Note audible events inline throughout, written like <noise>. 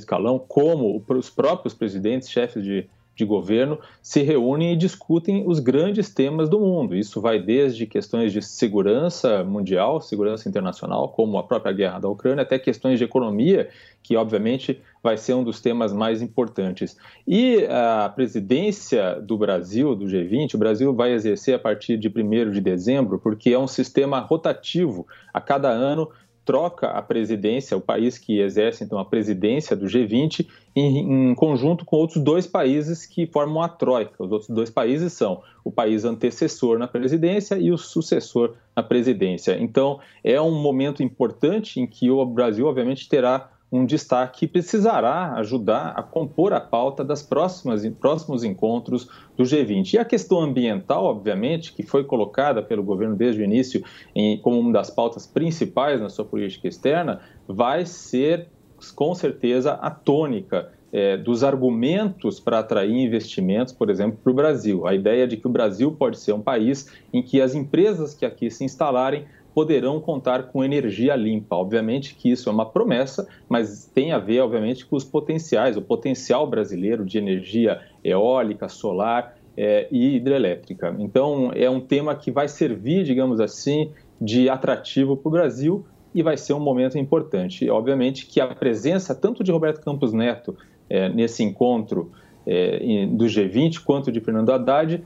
escalão, como os próprios presidentes, chefes de, de governo, se reúnem e discutem os grandes temas do mundo. Isso vai desde questões de segurança mundial, segurança internacional, como a própria guerra da Ucrânia, até questões de economia, que obviamente vai ser um dos temas mais importantes. E a presidência do Brasil, do G20, o Brasil vai exercer a partir de 1 de dezembro, porque é um sistema rotativo. A cada ano troca a presidência, o país que exerce então a presidência do G20, em, em, conjunto com outros dois países que formam a troika. Os outros dois países são o país antecessor na presidência e o sucessor na presidência. Então é um momento importante em que o Brasil, obviamente, terá um destaque que precisará ajudar a compor a pauta das próximas próximos encontros do G20. E a questão ambiental, obviamente, que foi colocada pelo governo desde o início em, como uma das pautas principais na sua política externa, vai ser com certeza a tônica é, dos argumentos para atrair investimentos, por exemplo, para o Brasil. A ideia de que o Brasil pode ser um país em que as empresas que aqui se instalarem poderão contar com energia limpa. Obviamente que isso é uma promessa, mas tem a ver, obviamente, com os potenciais, o potencial brasileiro de energia eólica, solar é, e hidrelétrica. Então, é um tema que vai servir, digamos assim, de atrativo para o Brasil e vai ser um momento importante. Obviamente que a presença tanto de Roberto Campos Neto é, nesse encontro é, do G20 quanto de Fernando Haddad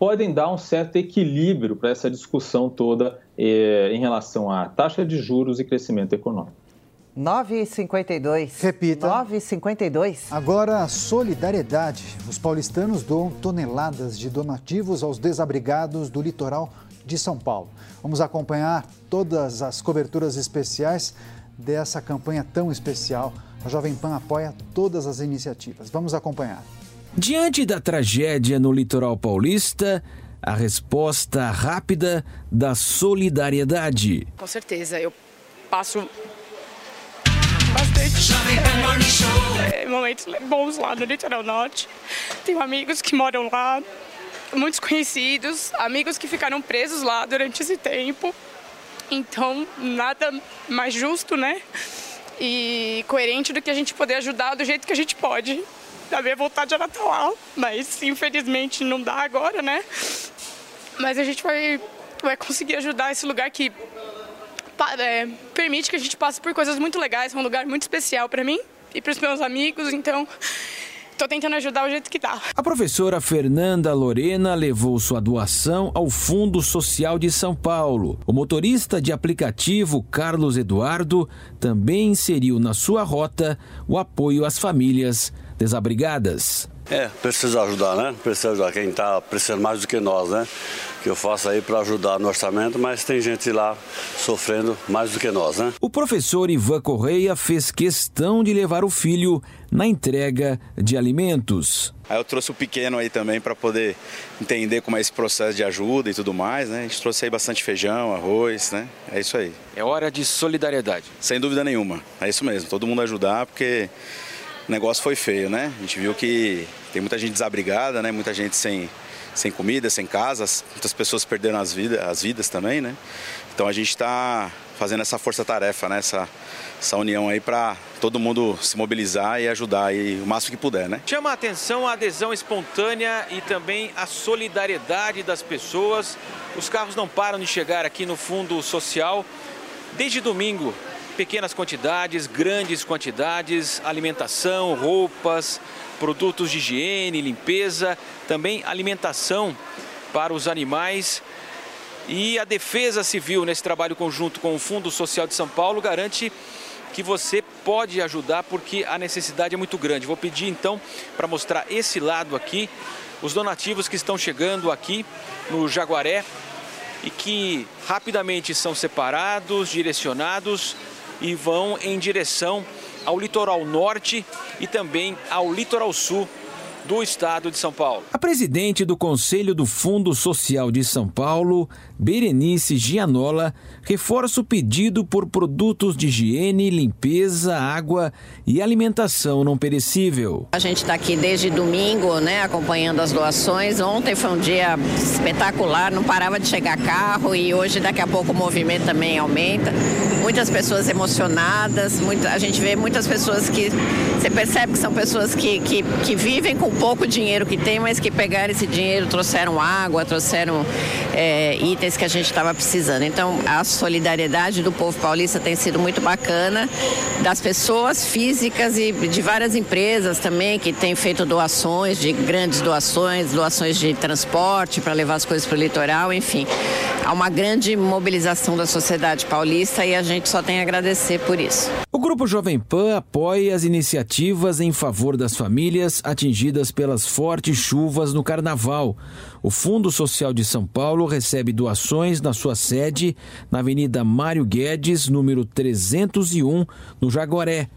podem dar um certo equilíbrio para essa discussão toda eh, em relação à taxa de juros e crescimento econômico. 9,52. Repita. 9,52. Agora, solidariedade. Os paulistanos doam toneladas de donativos aos desabrigados do litoral de São Paulo. Vamos acompanhar todas as coberturas especiais dessa campanha tão especial. A Jovem Pan apoia todas as iniciativas. Vamos acompanhar. Diante da tragédia no litoral paulista, a resposta rápida da solidariedade. Com certeza, eu passo bastante é, momentos bons lá no litoral norte. Tenho amigos que moram lá, muitos conhecidos, amigos que ficaram presos lá durante esse tempo. Então, nada mais justo, né? E coerente do que a gente poder ajudar do jeito que a gente pode. A minha vontade era estar lá, mas infelizmente não dá agora, né? Mas a gente vai, vai conseguir ajudar esse lugar que é, permite que a gente passe por coisas muito legais. É um lugar muito especial para mim e para os meus amigos, então estou tentando ajudar o jeito que dá. A professora Fernanda Lorena levou sua doação ao Fundo Social de São Paulo. O motorista de aplicativo Carlos Eduardo também inseriu na sua rota o apoio às famílias desabrigadas. É, precisa ajudar, né? Precisa ajudar quem está precisando mais do que nós, né? Que eu faço aí para ajudar no orçamento, mas tem gente lá sofrendo mais do que nós, né? O professor Ivan Correia fez questão de levar o filho na entrega de alimentos. Aí eu trouxe o pequeno aí também para poder entender como é esse processo de ajuda e tudo mais, né? A gente trouxe aí bastante feijão, arroz, né? É isso aí. É hora de solidariedade. Sem dúvida nenhuma. É isso mesmo. Todo mundo ajudar, porque o negócio foi feio, né? A gente viu que tem muita gente desabrigada, né? Muita gente sem, sem comida, sem casas, muitas pessoas perderam as, vida, as vidas também, né? Então a gente está fazendo essa força-tarefa, né? Essa, essa união aí para todo mundo se mobilizar e ajudar aí o máximo que puder, né? Chama a atenção a adesão espontânea e também a solidariedade das pessoas. Os carros não param de chegar aqui no Fundo Social. Desde domingo, pequenas quantidades, grandes quantidades, alimentação, roupas, produtos de higiene, limpeza, também alimentação para os animais. E a Defesa Civil, nesse trabalho conjunto com o Fundo Social de São Paulo, garante que você pode ajudar porque a necessidade é muito grande. Vou pedir então para mostrar esse lado aqui, os donativos que estão chegando aqui no Jaguaré e que rapidamente são separados, direcionados e vão em direção ao litoral norte e também ao litoral sul do estado de São Paulo. A presidente do Conselho do Fundo Social de São Paulo, Berenice Gianola, reforça o pedido por produtos de higiene, limpeza, água e alimentação não perecível. A gente está aqui desde domingo, né, acompanhando as doações. Ontem foi um dia espetacular, não parava de chegar carro e hoje daqui a pouco o movimento também aumenta muitas pessoas emocionadas, a gente vê muitas pessoas que você percebe que são pessoas que, que, que vivem com pouco dinheiro que tem, mas que pegaram esse dinheiro, trouxeram água, trouxeram é, itens que a gente estava precisando. Então, a solidariedade do povo paulista tem sido muito bacana, das pessoas físicas e de várias empresas também que têm feito doações, de grandes doações, doações de transporte para levar as coisas para o litoral, enfim. Há uma grande mobilização da sociedade paulista e a gente só tem a agradecer por isso. O Grupo Jovem Pan apoia as iniciativas em favor das famílias atingidas pelas fortes chuvas no Carnaval. O Fundo Social de São Paulo recebe doações na sua sede na Avenida Mário Guedes, número 301, no Jaguaré.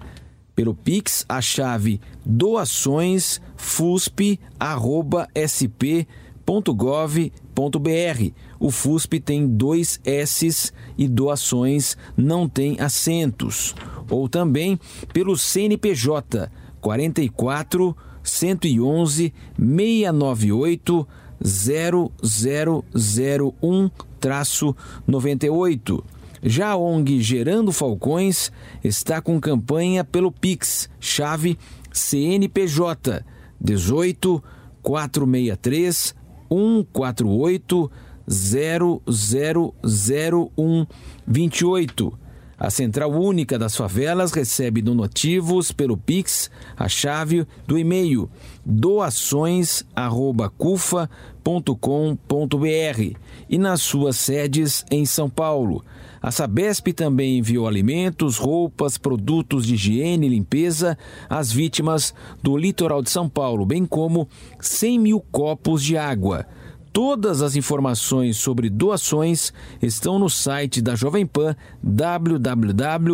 Pelo Pix, a chave doações.fusp.sp.gov.br. O FUSP tem dois S's e doações não tem acentos. Ou também pelo CNPJ 44 111 698 0001-98. Já a ONG Gerando Falcões está com campanha pelo Pix, chave CNPJ 18 463 148 0001 28. A Central Única das Favelas recebe donativos pelo Pix, a chave do e-mail doações@cufa.com.br e nas suas sedes em São Paulo. A Sabesp também enviou alimentos, roupas, produtos de higiene e limpeza às vítimas do litoral de São Paulo, bem como 100 mil copos de água. Todas as informações sobre doações estão no site da Jovem Pan www.jp.com.br.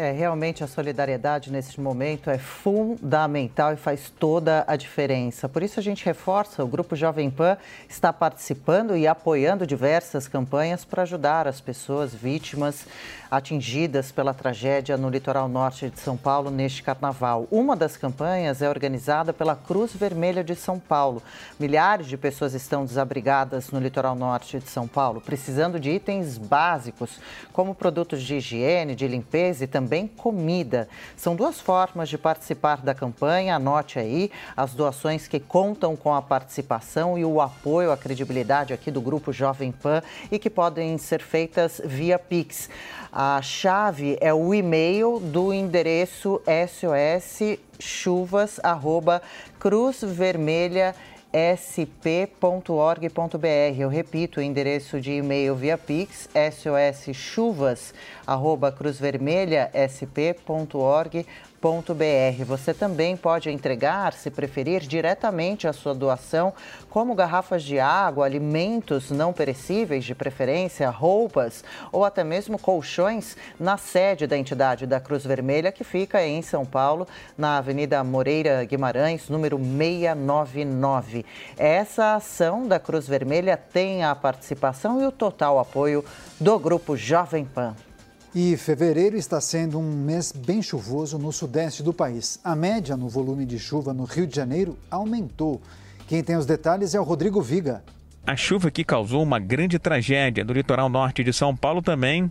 É, realmente a solidariedade nesse momento é fundamental e faz toda a diferença. Por isso a gente reforça, o Grupo Jovem Pan está participando e apoiando diversas campanhas para ajudar as pessoas vítimas atingidas pela tragédia no litoral norte de São Paulo neste carnaval. Uma das campanhas é organizada pela Cruz Vermelha de São Paulo. Milhares de pessoas estão desabrigadas no litoral norte de São Paulo, precisando de itens básicos, como produtos de higiene, de limpeza e também comida. São duas formas de participar da campanha. Anote aí as doações que contam com a participação e o apoio, a credibilidade aqui do Grupo Jovem Pan e que podem ser feitas via Pix. A chave é o e-mail do endereço soschuvas@cruzvermelha.sp.org.br. Eu repito o endereço de e-mail via Pix, soschuvas@cruzvermelha.sp.org.br você também pode entregar, se preferir, diretamente a sua doação, como garrafas de água, alimentos não perecíveis, de preferência, roupas ou até mesmo colchões, na sede da entidade da Cruz Vermelha, que fica em São Paulo, na Avenida Moreira Guimarães, número 699. Essa ação da Cruz Vermelha tem a participação e o total apoio do Grupo Jovem Pan. E fevereiro está sendo um mês bem chuvoso no sudeste do país. A média no volume de chuva no Rio de Janeiro aumentou. Quem tem os detalhes é o Rodrigo Viga. A chuva que causou uma grande tragédia no litoral norte de São Paulo também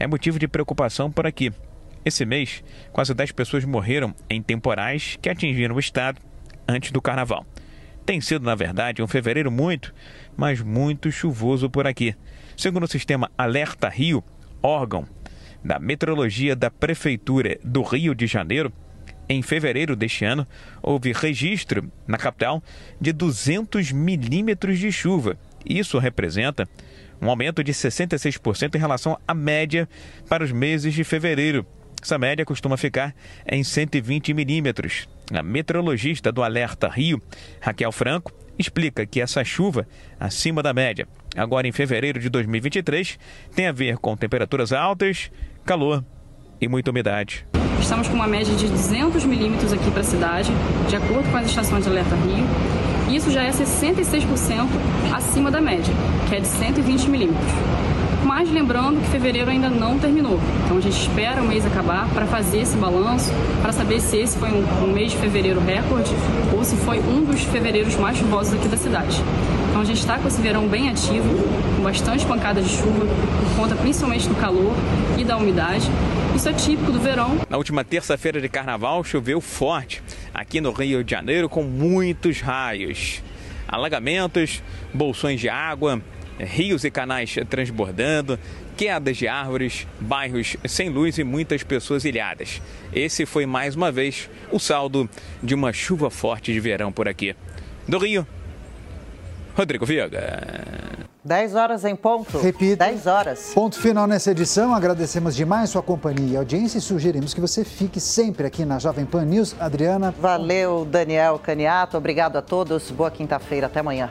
é motivo de preocupação por aqui. Esse mês, quase 10 pessoas morreram em temporais que atingiram o estado antes do carnaval. Tem sido, na verdade, um fevereiro muito, mas muito chuvoso por aqui. Segundo o sistema Alerta Rio, órgão da Meteorologia da Prefeitura do Rio de Janeiro, em fevereiro deste ano, houve registro na capital de 200 milímetros de chuva. Isso representa um aumento de 66% em relação à média para os meses de fevereiro. Essa média costuma ficar em 120 milímetros. A meteorologista do Alerta Rio, Raquel Franco, explica que essa chuva acima da média, agora em fevereiro de 2023, tem a ver com temperaturas altas, calor e muita umidade. Estamos com uma média de 200 milímetros aqui para a cidade, de acordo com as estações de alerta Rio. Isso já é 66% acima da média, que é de 120 milímetros. Mas lembrando que fevereiro ainda não terminou, então a gente espera o mês acabar para fazer esse balanço, para saber se esse foi um, um mês de fevereiro recorde ou se foi um dos fevereiros mais chuvosos aqui da cidade. Então a gente está com esse verão bem ativo, com bastante pancada de chuva, por conta principalmente do calor e da umidade. Isso é típico do verão. Na última terça-feira de carnaval choveu forte aqui no Rio de Janeiro com muitos raios. Alagamentos, bolsões de água, rios e canais transbordando, quedas de árvores, bairros sem luz e muitas pessoas ilhadas. Esse foi mais uma vez o saldo de uma chuva forte de verão por aqui. Do Rio, Rodrigo Viega. 10 horas em ponto. Repita. 10 horas. Ponto final nessa edição. Agradecemos demais sua companhia e audiência e sugerimos que você fique sempre aqui na Jovem Pan News. Adriana. Valeu, Daniel Caniato. Obrigado a todos. Boa quinta-feira. Até amanhã.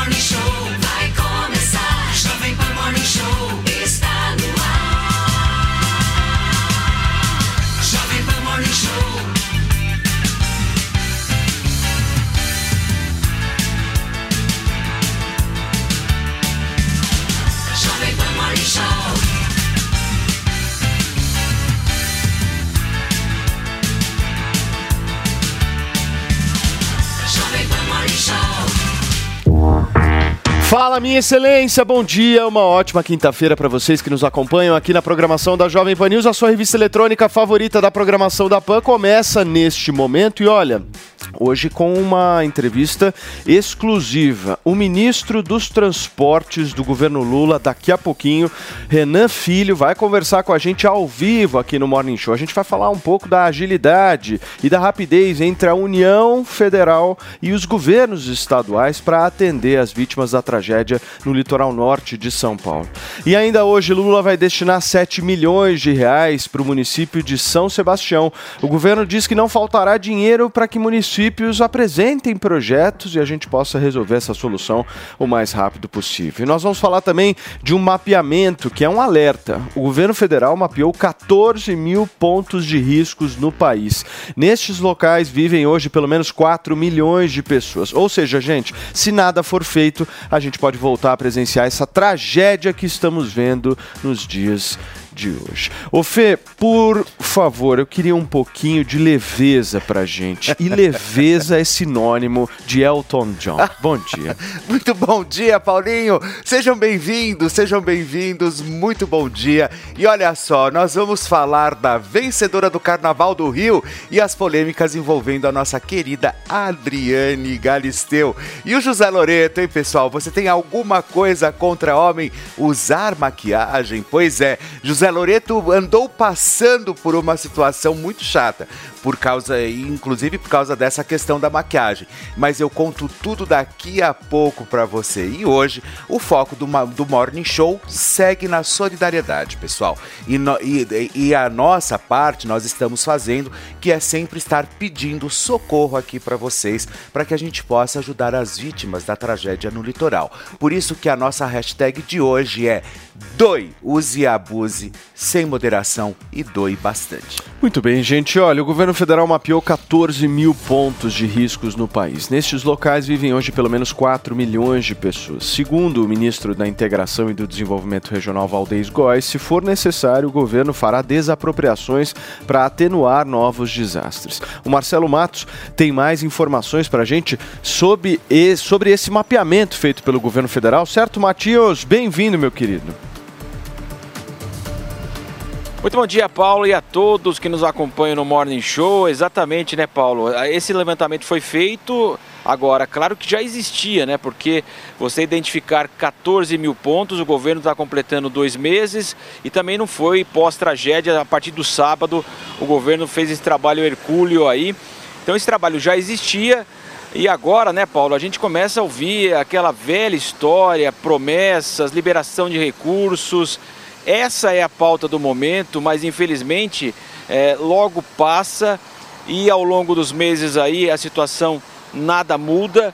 Morning Show vai começar. Jovem Pan Morning Show está no ar. Fala, minha excelência, bom dia, uma ótima quinta-feira para vocês que nos acompanham aqui na programação da Jovem Pan News. A sua revista eletrônica favorita da programação da PAN começa neste momento e olha, hoje com uma entrevista exclusiva. O ministro dos Transportes do governo Lula, daqui a pouquinho, Renan Filho, vai conversar com a gente ao vivo aqui no Morning Show. A gente vai falar um pouco da agilidade e da rapidez entre a União Federal e os governos estaduais para atender as vítimas da tragédia no litoral norte de São Paulo. E ainda hoje, Lula vai destinar 7 milhões de reais para o município de São Sebastião. O governo diz que não faltará dinheiro para que municípios apresentem projetos e a gente possa resolver essa solução o mais rápido possível. E nós vamos falar também de um mapeamento que é um alerta. O governo federal mapeou 14 mil pontos de riscos no país. Nestes locais vivem hoje pelo menos 4 milhões de pessoas. Ou seja, gente, se nada for feito, a gente pode voltar a presenciar essa tragédia que estamos vendo nos dias de hoje. Ô Fê, por favor, eu queria um pouquinho de leveza pra gente. E leveza é sinônimo de Elton John. Bom dia. <laughs> Muito bom dia, Paulinho. Sejam bem-vindos, sejam bem-vindos. Muito bom dia. E olha só, nós vamos falar da vencedora do Carnaval do Rio e as polêmicas envolvendo a nossa querida Adriane Galisteu. E o José Loreto, hein, pessoal? Você tem alguma coisa contra homem usar maquiagem? Pois é, José Loreto andou passando por uma situação muito chata, por causa, inclusive por causa dessa questão da maquiagem. Mas eu conto tudo daqui a pouco para você. E hoje o foco do, do Morning Show segue na solidariedade, pessoal. E, no- e- e a nossa parte nós estamos fazendo, que é sempre estar pedindo socorro aqui para vocês, para que a gente possa ajudar as vítimas da tragédia no litoral. Por isso que a nossa hashtag de hoje é Doe, use e abuse, sem moderação e doe bastante. Muito bem, gente. Olha, o governo federal mapeou 14 mil pontos de riscos no país. Nestes locais vivem hoje pelo menos 4 milhões de pessoas. Segundo o ministro da Integração e do Desenvolvimento Regional, Valdez Góes, se for necessário, o governo fará desapropriações para atenuar novos desastres. O Marcelo Matos tem mais informações para a gente sobre, sobre esse mapeamento feito pelo governo federal. Certo, Matias? Bem-vindo, meu querido. Muito bom dia, Paulo, e a todos que nos acompanham no Morning Show. Exatamente, né, Paulo? Esse levantamento foi feito agora. Claro que já existia, né? Porque você identificar 14 mil pontos, o governo está completando dois meses e também não foi pós-tragédia. A partir do sábado, o governo fez esse trabalho hercúleo aí. Então, esse trabalho já existia. E agora, né, Paulo, a gente começa a ouvir aquela velha história, promessas, liberação de recursos. Essa é a pauta do momento, mas infelizmente é, logo passa e ao longo dos meses aí a situação nada muda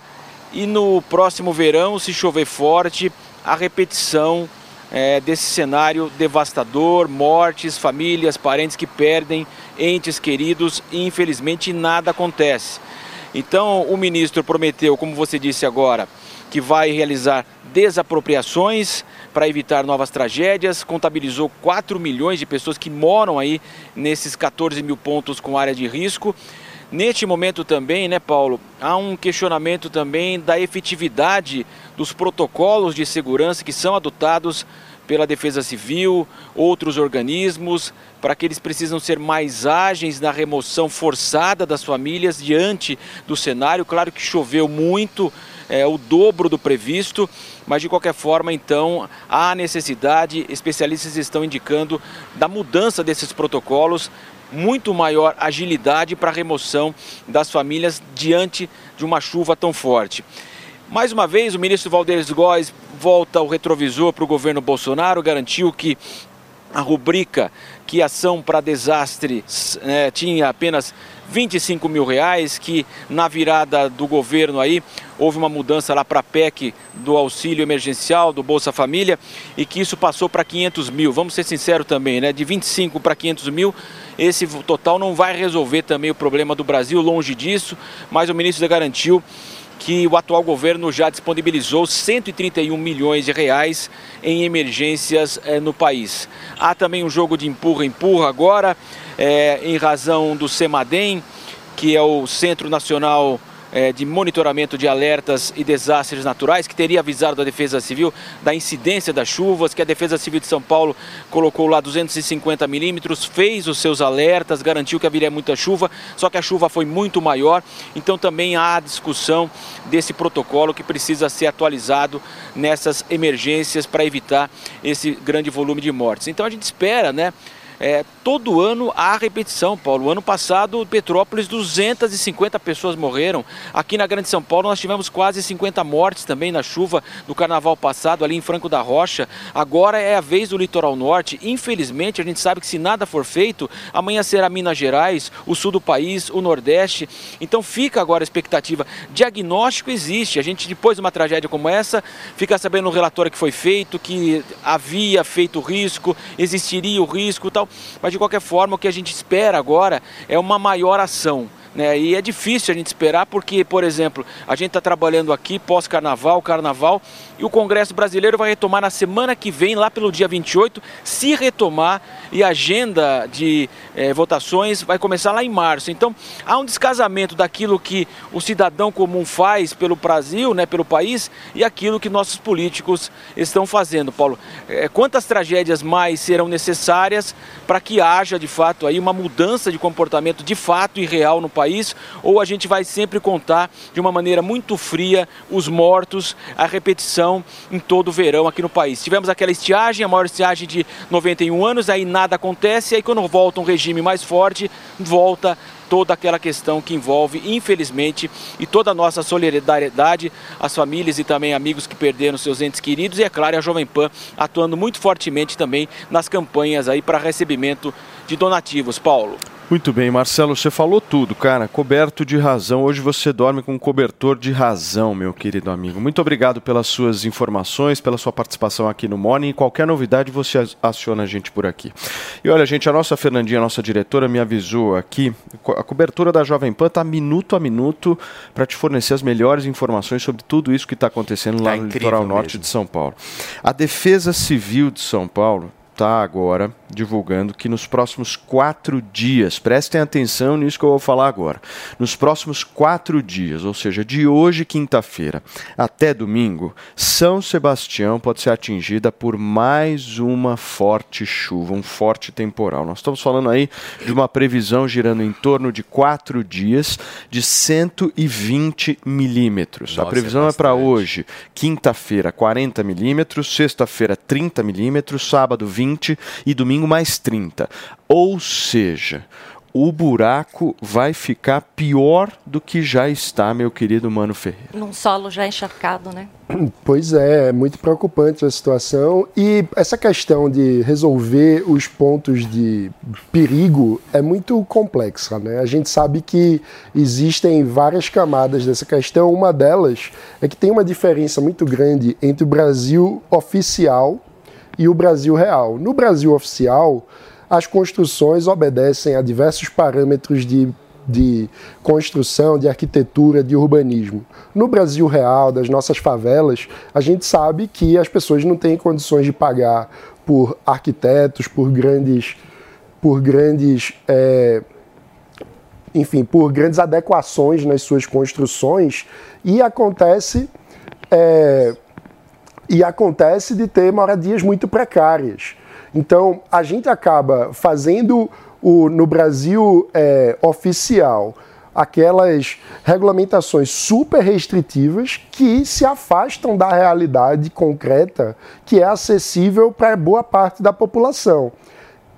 e no próximo verão, se chover forte, a repetição é, desse cenário devastador, mortes, famílias, parentes que perdem entes queridos e infelizmente nada acontece. Então o ministro prometeu, como você disse agora, que vai realizar desapropriações para evitar novas tragédias, contabilizou 4 milhões de pessoas que moram aí nesses 14 mil pontos com área de risco. Neste momento também, né, Paulo, há um questionamento também da efetividade dos protocolos de segurança que são adotados pela Defesa Civil, outros organismos, para que eles precisam ser mais ágeis na remoção forçada das famílias diante do cenário. Claro que choveu muito, é o dobro do previsto, mas de qualquer forma, então, há necessidade, especialistas estão indicando, da mudança desses protocolos muito maior agilidade para a remoção das famílias diante de uma chuva tão forte. Mais uma vez, o ministro Valdez Góes volta o retrovisor para o governo Bolsonaro, garantiu que a rubrica que ação para desastre né, tinha apenas 25 mil reais, que na virada do governo aí houve uma mudança lá para a PEC do auxílio emergencial, do Bolsa Família, e que isso passou para 500 mil. Vamos ser sinceros também, né? De 25 para 500 mil, esse total não vai resolver também o problema do Brasil, longe disso, mas o ministro garantiu que o atual governo já disponibilizou 131 milhões de reais em emergências eh, no país. Há também um jogo de empurra-empurra agora, eh, em razão do CEMADEM, que é o Centro Nacional é, de monitoramento de alertas e desastres naturais, que teria avisado a Defesa Civil da incidência das chuvas, que a Defesa Civil de São Paulo colocou lá 250 milímetros, fez os seus alertas, garantiu que haveria muita chuva, só que a chuva foi muito maior, então também há a discussão desse protocolo que precisa ser atualizado nessas emergências para evitar esse grande volume de mortes. Então a gente espera, né? É, todo ano há repetição, Paulo. O ano passado, Petrópolis, 250 pessoas morreram. Aqui na Grande São Paulo, nós tivemos quase 50 mortes também na chuva do carnaval passado, ali em Franco da Rocha. Agora é a vez do litoral norte. Infelizmente, a gente sabe que se nada for feito, amanhã será Minas Gerais, o sul do país, o Nordeste. Então fica agora a expectativa. Diagnóstico existe. A gente, depois de uma tragédia como essa, fica sabendo no relatório que foi feito, que havia feito risco, existiria o risco tal. Mas de qualquer forma, o que a gente espera agora é uma maior ação. Né? E é difícil a gente esperar porque, por exemplo, a gente está trabalhando aqui pós-carnaval, carnaval, e o Congresso Brasileiro vai retomar na semana que vem, lá pelo dia 28, se retomar, e a agenda de eh, votações vai começar lá em março. Então, há um descasamento daquilo que o cidadão comum faz pelo Brasil, né, pelo país, e aquilo que nossos políticos estão fazendo, Paulo. Eh, quantas tragédias mais serão necessárias para que haja, de fato, aí uma mudança de comportamento de fato e real no país, ou a gente vai sempre contar de uma maneira muito fria os mortos, a repetição em todo o verão aqui no país. Tivemos aquela estiagem, a maior estiagem de 91 anos, aí nada acontece, aí quando volta um regime mais forte, volta toda aquela questão que envolve, infelizmente, e toda a nossa solidariedade às famílias e também amigos que perderam seus entes queridos, e é claro, a Jovem Pan atuando muito fortemente também nas campanhas aí para recebimento de donativos. Paulo. Muito bem, Marcelo, você falou tudo, cara. Coberto de razão. Hoje você dorme com um cobertor de razão, meu querido amigo. Muito obrigado pelas suas informações, pela sua participação aqui no Morning. Qualquer novidade, você aciona a gente por aqui. E olha, gente, a nossa Fernandinha, a nossa diretora, me avisou aqui. A cobertura da Jovem Pan está minuto a minuto para te fornecer as melhores informações sobre tudo isso que está acontecendo lá Tá no litoral norte mesmo. de São Paulo. A Defesa Civil de São Paulo está agora divulgando que nos próximos quatro dias, prestem atenção nisso que eu vou falar agora, nos próximos quatro dias, ou seja, de hoje, quinta-feira, até domingo, São Sebastião pode ser atingida por mais uma forte chuva, um forte temporal. Nós estamos falando aí de uma previsão girando em torno de quatro dias de 120 milímetros. A Nossa, previsão é é para hoje, quinta-feira, 40 milímetros, sexta-feira, 30 milímetros, sábado, 20 e domingo mais 30. Ou seja, o buraco vai ficar pior do que já está, meu querido Mano Ferreira. Num solo já encharcado, né? <clears throat> Pois é, é muito preocupante a situação e essa questão de resolver os pontos de perigo é muito complexa, né? A gente sabe que existem várias camadas dessa questão, uma delas é que tem uma diferença muito grande entre o Brasil oficial e o Brasil real. No Brasil oficial, as construções obedecem a diversos parâmetros de, de construção, de arquitetura, de urbanismo. No Brasil real, das nossas favelas, a gente sabe que as pessoas não têm condições de pagar por arquitetos, por grandes, por grandes é, enfim, por grandes adequações nas suas construções e acontece é, e acontece de ter moradias muito precárias. Então, a gente acaba fazendo o, no Brasil é, oficial aquelas regulamentações super restritivas que se afastam da realidade concreta que é acessível para boa parte da população.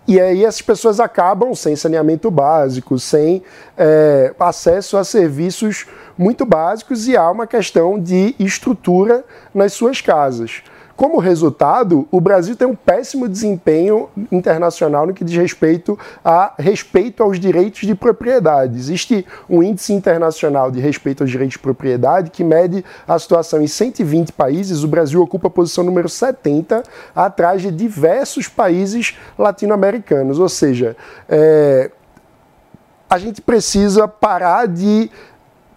E aí essas pessoas acabam sem saneamento básico, sem é, acesso a serviços muito básicos e há uma questão de estrutura nas suas casas. Como resultado, o Brasil tem um péssimo desempenho internacional no que diz respeito a respeito aos direitos de propriedade. Existe um índice internacional de respeito aos direitos de propriedade que mede a situação em 120 países. O Brasil ocupa a posição número 70, atrás de diversos países latino-americanos. Ou seja, é, a gente precisa parar de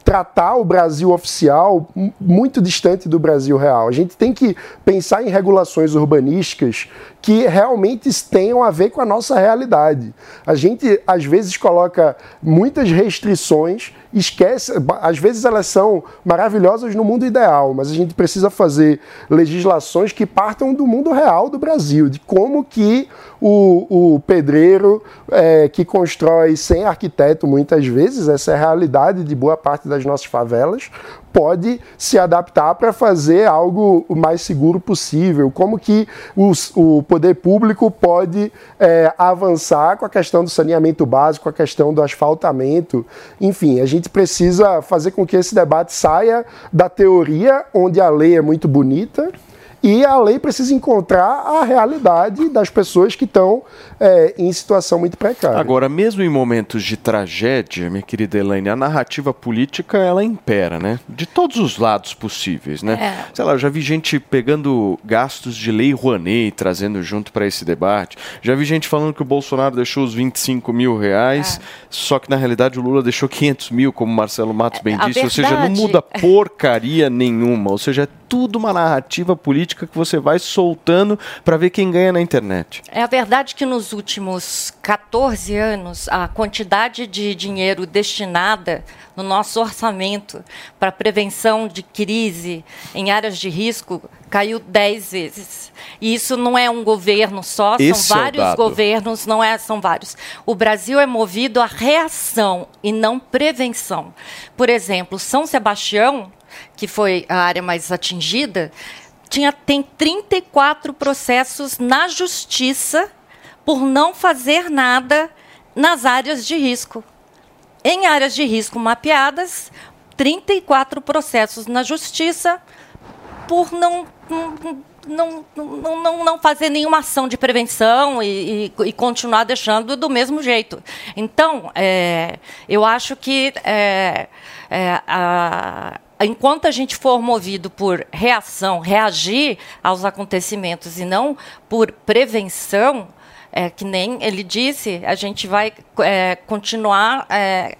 tratar o Brasil oficial muito distante do Brasil real. A gente tem que pensar em regulações urbanísticas que realmente tenham a ver com a nossa realidade. A gente, às vezes, coloca muitas restrições, esquece, às vezes elas são maravilhosas no mundo ideal, mas a gente precisa fazer legislações que partam do mundo real do Brasil, de como que o, o pedreiro é, que constrói sem arquiteto, muitas vezes, essa é a realidade de boa parte das nossas favelas, pode se adaptar para fazer algo o mais seguro possível, como que os, o poder público pode é, avançar com a questão do saneamento básico, a questão do asfaltamento, enfim, a gente precisa fazer com que esse debate saia da teoria, onde a lei é muito bonita, e a lei precisa encontrar a realidade das pessoas que estão é, em situação muito precária. Agora, mesmo em momentos de tragédia, minha querida Elaine, a narrativa política ela impera, né? De todos os lados possíveis, né? É. Sei lá, eu já vi gente pegando gastos de lei Rouanet e trazendo junto para esse debate. Já vi gente falando que o Bolsonaro deixou os 25 mil reais, é. só que na realidade o Lula deixou 500 mil, como Marcelo Matos bem disse. Verdade... Ou seja, não muda porcaria nenhuma. Ou seja, é tudo uma narrativa política que você vai soltando para ver quem ganha na internet. É a verdade que nos últimos 14 anos a quantidade de dinheiro destinada no nosso orçamento para prevenção de crise em áreas de risco caiu 10 vezes. E isso não é um governo só, Esse são vários é governos, não é, são vários. O Brasil é movido a reação e não prevenção. Por exemplo, São Sebastião que foi a área mais atingida, tinha, tem 34 processos na justiça por não fazer nada nas áreas de risco. Em áreas de risco mapeadas, 34 processos na justiça por não, não, não, não, não fazer nenhuma ação de prevenção e, e, e continuar deixando do mesmo jeito. Então, é, eu acho que é, é, a enquanto a gente for movido por reação, reagir aos acontecimentos e não por prevenção, é, que nem ele disse, a gente vai é, continuar é,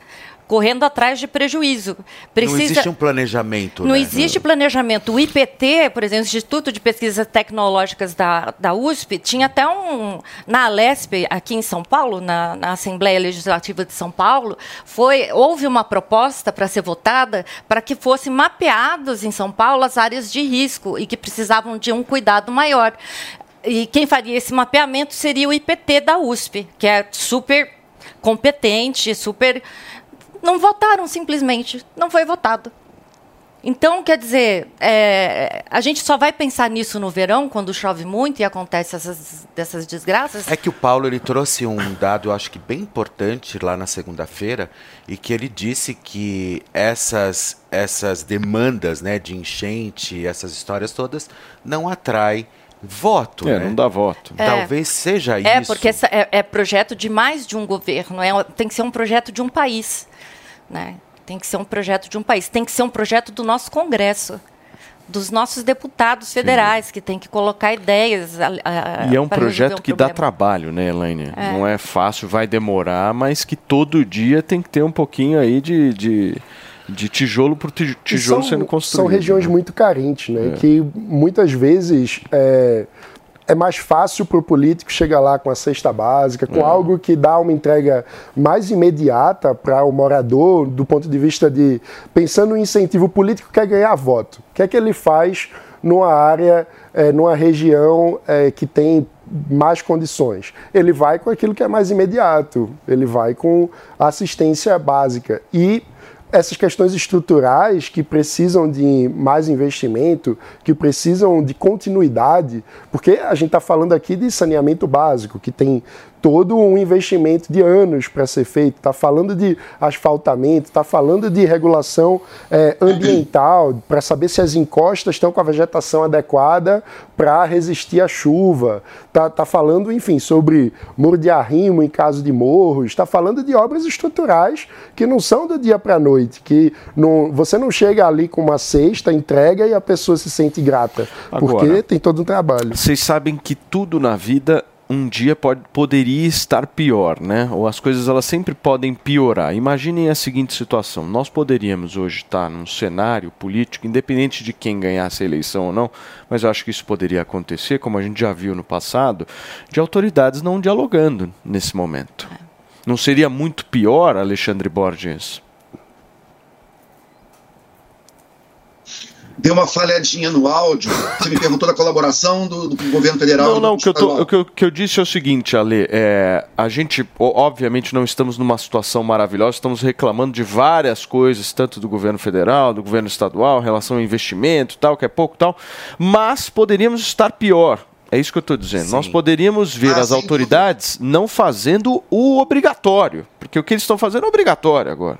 correndo atrás de prejuízo. Precisa... Não existe um planejamento. Não né? existe planejamento. O IPT, por exemplo, o Instituto de Pesquisas Tecnológicas da, da USP, tinha até um. Na Alesp, aqui em São Paulo, na, na Assembleia Legislativa de São Paulo, foi, houve uma proposta para ser votada para que fossem mapeados em São Paulo as áreas de risco e que precisavam de um cuidado maior. E quem faria esse mapeamento seria o IPT da USP, que é super competente, super não votaram simplesmente. Não foi votado. Então, quer dizer, é, a gente só vai pensar nisso no verão, quando chove muito e acontece essas, dessas desgraças? É que o Paulo ele trouxe um dado, eu acho que bem importante lá na segunda-feira, e que ele disse que essas, essas demandas né, de enchente, essas histórias todas, não atraem voto. É, né? não dá voto. É. Talvez seja É, isso. porque essa é, é projeto de mais de um governo, é, tem que ser um projeto de um país. Né? Tem que ser um projeto de um país, tem que ser um projeto do nosso Congresso, dos nossos deputados federais, que tem que colocar ideias. a- a- E é um projeto um que dá problema. trabalho, né, Elaine? É. Não é fácil, vai demorar, mas que todo dia tem que ter um pouquinho aí de, de, de tijolo por ti- tijolo são, sendo construído. São regiões né? muito carentes, né? É. Que muitas vezes é, é mais fácil para o político chegar lá com a cesta básica, com É. algo que dá uma entrega mais imediata para o morador, do ponto de vista de. Pensando no incentivo político, quer ganhar voto. O que é que ele faz numa área, é, numa região é, que tem mais condições. Ele vai com aquilo que é mais imediato, ele vai com assistência básica. E essas questões estruturais que precisam de mais investimento, que precisam de continuidade, porque a gente está falando aqui de saneamento básico, que tem todo um investimento de anos para ser feito, está falando de asfaltamento, está falando de regulação eh, ambiental, para saber se as encostas estão com a vegetação adequada para resistir à chuva, está tá falando, enfim, sobre muro de arrimo em caso de morros, está falando de obras estruturais que não são do dia para a noite, que não, você não chega ali com uma cesta, entrega e a pessoa se sente grata, porque Agora, tem todo um trabalho. Vocês sabem que tudo na vida um dia pode, poderia estar pior, né? Ou as coisas elas sempre podem piorar. Imaginem a seguinte situação: nós poderíamos hoje estar num cenário político, independente de quem ganhasse a eleição ou não, mas eu acho que isso poderia acontecer, como a gente já viu no passado, de autoridades não dialogando nesse momento. Não seria muito pior, Alexandre Borges? Deu uma falhadinha no áudio. Você me perguntou da colaboração do, do governo federal. Não, não, o que eu, tô- o que eu- o que eu disse é o seguinte, Ale, é, a gente, obviamente, não estamos numa situação maravilhosa, estamos reclamando de várias coisas, tanto do governo federal, do governo estadual, em relação ao investimento, tal, que é pouco, tal, mas poderíamos estar pior. É isso que eu estou dizendo. Nós poderíamos ver Ah, as autoridades não fazendo o obrigatório, porque o que eles estão fazendo é obrigatório agora.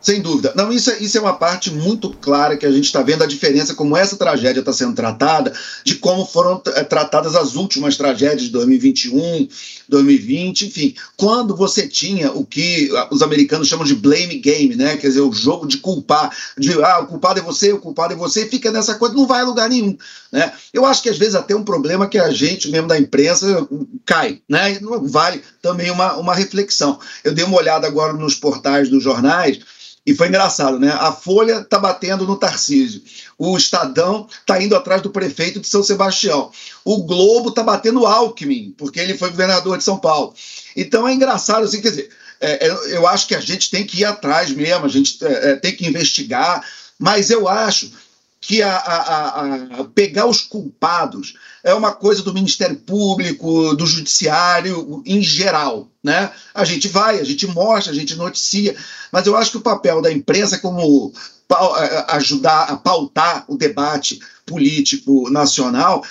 Sem dúvida. Não, isso é, isso é uma parte muito clara que a gente está vendo a diferença, como essa tragédia está sendo tratada, de como foram eh, tratadas as últimas tragédias de 2021, 2020, enfim. Quando você tinha o que ah, os americanos chamam de blame game, né? Quer dizer, o jogo de culpar, de ah, o culpado é você, o culpado é você, fica nessa coisa, não vai a lugar nenhum. Né? Eu acho que às vezes até um problema que a gente mesmo da imprensa cai, né? Não Vale também uma, uma reflexão. Eu dei uma olhada agora nos portais dos jornais. E foi engraçado, né? A Folha está batendo no Tarcísio. O Estadão está indo atrás do prefeito de São Sebastião. O Globo está batendo Alckmin, porque ele foi governador de São Paulo. Então é engraçado, assim, quer dizer, é, é, eu acho que a gente tem que ir atrás mesmo, a gente é, é, tem que investigar, mas eu acho que a- a- a pegar os culpados é uma coisa do Ministério Público, do Judiciário em geral. Né? A gente vai, a gente mostra, a gente noticia, mas eu acho que o papel da imprensa é como pau- eh, ajudar a pautar o debate político nacional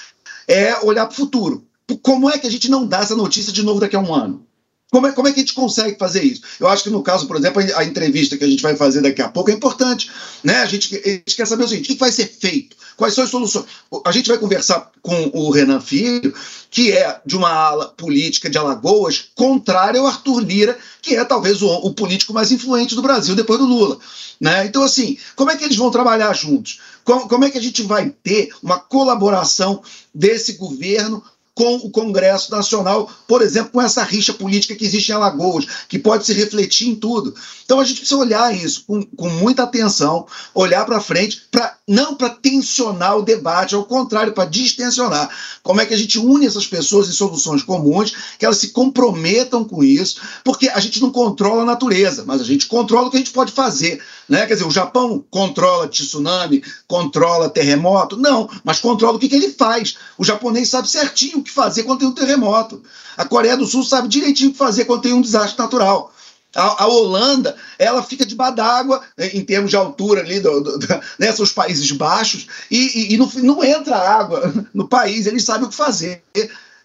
é olhar para o futuro. Como é que a gente não dá essa notícia de novo daqui a um ano? Como é, como é que a gente consegue fazer isso? Eu acho que no caso, por exemplo, a entrevista que a gente vai fazer daqui a pouco é importante. Né? A, gente, a gente quer saber o seguinte: o que vai ser feito? Quais são as soluções? A gente vai conversar com o Renan Filho, que é de uma ala política de Alagoas, contrária ao Arthur Lira, que é talvez o, o político mais influente do Brasil depois do Lula. Né? Então, assim, como é que eles vão trabalhar juntos? Como, como é que a gente vai ter uma colaboração desse governo com o Congresso Nacional, por exemplo, com essa rixa política que existe em Alagoas, que pode se refletir em tudo. Então a gente precisa olhar isso com, com muita atenção, olhar para frente, pra, não para tensionar o debate, ao contrário, para distensionar. Como é que a gente une essas pessoas em soluções comuns, que elas se comprometam com isso, porque a gente não controla a natureza, mas a gente controla o que a gente pode fazer. Né? Quer dizer, o Japão controla tsunami, controla terremoto? Não, mas controla o que, que ele faz. O japonês sabe certinho o que fazer quando tem um terremoto. A Coreia do Sul sabe direitinho o que fazer quando tem um desastre natural. A, a, Holanda, ela fica debaixo d'água, em termos de altura ali, do, do, do, né, são os países baixos, e, e, e não, não, entra água <laughs> no país, eles sabem o que fazer.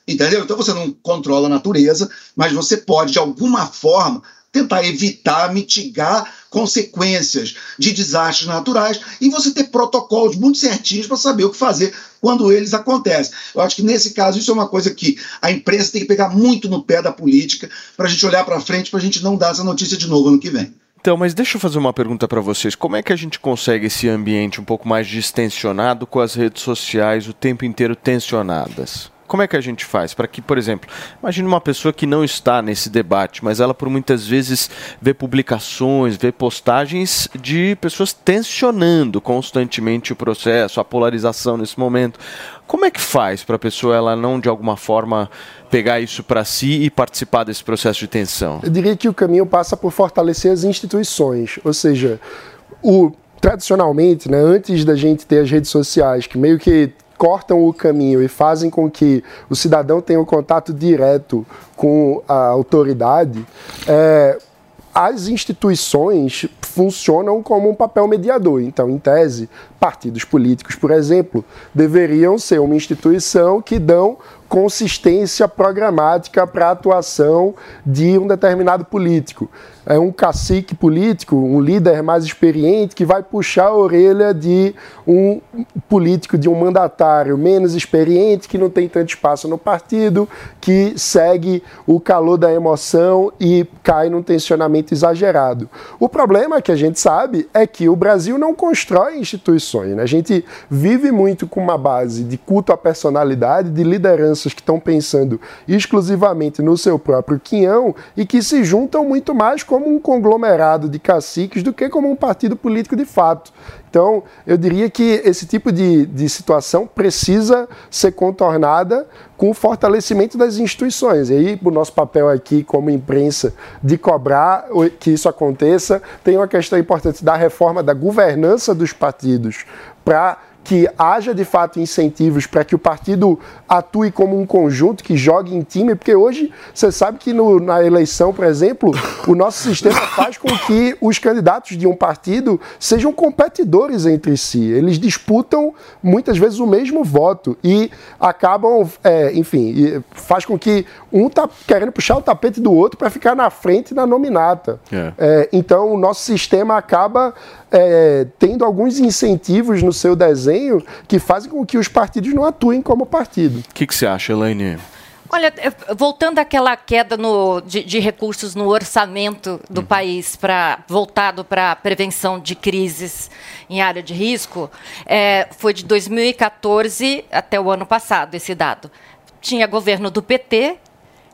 Entendeu? Então você não controla a natureza, mas você pode, de alguma forma, tentar evitar, mitigar consequências de desastres naturais e você ter protocolos muito certinhos para saber o que fazer quando eles acontecem. Eu acho que nesse caso isso é uma coisa que a imprensa tem que pegar muito no pé da política para a gente olhar para frente, para a gente não dar essa notícia de novo ano que vem. Então, mas deixa eu fazer uma pergunta para vocês. Como é que a gente consegue esse ambiente um pouco mais distensionado com as redes sociais o tempo inteiro tensionadas? Como é que a gente faz para que, por exemplo, imagine uma pessoa que não está nesse debate, mas ela por muitas vezes vê publicações, vê postagens de pessoas tensionando constantemente o processo, a polarização nesse momento. Como é que faz para a pessoa ela não de alguma forma pegar isso para si e participar desse processo de tensão? Eu diria que o caminho passa por fortalecer as instituições, ou seja, o tradicionalmente, né, antes da gente ter as redes sociais, que meio que cortam o caminho e fazem com que o cidadão tenha um contato direto com a autoridade, é, as instituições funcionam como um papel mediador. Então, em tese, partidos políticos, por exemplo, deveriam ser uma instituição que dão consistência programática para a atuação de um determinado político é um cacique político, um líder mais experiente que vai puxar a orelha de um político, de um mandatário menos experiente, que não tem tanto espaço no partido, que segue o calor da emoção e cai num tensionamento exagerado. O problema que a gente sabe é que o Brasil não constrói instituições. Né? A gente vive muito com uma base de culto à personalidade, de lideranças que estão pensando exclusivamente no seu próprio quinhão e que se juntam muito mais com como um conglomerado de caciques do que como um partido político de fato. Então, eu diria que esse tipo de, de situação precisa ser contornada com o fortalecimento das instituições. E aí, o nosso papel aqui, como imprensa, de cobrar que isso aconteça, tem uma questão importante da reforma da governança dos partidos para que haja de fato incentivos para que o partido atue como um conjunto, que jogue em time, porque hoje você sabe que no, na eleição, por exemplo, o nosso sistema faz com que os candidatos de um partido sejam competidores entre si. Eles disputam muitas vezes o mesmo voto e acabam, é, enfim, faz com que um tá querendo puxar o tapete do outro para ficar na frente da nominata. É. É, então o nosso sistema acaba é, tendo alguns incentivos no seu desenho que fazem com que os partidos não atuem como partido. O que, que você acha, Elaine? Olha, voltando àquela queda no, de, de, recursos no orçamento do uhum. país para voltado para a prevenção de crises em área de risco, é, foi de 2014 até o ano passado esse dado. Tinha governo do PT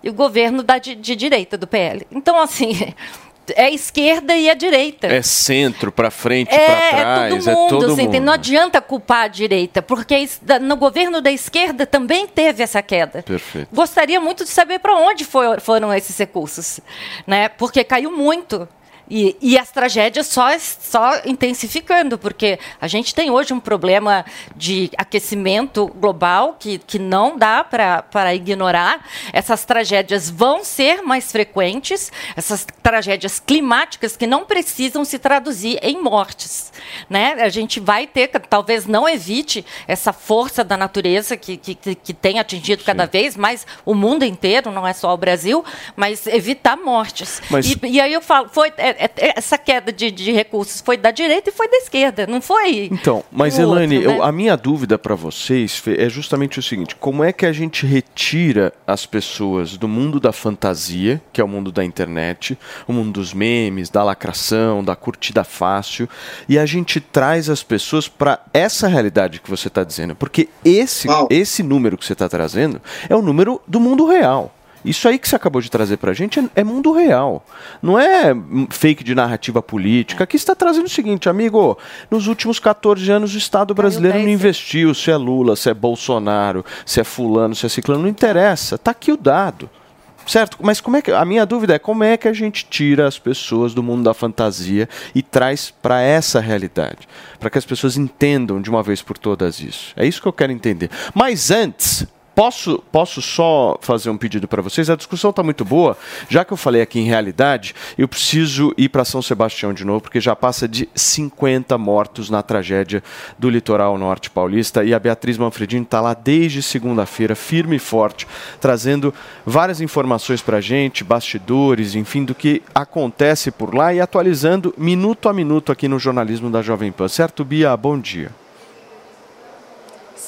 e o governo da, de, de direita do PL. Então, assim, <laughs> é a esquerda e a direita. É centro, para frente, é, para trás, é todo mundo. É todo assim, mundo. Não adianta culpar a direita, porque no governo da esquerda também teve essa queda. Perfeito. Gostaria muito de saber para onde foram esses recursos, né? Porque caiu muito. E, e, as tragédias só, só intensificando, porque a gente tem hoje um problema de aquecimento global que, que não dá para ignorar. Essas tragédias vão ser mais frequentes, essas tragédias climáticas que não precisam se traduzir em mortes. Né? A gente vai ter, talvez não evite essa força da natureza que, que, que tem atingido Sim. cada vez mais o mundo inteiro, não é só o Brasil, mas evitar mortes. Mas... E, e aí eu falo, foi. É, essa queda de, de, recursos foi da direita e foi da esquerda, não foi? Então, mas Elaine, outro, né? eu, a minha dúvida para vocês é justamente o seguinte: como é que a gente retira as pessoas do mundo da fantasia, que é o mundo da internet, o mundo dos memes, da lacração, da curtida fácil, e a gente traz as pessoas para essa realidade que você está dizendo? Porque esse, esse número que você está trazendo é o número do mundo real. Isso aí que você acabou de trazer para a gente é, é, mundo real. Não é fake de narrativa política. Aqui está trazendo o seguinte, amigo: nos últimos 14 anos o Estado brasileiro não investiu se é Lula, se é Bolsonaro, se é Fulano, se é Ciclano. Não interessa. Está aqui o dado. Certo? Mas como é que. A minha dúvida é como é que a gente tira as pessoas do mundo da fantasia e traz para essa realidade? Para que as pessoas entendam de uma vez por todas isso. É isso que eu quero entender. Mas antes Posso, posso só fazer um pedido para vocês? A discussão está muito boa. Já que eu falei aqui em realidade, eu preciso ir para São Sebastião de novo, porque já passa de 50 mortos na tragédia do litoral norte paulista. E a Beatriz Manfredini está lá desde segunda-feira, firme e forte, trazendo várias informações para a gente, bastidores, enfim, do que acontece por lá e atualizando minuto a minuto aqui no jornalismo da Jovem Pan. Certo, Bia? Bom dia.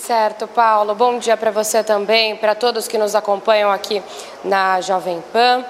Certo, Paulo. Bom dia para você também, para todos que nos acompanham aqui na Jovem Pan.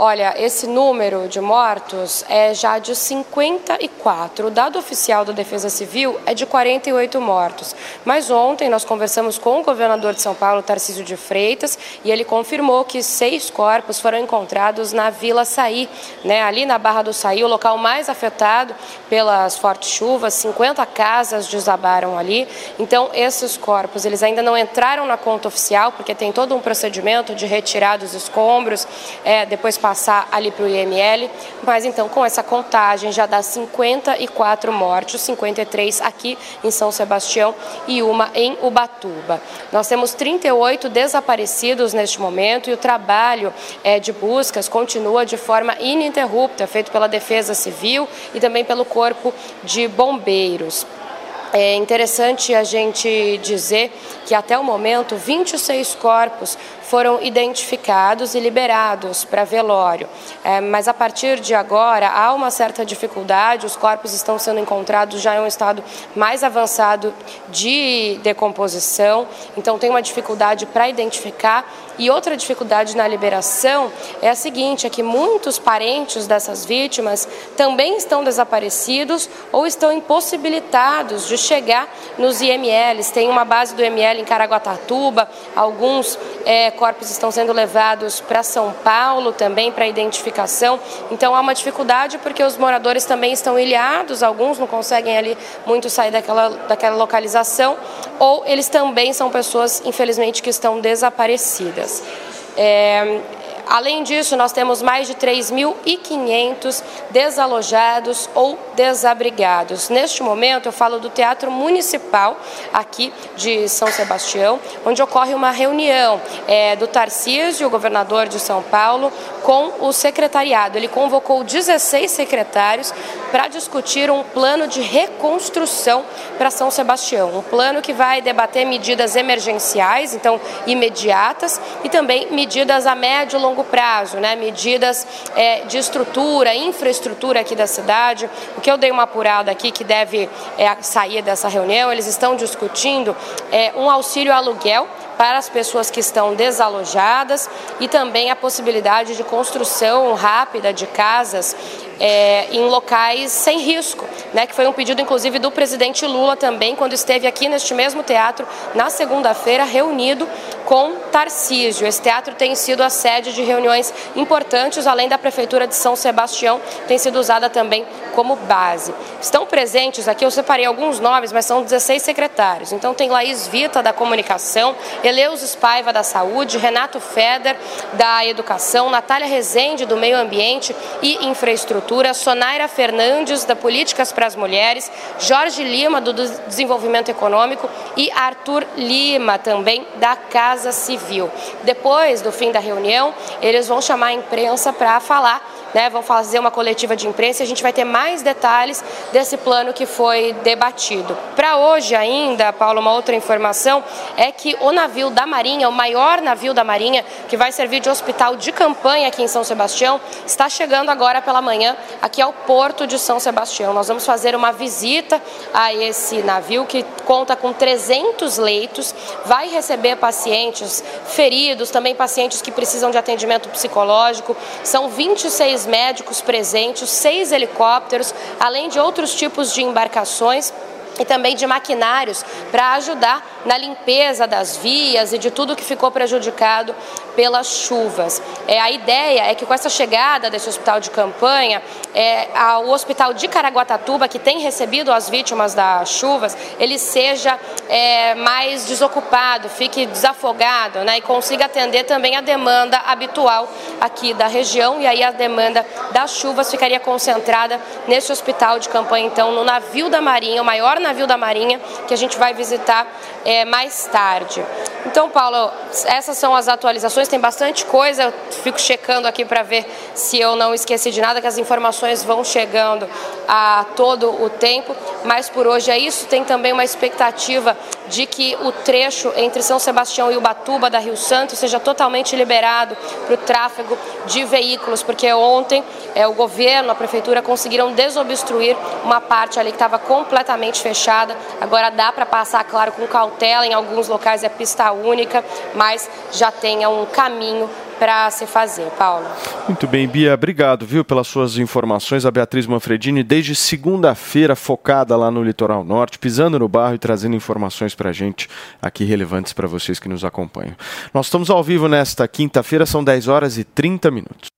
Olha, esse número de mortos é já de 54. O dado oficial da Defesa Civil é de 48 mortos. Mas ontem nós conversamos com o governador de São Paulo, Tarcísio de Freitas, e ele confirmou que seis corpos foram encontrados na Vila Saí, né, ali na Barra do Saí, o local mais afetado pelas fortes chuvas. 50 casas desabaram ali. Então, esses corpos, eles ainda não entraram na conta oficial, porque tem todo um procedimento de retirar dos escombros, é, depois passar ali para o IML, mas então com essa contagem já dá 54 mortes, 53 aqui em São Sebastião e uma em Ubatuba. Nós temos 38 desaparecidos neste momento e o trabalho é, de buscas continua de forma ininterrupta, feito pela Defesa Civil e também pelo Corpo de Bombeiros. É interessante a gente dizer que até o momento 26 corpos foram identificados e liberados para velório. É, mas a partir de agora há uma certa dificuldade, os corpos estão sendo encontrados já em um estado mais avançado de decomposição, então tem uma dificuldade para identificar. E outra dificuldade na liberação é a seguinte: é que muitos parentes dessas vítimas também estão desaparecidos ou estão impossibilitados de chegar nos IMLs. Tem uma base do IML em Caraguatatuba, alguns é, corpos estão sendo levados para São Paulo também para identificação. Então há uma dificuldade porque os moradores também estão ilhados, alguns não conseguem ali muito sair daquela, daquela localização, ou eles também são pessoas, infelizmente, que estão desaparecidas. É, Além disso, nós temos mais de 3.500 desalojados ou desabrigados. Neste momento, eu falo do Teatro Municipal aqui de São Sebastião, onde ocorre uma reunião é, do Tarcísio, o governador de São Paulo, com o secretariado. Ele convocou 16 secretários para discutir um plano de reconstrução para São Sebastião. Um plano que vai debater medidas emergenciais, então imediatas, e também medidas a médio e longo prazo, né? medidas é, de estrutura, infraestrutura aqui da cidade. O que eu dei uma apurada aqui que deve é, sair dessa reunião, eles estão discutindo é, um auxílio aluguel para as pessoas que estão desalojadas e também a possibilidade de construção rápida de casas é, em locais sem risco, né, que foi um pedido inclusive do presidente Lula também, quando esteve aqui neste mesmo teatro na segunda-feira, reunido com Tarcísio. Esse teatro tem sido a sede de reuniões importantes, além da Prefeitura de São Sebastião, tem sido usada também como base. Estão presentes aqui, eu separei alguns nomes, mas são 16 secretários. Então tem Laís Vita, da Comunicação, Eleus Spaiva, da Saúde, Renato Feder, da Educação, Natália Rezende, do Meio Ambiente e Infraestrutura, Sonaira Fernandes, da Políticas para as Mulheres, Jorge Lima, do Desenvolvimento Econômico e Arthur Lima, também da Casa Civil. Depois do fim da reunião, eles vão chamar a imprensa para falar né, vão fazer uma coletiva de imprensa e a gente vai ter mais detalhes desse plano que foi debatido. Para hoje ainda, Paulo, uma outra informação é que o navio da Marinha, o maior navio da Marinha, que vai servir de hospital de campanha aqui em São Sebastião, está chegando agora pela manhã aqui ao porto de São Sebastião. Nós vamos fazer uma visita a esse navio que conta com 300 leitos, vai receber pacientes feridos, também pacientes que precisam de atendimento psicológico. São 26 médicos presentes, seis helicópteros, além de outros tipos de embarcações e também de maquinários para ajudar na limpeza das vias e de tudo que ficou prejudicado pelas chuvas. É, a ideia é que com essa chegada desse hospital de campanha, é, a, o hospital de Caraguatatuba, que tem recebido as vítimas das chuvas, ele seja é, mais desocupado, fique desafogado né, e consiga atender também a demanda habitual aqui da região. E aí a demanda das chuvas ficaria concentrada nesse hospital de campanha, então, no navio da Marinha, o maior navio navio da Marinha, que a gente vai visitar é, mais tarde. Então, Paulo, essas são as atualizações, tem bastante coisa, eu fico checando aqui para ver se eu não esqueci de nada, que as informações vão chegando a todo o tempo, mas por hoje é isso. Tem também uma expectativa de que o trecho entre São Sebastião e Ubatuba da Rio Santo seja totalmente liberado para o tráfego de veículos, porque ontem é, o governo, a prefeitura conseguiram desobstruir uma parte ali que estava completamente fechada. Agora dá para passar, claro, com cautela, em alguns locais é pista única, mas já tenha um caminho para se fazer. Paulo. Muito bem, Bia, obrigado, viu, pelas suas informações. A Beatriz Manfredini, desde segunda-feira, focada lá no Litoral Norte, pisando no barro e trazendo informações para a gente aqui relevantes para vocês que nos acompanham. Nós estamos ao vivo nesta quinta-feira, são 10 horas e 30 minutos.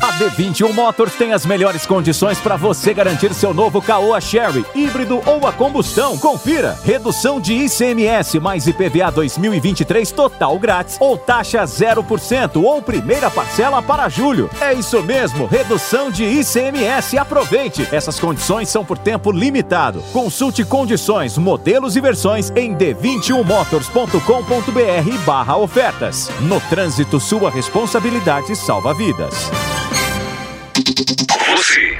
A D21 Motors tem as melhores condições para você garantir seu novo Caoa Sherry, híbrido ou a combustão. Confira: redução de ICMS mais IPVA 2023 total grátis ou taxa 0% ou primeira parcela para julho. É isso mesmo, redução de ICMS. Aproveite! Essas condições são por tempo limitado. Consulte condições, modelos e versões em d21motors.com.br barra ofertas. No trânsito, sua responsabilidade salva vidas. Você,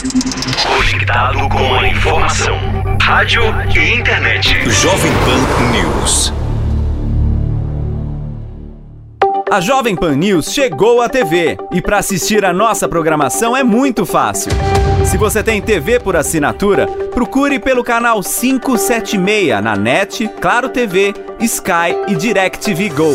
conectado com a informação. Rádio e internet. Jovem Pan News. A Jovem Pan News chegou à TV e para assistir a nossa programação é muito fácil. Se você tem TV por assinatura, procure pelo canal 576 na NET, Claro TV, Sky e DirecTV Go.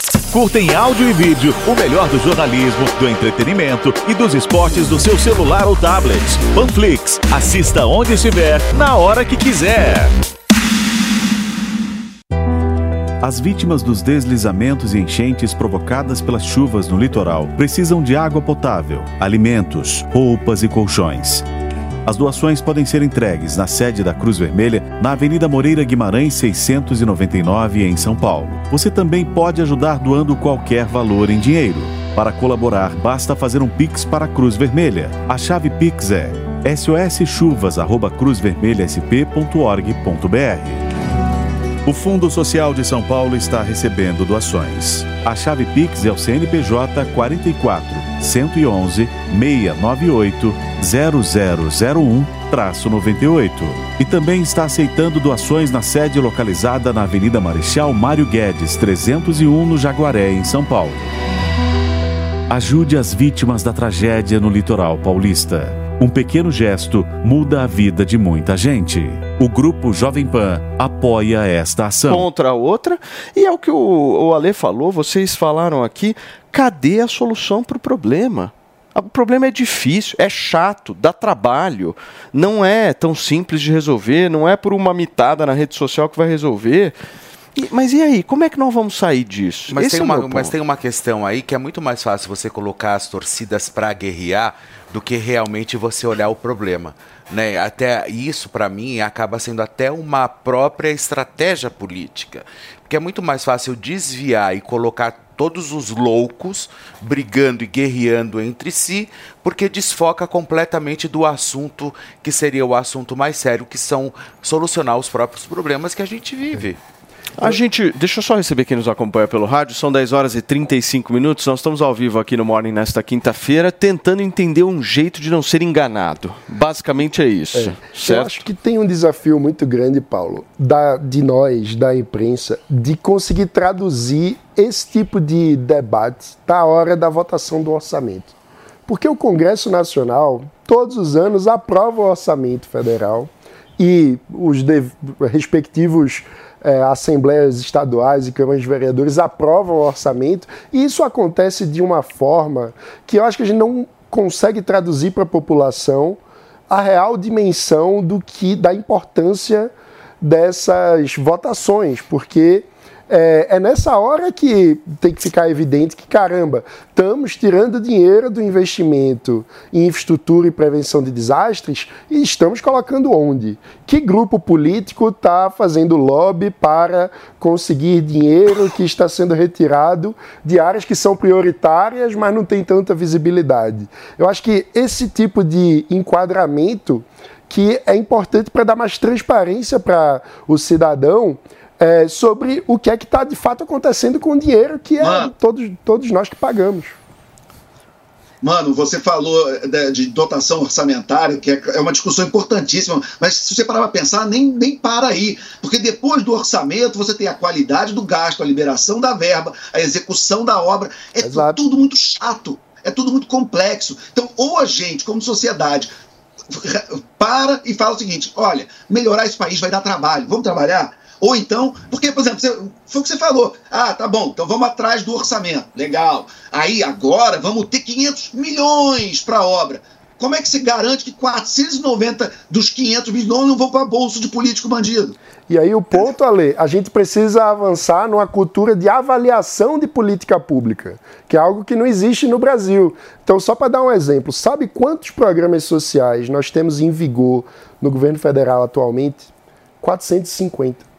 Curta em áudio e vídeo o melhor do jornalismo, do entretenimento e dos esportes do seu celular ou tablet. Panflix. Assista onde estiver, na hora que quiser. As vítimas dos deslizamentos e enchentes provocadas pelas chuvas no litoral precisam de água potável, alimentos, roupas e colchões. As doações podem ser entregues na sede da Cruz Vermelha, na Avenida Moreira Guimarães 699, em São Paulo. Você também pode ajudar doando qualquer valor em dinheiro. Para colaborar, basta fazer um Pix para a Cruz Vermelha. A chave Pix é soschuvas.cruzvermelhasp.org.br. O Fundo Social de São Paulo está recebendo doações. A chave Pix é o CNPJ 44 111 698 0001-98. E também está aceitando doações na sede localizada na Avenida Marechal Mário Guedes, 301, no Jaguaré, em São Paulo. Ajude as vítimas da tragédia no litoral paulista. Um pequeno gesto muda a vida de muita gente. O Grupo Jovem Pan apoia esta ação. Contra a outra. E é o que o, o Ale falou, vocês falaram aqui. Cadê a solução para o problema? O problema é difícil, é chato, dá trabalho, não é tão simples de resolver, não é por uma mitada na rede social que vai resolver. E- mas e aí, como é que nós vamos sair disso? Mas Esse tem, é uma, mas tem uma questão aí que é muito mais fácil você colocar as torcidas para guerrear do que realmente você olhar o problema. Né? Até isso, para mim, acaba sendo até uma própria estratégia política. Porque é muito mais fácil desviar e colocar todos os loucos brigando e guerreando entre si, porque desfoca completamente do assunto que seria o assunto mais sério, que são solucionar os próprios problemas que a gente vive. A gente, deixa eu só receber quem nos acompanha pelo rádio, são 10 horas e 35 minutos, nós estamos ao vivo aqui no Morning nesta quinta-feira, tentando entender um jeito de não ser enganado. Basicamente é isso, É. Eu certo? acho que tem um desafio muito grande, Paulo, da, de nós, da imprensa, de conseguir traduzir esse tipo de debate na hora da votação do orçamento. Porque o Congresso Nacional, todos os anos, aprova o orçamento federal e os respectivos eh, assembleias estaduais e câmaras de vereadores aprovam o orçamento, e isso acontece de uma forma que eu acho que a gente não consegue traduzir para a população a real dimensão do que da importância dessas votações, porque é, é nessa hora que tem que ficar evidente que, caramba, estamos tirando dinheiro do investimento em infraestrutura e prevenção de desastres e estamos colocando onde? Que grupo político está fazendo lobby para conseguir dinheiro que está sendo retirado de áreas que são prioritárias, mas não tem tanta visibilidade? Eu acho que esse tipo de enquadramento que é importante para dar mais transparência para o cidadão é, sobre o que é que está de fato acontecendo com o dinheiro que é todos, todos nós que pagamos. Mano, você falou eh, de, de dotação orçamentária, que é, é uma discussão importantíssima, mas se você parar para pensar, nem, nem para aí. Porque depois do orçamento, você tem a qualidade do gasto, a liberação da verba, a execução da obra. É tu- tudo muito chato, é tudo muito complexo. Então, ou a gente, como sociedade, para e fala o seguinte: olha, melhorar esse país vai dar trabalho, vamos trabalhar? Ou então, porque, por exemplo, você- foi o que você falou. Ah, tá bom, então vamos atrás do orçamento. Legal. Aí agora vamos ter 500 milhões para a obra. Como é que se garante que 490 dos 500 milhões não vão para bolso de político bandido? E aí o ponto, Ale, a gente precisa avançar numa cultura de avaliação de política pública, que é algo que não existe no Brasil. Então, só para dar um exemplo, sabe quantos programas sociais nós temos em vigor no governo federal atualmente? 450.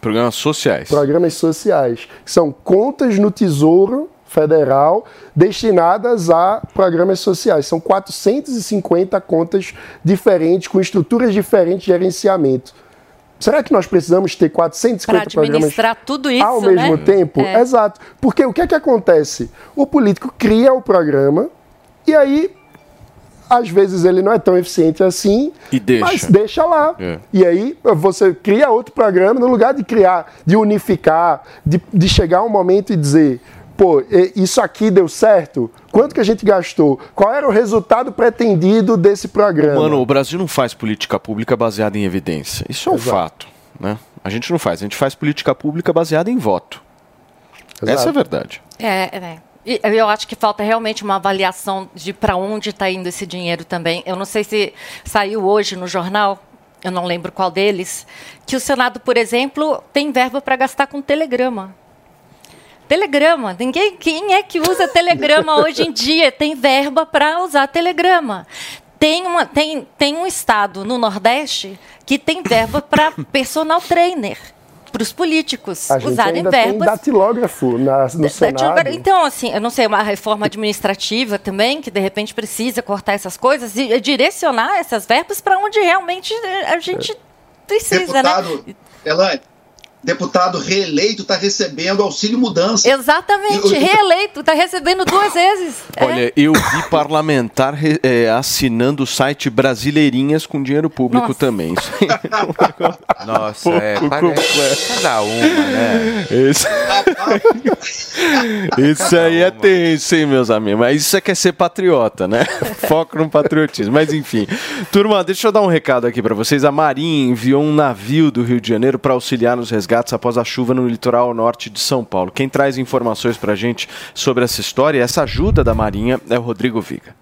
Programas sociais. Programas sociais, que são contas no Tesouro Federal destinadas a programas sociais. São 450 contas diferentes, com estruturas diferentes de gerenciamento. Será que nós precisamos ter 450 Para programas administrar tudo isso, ao mesmo né? tempo? É. Exato. Porque o que é que acontece? O político cria o programa e aí, às vezes, ele não é tão eficiente assim, E deixa. mas deixa lá. É. E aí você cria outro programa no lugar de criar, de unificar, de, de chegar um momento e dizer, pô, isso aqui deu certo? Quanto que a gente gastou? Qual era o resultado pretendido desse programa? Mano, o Brasil não faz política pública baseada em evidência. Isso é um Exato. fato. Né? A gente não faz. A gente faz política pública baseada em voto. Essa é a verdade. É, é. Eu acho que falta realmente uma avaliação de para onde está indo esse dinheiro também. Eu não sei se saiu hoje no jornal, eu não lembro qual deles, que o Senado, por exemplo, tem verba para gastar com telegrama. Telegrama. Ninguém, quem é que usa telegrama <laughs> hoje em dia? Tem verba para usar telegrama. Tem, uma, tem, tem um estado no Nordeste que tem verba para personal trainer, para os políticos A gente usarem ainda tem verbas datilógrafo na, no Senado. Então, assim, eu não sei, uma reforma administrativa também, que de repente precisa cortar essas coisas e eh, direcionar essas verbas para onde realmente a gente precisa, né? Deputado, Elaine, deputado reeleito está recebendo auxílio mudança. Exatamente, Eu- eu- reeleito, está recebendo duas vezes. É. Olha, eu vi parlamentar re- é, assinando o site Brasileirinhas com dinheiro público Nossa. também. É <laughs> Nossa, é, parece complexo. cada uma, né? Esse... <laughs> isso aí é tenso, hein, meus amigos? Mas isso é que é ser patriota, né? <laughs> Foco no patriotismo. Mas enfim. Turma, deixa eu dar um recado aqui pra vocês. A Marinha enviou um navio do Rio de Janeiro para auxiliar nos resgates após a chuva no litoral norte de São Paulo. Quem traz informações pra gente sobre essa história, essa ajuda da Marinha, é o Rodrigo Viga.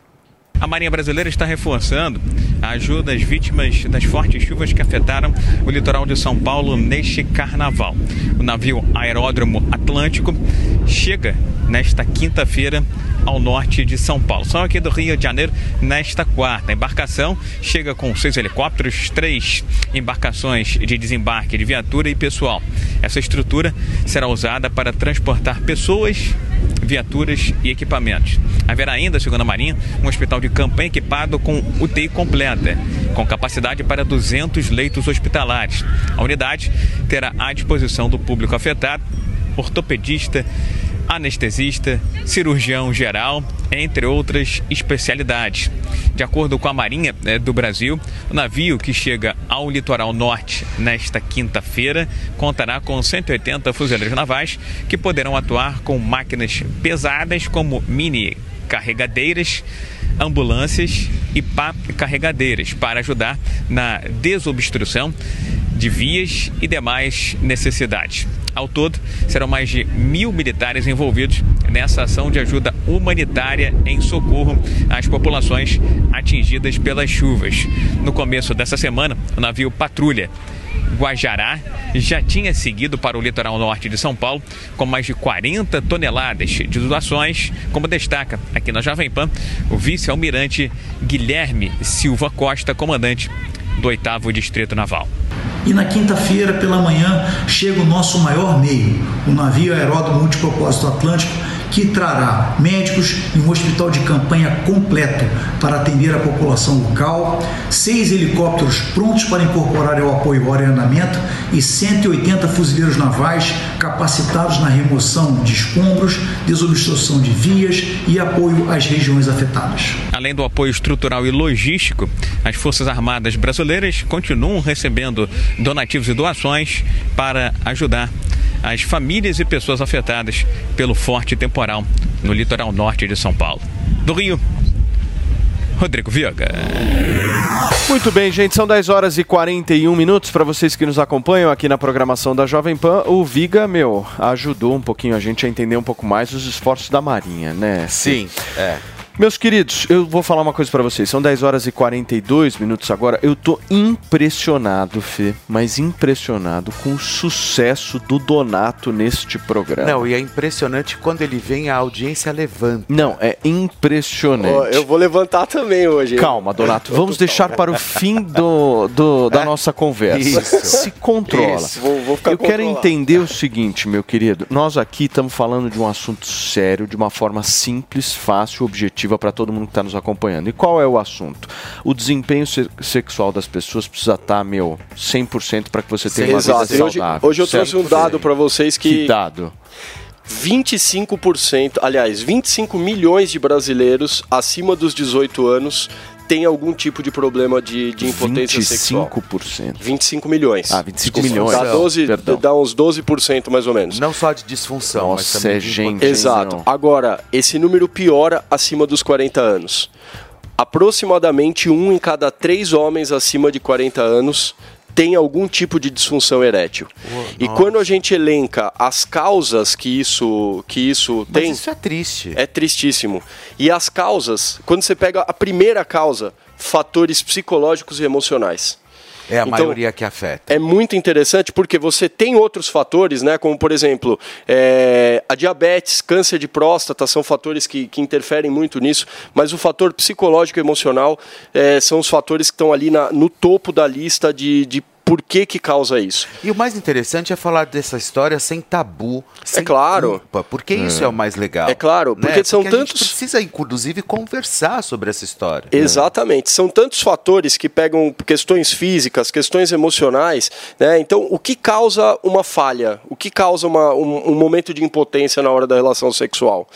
A Marinha Brasileira está reforçando a ajuda às vítimas das fortes chuvas que afetaram o litoral de São Paulo neste carnaval. O navio Aeródromo Atlântico chega nesta quinta-feira ao norte de São Paulo. São aqui do Rio de Janeiro nesta quarta. A embarcação chega com seis helicópteros, três embarcações de desembarque de viatura e pessoal. Essa estrutura será usada para transportar pessoas, viaturas e equipamentos. Haverá ainda, segundo a Marinha, um hospital de campanha equipado com UTI completa, com capacidade para 200 leitos hospitalares. A unidade terá à disposição do público afetado ortopedista, anestesista, cirurgião geral, entre outras especialidades. De acordo com a Marinha eh, do Brasil, o navio que chega ao litoral norte nesta quinta-feira contará com 180 fuzileiros navais que poderão atuar com máquinas pesadas como mini carregadeiras, ambulâncias e carregadeiras para ajudar na desobstrução de vias e demais necessidades. Ao todo, serão mais de mil militares envolvidos nessa ação de ajuda humanitária em socorro às populações atingidas pelas chuvas. No começo dessa semana, o navio Patrulha Guajará já tinha seguido para o litoral norte de São Paulo com mais de 40 toneladas de doações, como destaca aqui na Jovem Pan o vice-almirante Guilherme Silva Costa, comandante do 8 Distrito Naval. E na quinta-feira, pela manhã, chega o nosso maior meio, o navio aeródromo multipropósito Atlântico, que trará médicos e um hospital de campanha completo para atender a população local, seis helicópteros prontos para incorporar ao apoio ao andamento e 180 fuzileiros navais capacitados na remoção de escombros, desobstrução de vias e apoio às regiões afetadas. Além do apoio estrutural e logístico, as Forças Armadas brasileiras continuam recebendo donativos e doações para ajudar as famílias e pessoas afetadas pelo forte temporal no litoral norte de São Paulo. Do Rio, Rodrigo Viaga. Muito bem, gente, são 10 horas e 41 minutos para vocês que nos acompanham aqui na programação da Jovem Pan. O Viga, meu, ajudou um pouquinho a gente a entender um pouco mais os esforços da Marinha, né? Sim, é. Meus queridos, eu vou falar uma coisa pra vocês. São 10 horas e 42 minutos agora. Eu tô impressionado, Fê, mas impressionado com o sucesso do Donato neste programa. Não, e é impressionante quando ele vem, a audiência levanta. Não, é impressionante. Ó, eu vou levantar também hoje. hein? Calma, Donato. Vamos deixar para o fim do, do- da nossa conversa. Isso. Se controla. Isso, vou- vou ficar Eu quero entender o seguinte, meu querido. Nós aqui estamos falando de um assunto sério, de uma forma simples, fácil, objetiva para todo mundo que está nos acompanhando. E qual é o assunto? O desempenho se- sexual das pessoas precisa estar, meu, 100% para que você tenha uma Exato. vida E Hoje, saudável. hoje eu trouxe um certo? dado para vocês que, Que dado? 25%, aliás, 25 milhões de brasileiros acima dos 18 anos têm algum tipo de problema de, de impotência sexual. 25%. 25 milhões. Ah, 25 Desculpa, milhões. Dá, 12, Perdão. dá uns 12% mais ou menos. Não só de disfunção, mas Nossa, também é de gente. Exato. não. Agora, esse número piora acima dos 40 anos. Aproximadamente um em cada três homens acima de 40 anos tem algum tipo de disfunção erétil. e quando a gente elenca as causas que isso, que isso Mas tem. isso é triste. É tristíssimo. E as causas, quando você pega a primeira causa, fatores psicológicos e emocionais. É a Então, maioria que afeta. É muito interessante porque você tem outros fatores, né? Como, por exemplo, é, a diabetes, câncer de próstata são fatores que, que interferem muito nisso, mas o fator psicológico e emocional é, são os fatores que estão ali na- no topo da lista de, de por que, que causa isso. E o mais interessante é falar dessa história sem tabu, sem claro. culpa, porque isso é o mais legal. É claro, né? porque são a gente tantos- precisa, inclusive, conversar sobre essa história. Exatamente. São tantos fatores que pegam questões físicas, questões emocionais, né? Então, o que causa uma falha? O que causa uma- um, um momento de impotência na hora da relação sexual?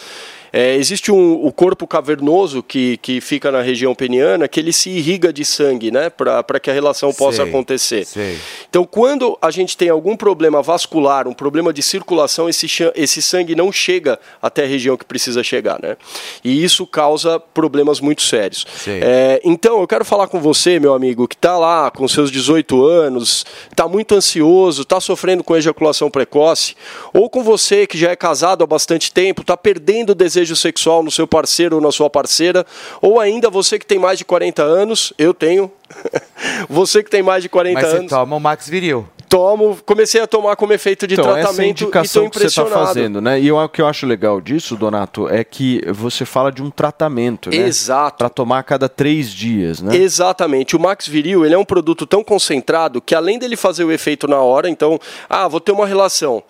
É, existe um, o corpo cavernoso que, que fica na região peniana que ele se irriga de sangue, né? Para que a relação possa Sei, acontecer. sei. Então, quando a gente tem algum problema vascular, um problema de circulação, esse, esse sangue não chega até a região que precisa chegar, né? E isso causa problemas muito sérios. É, então, eu quero falar com você, meu amigo, que está lá com seus 18 anos, está muito ansioso, está sofrendo com ejaculação precoce, ou com você que já é casado há bastante tempo, está perdendo o desejo sexual no seu parceiro ou na sua parceira, ou ainda você que tem mais de 40 anos, eu tenho, <laughs> você que tem mais de 40 Mas você anos toma o Max Viril. Tomo, comecei a tomar como efeito de então, essa tratamento e indicação estou que você está impressionado. fazendo, né? E eu- o que eu acho legal disso, Donato, é que você fala de um tratamento, né? Exato. Para tomar a cada três dias, né? Exatamente. O Max Viril ele é um produto tão concentrado que além dele fazer o efeito na hora, então, ah, vou ter uma relação.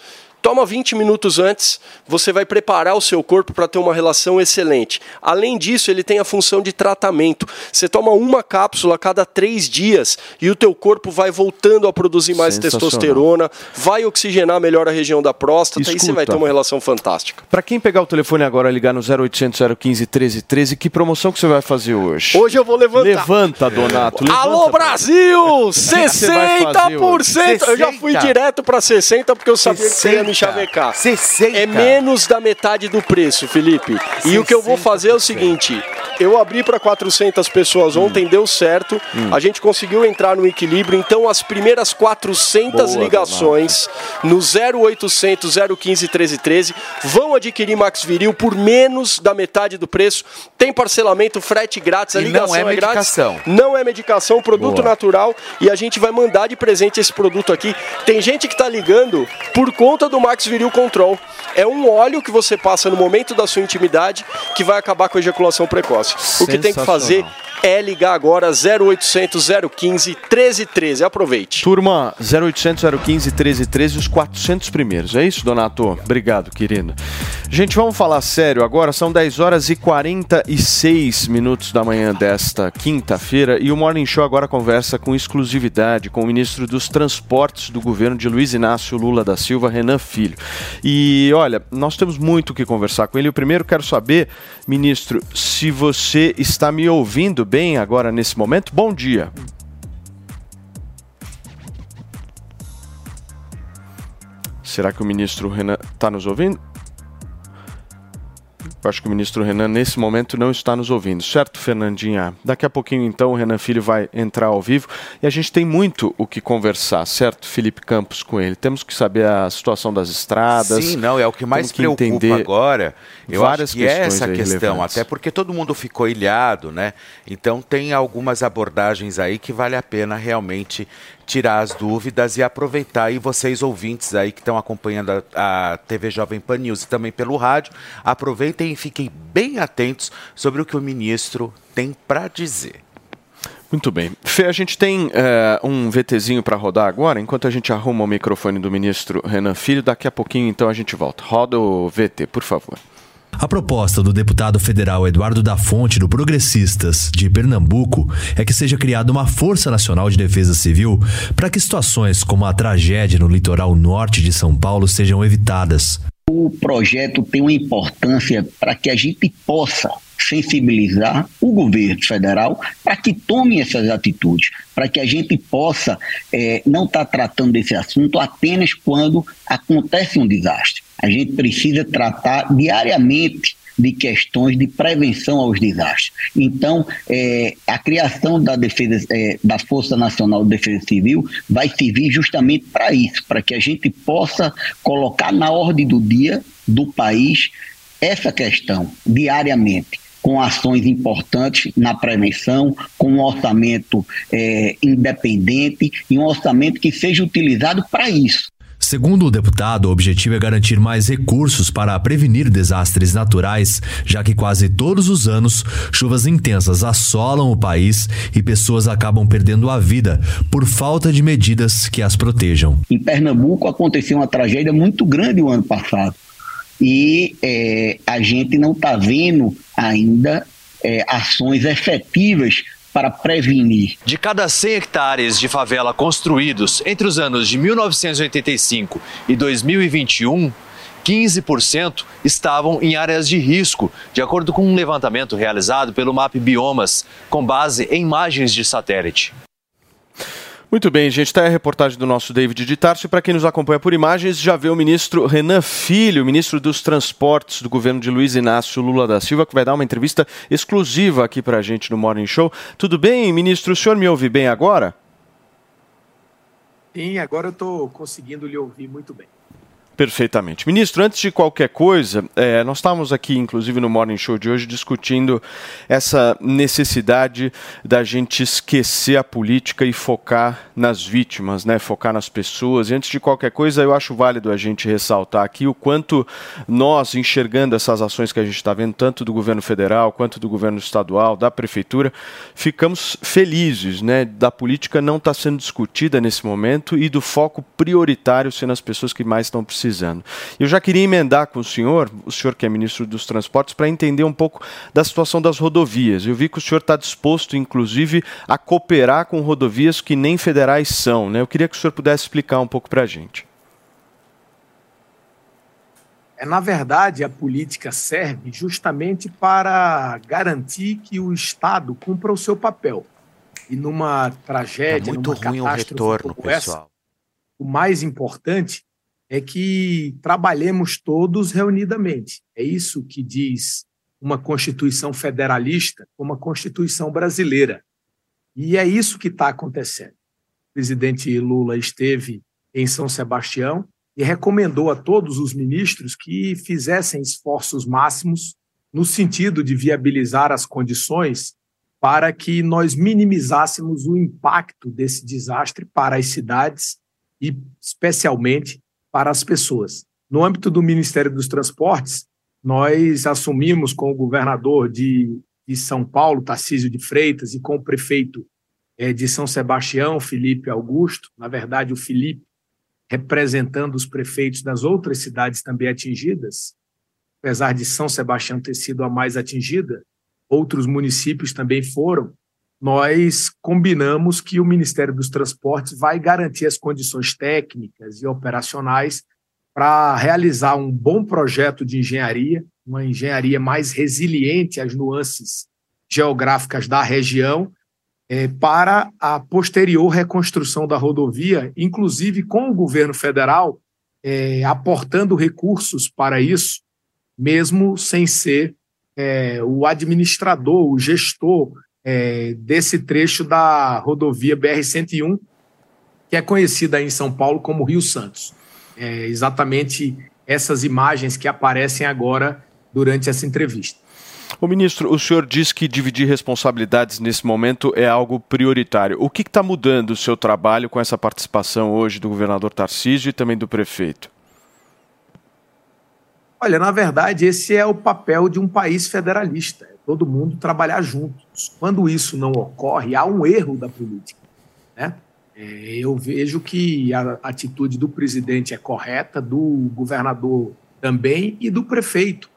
Toma 20 minutos antes, você vai preparar o seu corpo para ter uma relação excelente. Além disso, ele tem a função de tratamento. Você toma uma cápsula a cada três dias e o teu corpo vai voltando a produzir mais testosterona, vai oxigenar melhor a região da próstata e você vai ter Escuta. uma relação fantástica. Para quem pegar o telefone agora e ligar no 0800 015 1313, que promoção que você vai fazer hoje? Hoje eu vou levantar. Levanta, Donato. levanta. Alô Brasil! O que que você vai fazer hoje? 60%! Eu já fui 60? direto para 60 porque eu sabia que você ia me 60. chavecar. 60. É menos da metade do preço, Felipe. E o que eu vou fazer é o seguinte: eu abri para 400 pessoas Hum. ontem, deu certo. A gente conseguiu entrar no equilíbrio. Então, as primeiras 400 Boa, ligações no 0800 015 1313 vão adquirir Max Viril por menos da metade do preço. Tem parcelamento, frete grátis, a E não ligação é grátis. medicação. Não é medicação, produto Boa. natural e a gente vai mandar de presente esse produto aqui. Tem gente que está ligando por conta do Max Viril Control. É um óleo que você passa no momento da sua intimidade que vai acabar com a ejaculação precoce. O que tem que fazer é ligar agora 0800 015 1313. Aproveite. Turma, 0800 015 1313, os 400 primeiros. É isso, Donato? Obrigado, querido. Gente, vamos falar sério agora. São 10 horas e 46 minutos da manhã desta quinta-feira e o Morning Show agora conversa com exclusividade com o ministro dos Transportes do governo de Luiz Inácio Lula da Silva, Renan Filho. E olha, nós temos muito o que conversar com ele. Eu primeiro quero saber, ministro, se você está me ouvindo bem agora nesse momento. Bom dia. Será que o ministro Renan está nos ouvindo? Eu acho que o ministro Renan, nesse momento, não está nos ouvindo, certo, Fernandinha? Daqui a pouquinho, então, o Renan Filho vai entrar ao vivo e a gente tem muito o que conversar, certo, Felipe Campos, com ele. Temos que saber a situação das estradas. Sim, não, é o que mais que preocupa entender agora. Eu várias acho que é essa questão, até porque todo mundo ficou ilhado, né? Então tem algumas abordagens aí que vale a pena realmente tirar as dúvidas e aproveitar. E vocês ouvintes aí que estão acompanhando a, a TV Jovem Pan News e também pelo rádio, aproveitem e fiquem bem atentos sobre o que o ministro tem para dizer. Muito bem. Fê, a gente tem eh, um VTzinho para rodar agora, enquanto a gente arruma o microfone do ministro Renan Filho. Daqui a pouquinho, então, a gente volta. Roda o VT, por favor. A proposta do deputado federal Eduardo da Fonte, do Progressistas de Pernambuco, é que seja criada uma Força Nacional de Defesa Civil para que situações como a tragédia no litoral norte de São Paulo sejam evitadas. O projeto tem uma importância para que a gente possa sensibilizar o governo federal para que tome essas atitudes, para que a gente possa eh, não estar tratando desse assunto apenas quando acontece um desastre. A gente precisa tratar diariamente de questões de prevenção aos desastres. Então, eh, a criação da defesa eh, da Força Nacional de Defesa Civil vai servir justamente para isso, para que a gente possa colocar na ordem do dia do país essa questão diariamente com ações importantes na prevenção, com um orçamento eh, independente e um orçamento que seja utilizado para isso. Segundo o deputado, o objetivo é garantir mais recursos para prevenir desastres naturais, já que quase todos os anos chuvas intensas assolam o país e pessoas acabam perdendo a vida por falta de medidas que as protejam. Em Pernambuco aconteceu uma tragédia muito grande o ano passado e eh, a gente não está vendo ainda eh, ações efetivas para prevenir. De cada 100 hectares de favela construídos entre os anos de 1985 e 2021, 15% estavam em áreas de risco, de acordo com um levantamento realizado pelo MAP Biomas, com base em imagens de satélite. Muito bem, gente. Está a reportagem do nosso David de Tarso. Para quem nos acompanha por imagens, já vê o ministro Renan Filho, ministro dos Transportes do governo de Luiz Inácio Lula da Silva, que vai dar uma entrevista exclusiva aqui para a gente no Morning Show. Tudo bem, ministro? O senhor me ouve bem agora? Sim, agora eu estou conseguindo lhe ouvir muito bem. Perfeitamente. Ministro, antes de qualquer coisa, é, nós estávamos aqui, inclusive no Morning Show de hoje, discutindo essa necessidade da gente esquecer a política e focar nas vítimas, né? focar nas pessoas. E antes de qualquer coisa, eu acho válido a gente ressaltar aqui o quanto nós, enxergando essas ações que a gente está vendo, tanto do governo federal quanto do governo estadual, da prefeitura, ficamos felizes né? da política não estar tá sendo discutida nesse momento e do foco prioritário sendo as pessoas que mais estão precisando precisando. Eu já queria emendar com o senhor, o senhor que é ministro dos Transportes, para entender um pouco da situação das rodovias. Eu vi que o senhor está disposto, inclusive, a cooperar com rodovias que nem federais são. Né? Eu queria que o senhor pudesse explicar um pouco para a gente. É, na verdade, a política serve justamente para garantir que o Estado cumpra o seu papel. E numa tragédia, tá muito numa ruim o retorno, como essa, pessoal. o mais importante é que trabalhemos todos reunidamente. É isso que diz uma Constituição federalista como a Constituição brasileira. E é isso que está acontecendo. O presidente Lula esteve em São Sebastião e recomendou a todos os ministros que fizessem esforços máximos no sentido de viabilizar as condições para que nós minimizássemos o impacto desse desastre para as cidades e, especialmente, para as pessoas. No âmbito do Ministério dos Transportes, nós assumimos com o governador de, de São Paulo, Tarcísio de Freitas, e com o prefeito eh, de São Sebastião, Felipe Augusto, na verdade, o Felipe representando os prefeitos das outras cidades também atingidas, apesar de São Sebastião ter sido a mais atingida, outros municípios também foram. Nós combinamos que o Ministério dos Transportes vai garantir as condições técnicas e operacionais para realizar um bom projeto de engenharia, uma engenharia mais resiliente às nuances geográficas da região, eh, para a posterior reconstrução da rodovia, inclusive com o governo federal eh, aportando recursos para isso, mesmo sem ser eh, o administrador, o gestor eh, desse trecho da rodovia BR-101, que é conhecida em São Paulo como Rio Santos. É exatamente essas imagens que aparecem agora durante essa entrevista. O ministro, o senhor diz que dividir responsabilidades nesse momento é algo prioritário. O que está mudando o seu trabalho com essa participação hoje do governador Tarcísio e também do prefeito? Olha, na verdade, esse é o papel de um país federalista: é todo mundo trabalhar juntos. Quando isso não ocorre, há um erro da política. Né? É, eu vejo que a atitude do presidente é correta, do governador também e do prefeito.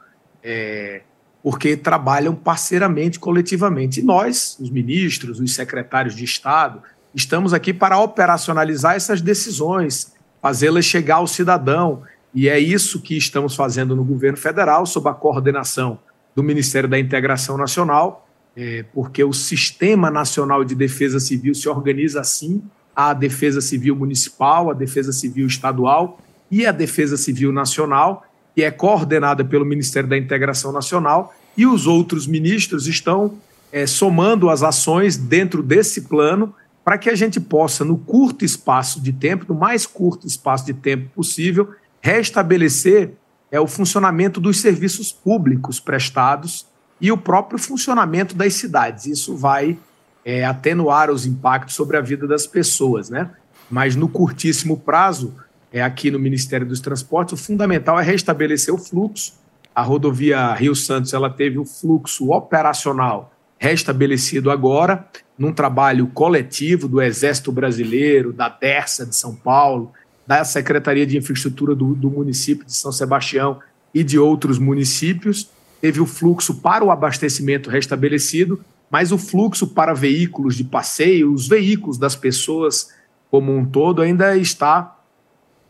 É, porque trabalham parceiramente, coletivamente. E nós, os ministros, os secretários de Estado, estamos aqui para operacionalizar essas decisões, fazê-las chegar ao cidadão. E é isso que estamos fazendo no governo federal, sob a coordenação do Ministério da Integração Nacional, é, porque o Sistema Nacional de Defesa Civil se organiza assim: a Defesa Civil Municipal, a Defesa Civil Estadual e a Defesa Civil Nacional que é coordenada pelo Ministério da Integração Nacional, e os outros ministros estão é, somando as ações dentro desse plano para que a gente possa, no curto espaço de tempo, no mais curto espaço de tempo possível, restabelecer é, o funcionamento dos serviços públicos prestados e o próprio funcionamento das cidades. Isso vai é, atenuar os impactos sobre a vida das pessoas, né? Mas no curtíssimo prazo, é, aqui no Ministério dos Transportes, o fundamental é restabelecer o fluxo. A rodovia Rio Santos ela teve o fluxo operacional restabelecido agora, num trabalho coletivo do Exército Brasileiro, da DERSA de São Paulo, da Secretaria de Infraestrutura do, do município de São Sebastião e de outros municípios. Teve o fluxo para o abastecimento restabelecido, mas o fluxo para veículos de passeio, os veículos das pessoas como um todo, ainda está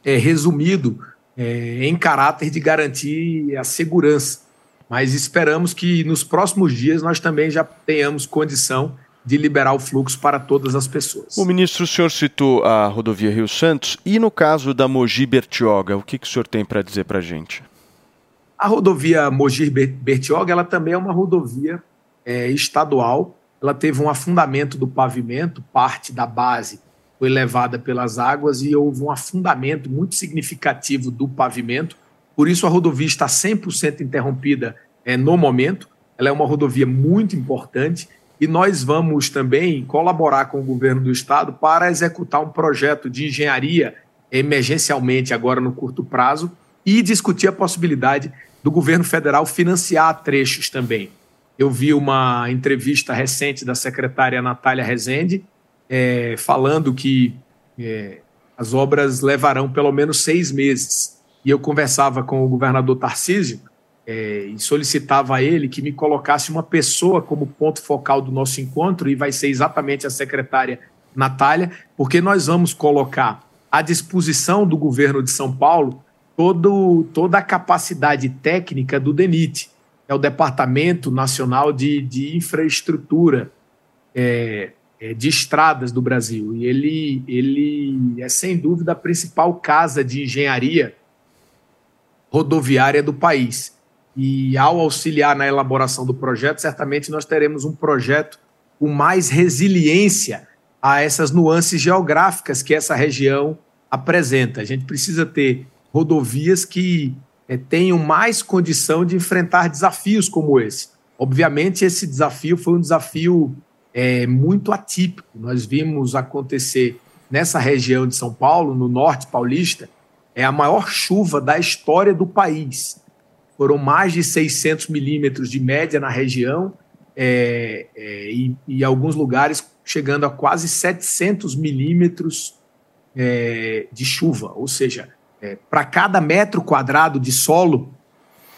é, resumido é, em caráter de garantir a segurança. Mas esperamos que nos próximos dias nós também já tenhamos condição de liberar o fluxo para todas as pessoas. O ministro, o senhor citou a rodovia Rio Santos e no caso da Mogi Bertioga, o que, que o senhor tem para dizer para a gente? A rodovia Mogi Bertioga ela também é uma rodovia é, estadual. Ela teve um afundamento do pavimento, parte da base foi levada pelas águas e houve um afundamento muito significativo do pavimento. Por isso, a rodovia está 100% interrompida é, no momento. Ela é uma rodovia muito importante e nós vamos também colaborar com o governo do estado para executar um projeto de engenharia emergencialmente agora no curto prazo e discutir a possibilidade do governo federal financiar trechos também. Eu vi uma entrevista recente da secretária Natália Rezende é, falando que é, as obras levarão pelo menos seis meses. E eu conversava com o governador Tarcísio é, e solicitava a ele que me colocasse uma pessoa como ponto focal do nosso encontro, e vai ser exatamente a secretária Natália, porque nós vamos colocar à disposição do governo de São Paulo todo, toda a capacidade técnica do DENIT, é o Departamento Nacional de, de Infraestrutura é, é, de Estradas do Brasil. E ele, ele é, sem dúvida, a principal casa de engenharia rodoviária do país. E ao auxiliar na elaboração do projeto, certamente nós teremos um projeto com mais resiliência a essas nuances geográficas que essa região apresenta. A gente precisa ter rodovias que é, tenham mais condição de enfrentar desafios como esse. Obviamente, esse desafio foi um desafio é, muito atípico. Nós vimos acontecer nessa região de São Paulo, no norte paulista, é a maior chuva da história do país foram mais de 600 milímetros de média na região é, é, e, e alguns lugares chegando a quase 700 milímetros é, de chuva, ou seja, é, para cada metro quadrado de solo,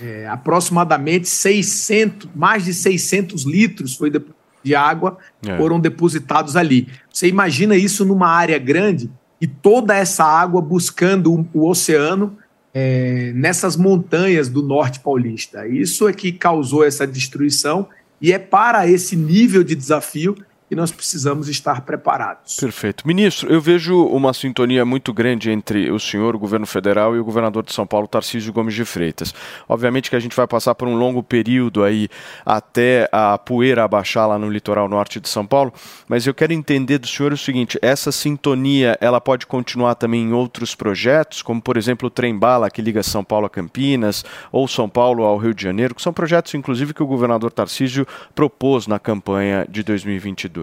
é, aproximadamente 600, mais de 600 litros foi de, de água É. foram depositados ali. Você imagina isso numa área grande e toda essa água buscando o, o oceano é, nessas montanhas do norte paulista. Isso é que causou essa destruição e é para esse nível de desafio que nós precisamos estar preparados. Perfeito. Ministro, eu vejo uma sintonia muito grande entre o senhor, o governo federal e o governador de São Paulo, Tarcísio Gomes de Freitas. Obviamente que a gente vai passar por um longo período aí até a poeira abaixar lá no litoral norte de São Paulo, mas eu quero entender do senhor o seguinte, essa sintonia, ela pode continuar também em outros projetos, como por exemplo o Trem-Bala, que liga São Paulo a Campinas, ou São Paulo ao Rio de Janeiro, que são projetos inclusive que o governador Tarcísio propôs na campanha de 2022.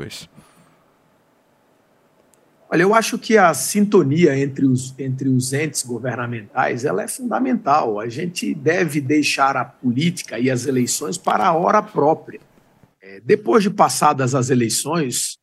Olha, eu acho que a sintonia entre os, entre os entes governamentais ela é fundamental. A gente deve deixar a política e as eleições para a hora própria. É, depois de passadas as eleições,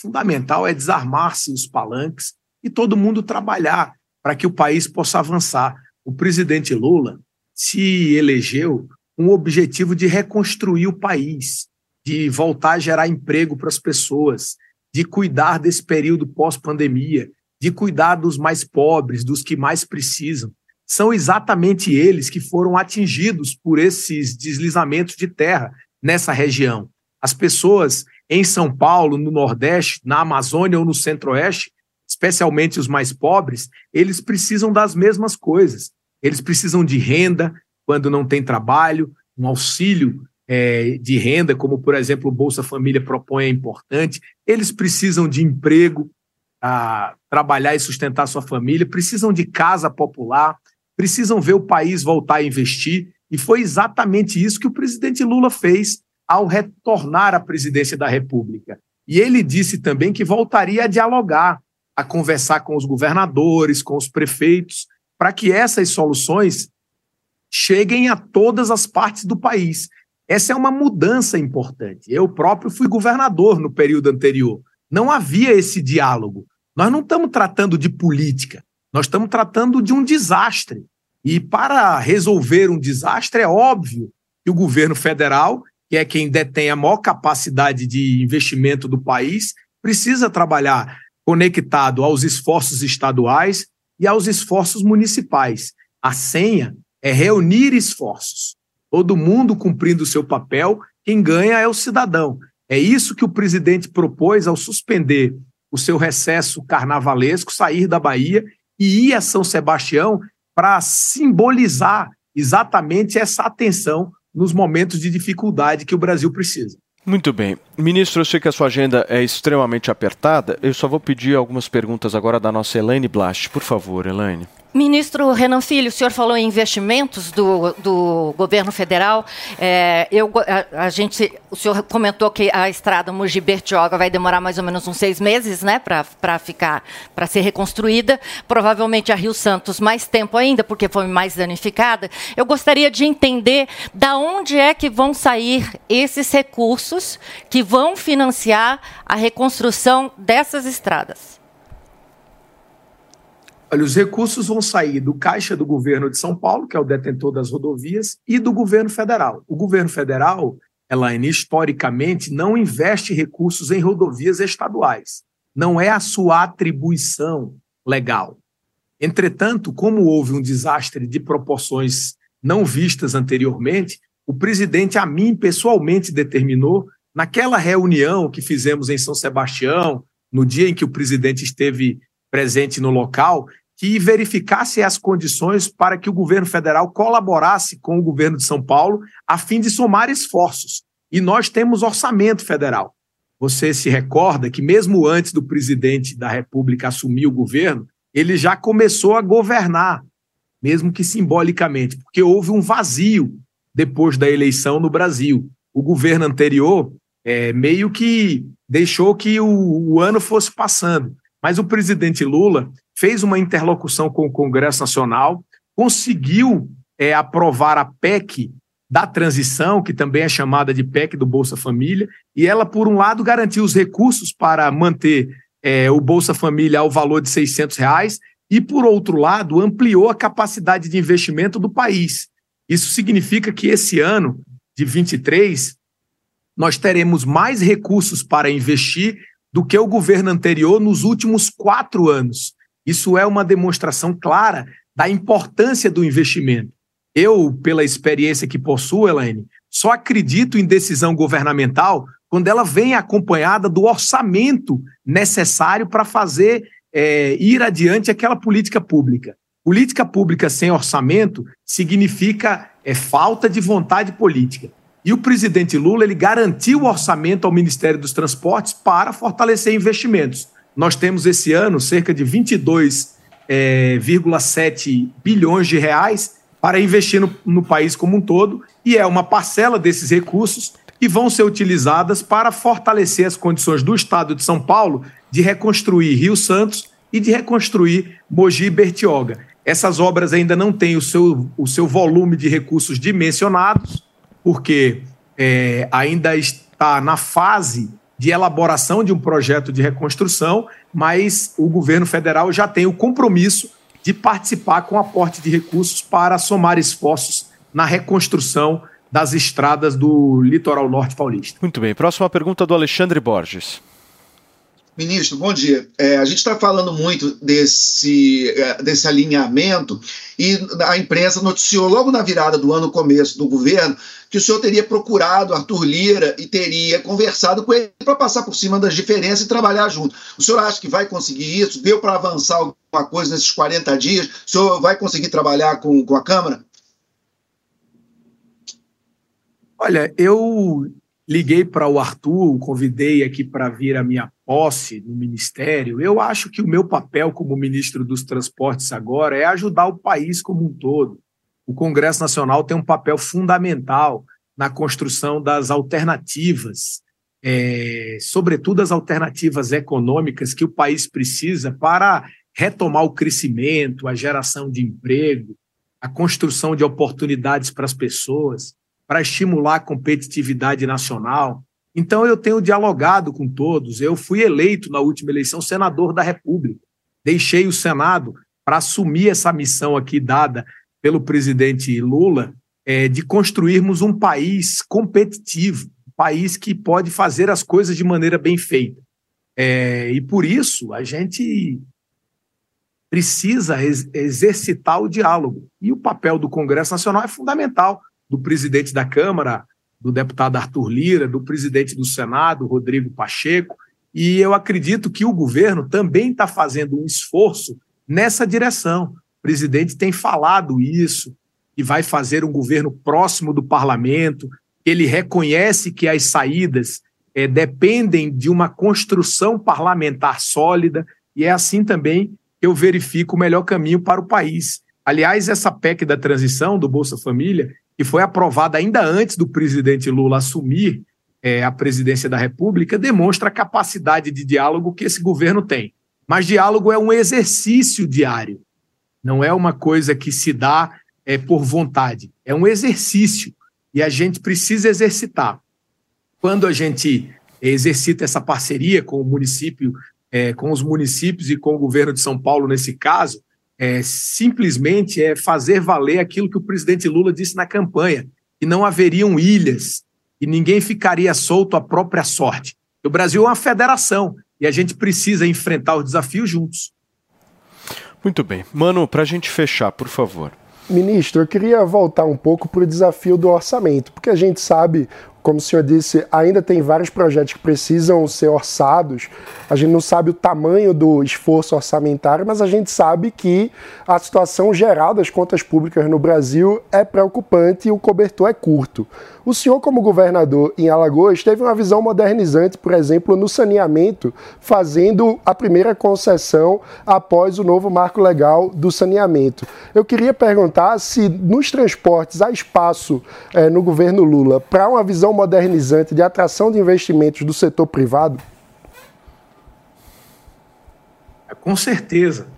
fundamental é desarmar-se os palanques e todo mundo trabalhar para que o país possa avançar. O presidente Lula se elegeu com o objetivo de reconstruir o país, de voltar a gerar emprego para as pessoas, de cuidar desse período pós-pandemia, de cuidar dos mais pobres, dos que mais precisam. São exatamente eles que foram atingidos por esses deslizamentos de terra nessa região. As pessoas em São Paulo, no Nordeste, na Amazônia ou no Centro-Oeste, especialmente os mais pobres, eles precisam das mesmas coisas. Eles precisam de renda quando não tem trabalho, um auxílio é, de renda, como por exemplo o Bolsa Família propõe, é importante. Eles precisam de emprego, trabalhar e sustentar sua família, precisam de casa popular, precisam ver o país voltar a investir. E foi exatamente isso que o presidente Lula fez ao retornar à presidência da República. E ele disse também que voltaria a dialogar, a conversar com os governadores, com os prefeitos, para que essas soluções cheguem a todas as partes do país. Essa é uma mudança importante. Eu próprio fui governador no período anterior. Não havia esse diálogo. Nós não estamos tratando de política, nós estamos tratando de um desastre. E para resolver um desastre, é óbvio que o governo federal, que é quem detém a maior capacidade de investimento do país, precisa trabalhar conectado aos esforços estaduais e aos esforços municipais. A senha é reunir esforços. Todo mundo cumprindo o seu papel, quem ganha é o cidadão. É isso que o presidente propôs ao suspender o seu recesso carnavalesco, sair da Bahia e ir a São Sebastião para simbolizar exatamente essa atenção nos momentos de dificuldade que o Brasil precisa. Muito bem. Ministro, eu sei que a sua agenda é extremamente apertada. Eu só vou pedir algumas perguntas agora da nossa Elaine Blast. Por favor, Elaine. Ministro Renan Filho, o senhor falou em investimentos do, do governo federal. É, eu, a, a gente, o senhor comentou que a estrada Mogi Bertioga vai demorar mais ou menos uns seis meses, né, para ficar, para ser reconstruída. Provavelmente a Rio Santos mais tempo ainda, porque foi mais danificada. Eu gostaria de entender da onde é que vão sair esses recursos que vão financiar a reconstrução dessas estradas. Olha, os recursos vão sair do caixa do governo de São Paulo, que é o detentor das rodovias, e do governo federal. O governo federal, Elaine, historicamente, não investe recursos em rodovias estaduais. Não é a sua atribuição legal. Entretanto, como houve um desastre de proporções não vistas anteriormente, o presidente, a mim pessoalmente, determinou, naquela reunião que fizemos em São Sebastião, no dia em que o presidente esteve presente no local, que verificasse as condições para que o governo federal colaborasse com o governo de São Paulo, a fim de somar esforços. E nós temos orçamento federal. Você se recorda que, mesmo antes do presidente da República assumir o governo, ele já começou a governar, mesmo que simbolicamente, porque houve um vazio depois da eleição no Brasil. O governo anterior é, meio que deixou que o, o ano fosse passando. Mas o presidente Lula fez uma interlocução com o Congresso Nacional, conseguiu é, aprovar a PEC da transição, que também é chamada de PEC do Bolsa Família, e ela, por um lado, garantiu os recursos para manter é, o Bolsa Família ao valor de 600 reais, e, por outro lado, ampliou a capacidade de investimento do país. Isso significa que esse ano de 23 nós teremos mais recursos para investir do que o governo anterior nos últimos quatro anos. Isso é uma demonstração clara da importância do investimento. Eu, pela experiência que possuo, Elaine, só acredito em decisão governamental quando ela vem acompanhada do orçamento necessário para fazer é, ir adiante aquela política pública. Política pública sem orçamento significa é, falta de vontade política. E o presidente Lula ele garantiu o orçamento ao Ministério dos Transportes para fortalecer investimentos. Nós temos esse ano cerca de 22,7 é, bilhões de reais para investir no, no país como um todo, e é uma parcela desses recursos que vão ser utilizadas para fortalecer as condições do Estado de São Paulo de reconstruir Rio Santos e de reconstruir Mogi e Bertioga. Essas obras ainda não têm o seu, o seu volume de recursos dimensionados, porque é, ainda está na fase de elaboração de um projeto de reconstrução, mas o governo federal já tem o compromisso de participar com aporte de recursos para somar esforços na reconstrução das estradas do litoral norte paulista. Muito bem. Próxima pergunta do Alexandre Borges. Ministro, bom dia. É, a gente está falando muito desse, é, desse alinhamento e a imprensa noticiou logo na virada do ano, começo do governo, que o senhor teria procurado Arthur Lira e teria conversado com ele para passar por cima das diferenças e trabalhar junto. O senhor acha que vai conseguir isso? Deu para avançar alguma coisa nesses 40 dias? O senhor vai conseguir trabalhar com, com a Câmara? Olha, eu liguei para o Arthur, convidei aqui para vir à minha posse no ministério. Eu acho que o meu papel como ministro dos Transportes agora é ajudar o país como um todo. O Congresso Nacional tem um papel fundamental na construção das alternativas, é, sobretudo as alternativas econômicas que o país precisa para retomar o crescimento, a geração de emprego, a construção de oportunidades para as pessoas para estimular a competitividade nacional. Então, eu tenho dialogado com todos. Eu fui eleito na última eleição senador da República. Deixei o Senado para assumir essa missão aqui dada pelo presidente Lula é, de construirmos um país competitivo, um país que pode fazer as coisas de maneira bem feita. É, e por isso a gente precisa ex exercitar o diálogo. E o papel do Congresso Nacional é fundamental do presidente da Câmara, do deputado Arthur Lira, do presidente do Senado, Rodrigo Pacheco, e eu acredito que o governo também está fazendo um esforço nessa direção. O presidente tem falado isso, que vai fazer um governo próximo do parlamento, ele reconhece que as saídas eh, dependem de uma construção parlamentar sólida, e é assim também que eu verifico o melhor caminho para o país. Aliás, essa PEC da transição do Bolsa Família, que foi aprovada ainda antes do presidente Lula assumir eh, a presidência da República, demonstra a capacidade de diálogo que esse governo tem. Mas diálogo é um exercício diário, não é uma coisa que se dá eh, por vontade, é um exercício e a gente precisa exercitar. Quando a gente exercita essa parceria com o município, eh, com os municípios e com o governo de São Paulo nesse caso, é, simplesmente é fazer valer aquilo que o presidente Lula disse na campanha, que não haveriam ilhas e ninguém ficaria solto à própria sorte. O Brasil é uma federação e a gente precisa enfrentar os desafios juntos. Muito bem. Mano, para a gente fechar, por favor. Ministro, eu queria voltar um pouco para o desafio do orçamento, porque a gente sabe, como o senhor disse, ainda tem vários projetos que precisam ser orçados. A gente não sabe o tamanho do esforço orçamentário, mas a gente sabe que a situação geral das contas públicas no Brasil é preocupante e o cobertor é curto. O senhor, como governador em Alagoas, teve uma visão modernizante, por exemplo, no saneamento, fazendo a primeira concessão após o novo marco legal do saneamento. Eu queria perguntar se nos transportes há espaço eh, no governo Lula para uma visão modernizante de atração de investimentos do setor privado? Com certeza.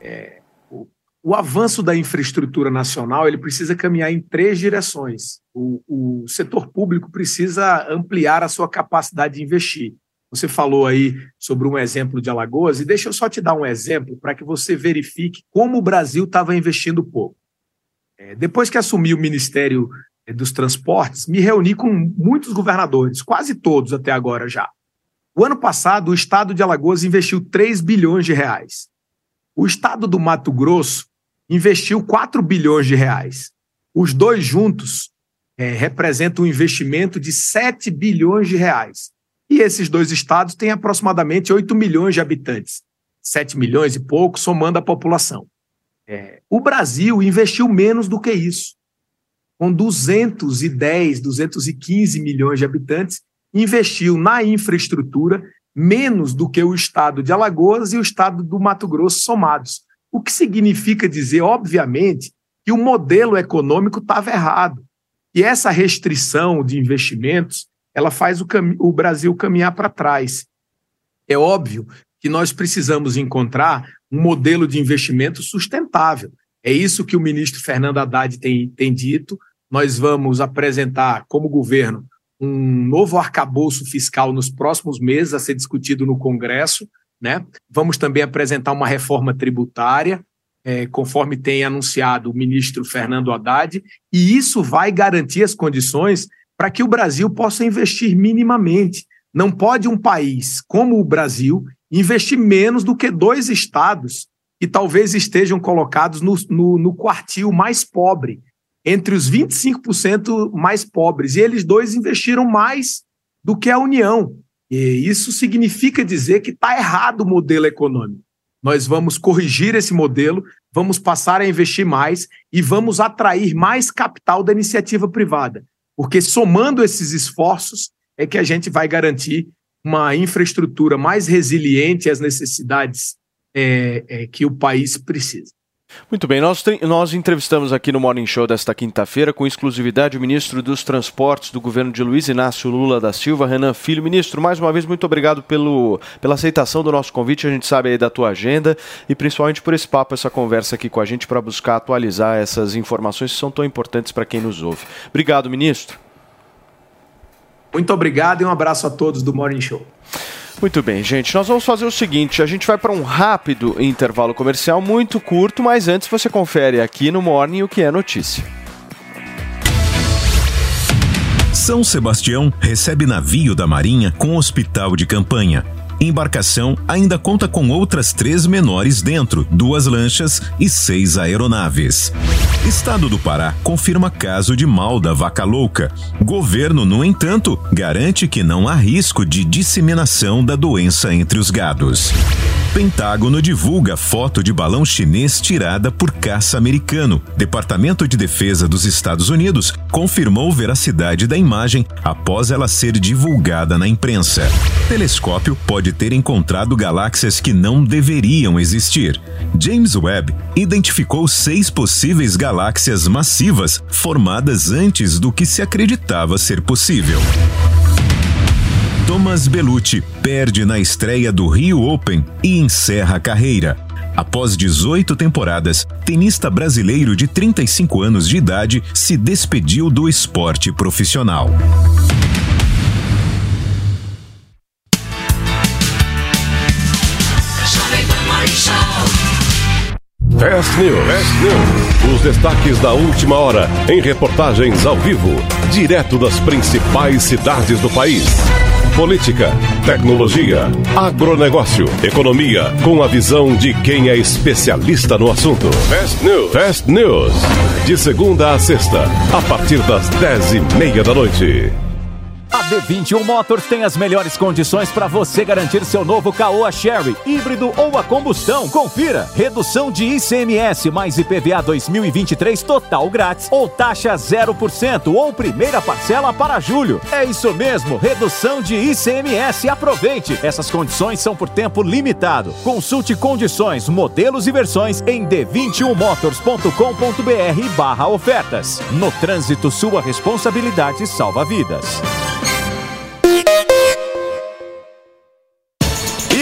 É, o, o avanço da infraestrutura nacional ele precisa caminhar em três direções. O, o setor público precisa ampliar a sua capacidade de investir. Você falou aí sobre um exemplo de Alagoas, e deixa eu só te dar um exemplo para que você verifique como o Brasil estava investindo pouco. É, depois que assumi o Ministério é, dos Transportes, me reuni com muitos governadores, quase todos até agora já. O ano passado, o estado de Alagoas investiu 3 bilhões de reais. O estado do Mato Grosso investiu 4 bilhões de reais. Os dois juntos é, representam um investimento de 7 bilhões de reais. E esses dois estados têm aproximadamente 8 milhões de habitantes, 7 milhões e pouco, somando a população. É, o Brasil investiu menos do que isso. Com 210, 215 milhões de habitantes, investiu na infraestrutura menos do que o estado de Alagoas e o estado do Mato Grosso somados. O que significa dizer, obviamente, que o modelo econômico estava errado. E essa restrição de investimentos, ela faz o, o Brasil caminhar para trás. É óbvio que nós precisamos encontrar um modelo de investimento sustentável. É isso que o ministro Fernando Haddad tem, tem dito. Nós vamos apresentar, como governo, um novo arcabouço fiscal nos próximos meses a ser discutido no Congresso. Né? Vamos também apresentar uma reforma tributária, é, conforme tem anunciado o ministro Fernando Haddad, e isso vai garantir as condições para que o Brasil possa investir minimamente. Não pode um país como o Brasil investir menos do que dois estados que talvez estejam colocados no, no, no quartil mais pobre, entre os 25% mais pobres. E eles dois investiram mais do que a União. E isso significa dizer que está errado o modelo econômico. Nós vamos corrigir esse modelo, vamos passar a investir mais e vamos atrair mais capital da iniciativa privada. Porque somando esses esforços é que a gente vai garantir uma infraestrutura mais resiliente às necessidades é, é, que o país precisa. Muito bem, nós, nós entrevistamos aqui no Morning Show desta quinta-feira, com exclusividade, o ministro dos Transportes do governo de Luiz Inácio Lula da Silva, Renan Filho. Ministro, mais uma vez, muito obrigado pelo, pela aceitação do nosso convite. A gente sabe aí da tua agenda e principalmente por esse papo, essa conversa aqui com a gente para buscar atualizar essas informações que são tão importantes para quem nos ouve. Obrigado, ministro. Muito obrigado e um abraço a todos do Morning Show. Muito bem, gente. Nós vamos fazer o seguinte: a gente vai para um rápido intervalo comercial, muito curto, mas antes você confere aqui no Morning o que é notícia. São Sebastião recebe navio da Marinha com hospital de campanha. Embarcação ainda conta com outras três menores dentro, duas lanchas e seis aeronaves. Estado do Pará confirma caso de mal da vaca louca. Governo, no entanto, garante que não há risco de disseminação da doença entre os gados. Pentágono divulga foto de balão chinês tirada por caça americano. Departamento de Defesa dos Estados Unidos confirmou veracidade da imagem após ela ser divulgada na imprensa. Telescópio pode ter encontrado galáxias que não deveriam existir. James Webb identificou seis possíveis galáxias massivas formadas antes do que se acreditava ser possível. Thomas Bellucci perde na estreia do Rio Open e encerra a carreira. Após 18 temporadas, tenista brasileiro de 35 anos de idade se despediu do esporte profissional. Fast News. Fast News. Os destaques da última hora em reportagens ao vivo, direto das principais cidades do país. Política, tecnologia, agronegócio, economia, com a visão de quem é especialista no assunto. Fast News. Fast News. De segunda a sexta, a partir das dez e meia da noite. A D21 Motors tem as melhores condições para você garantir seu novo Caoa Sherry, híbrido ou a combustão. Confira: redução de ICMS mais IPVA 2023 total grátis ou taxa 0% ou primeira parcela para julho. É isso mesmo, redução de ICMS. Aproveite! Essas condições são por tempo limitado. Consulte condições, modelos e versões em d21motors.com.br barra ofertas. No trânsito, sua responsabilidade salva vidas.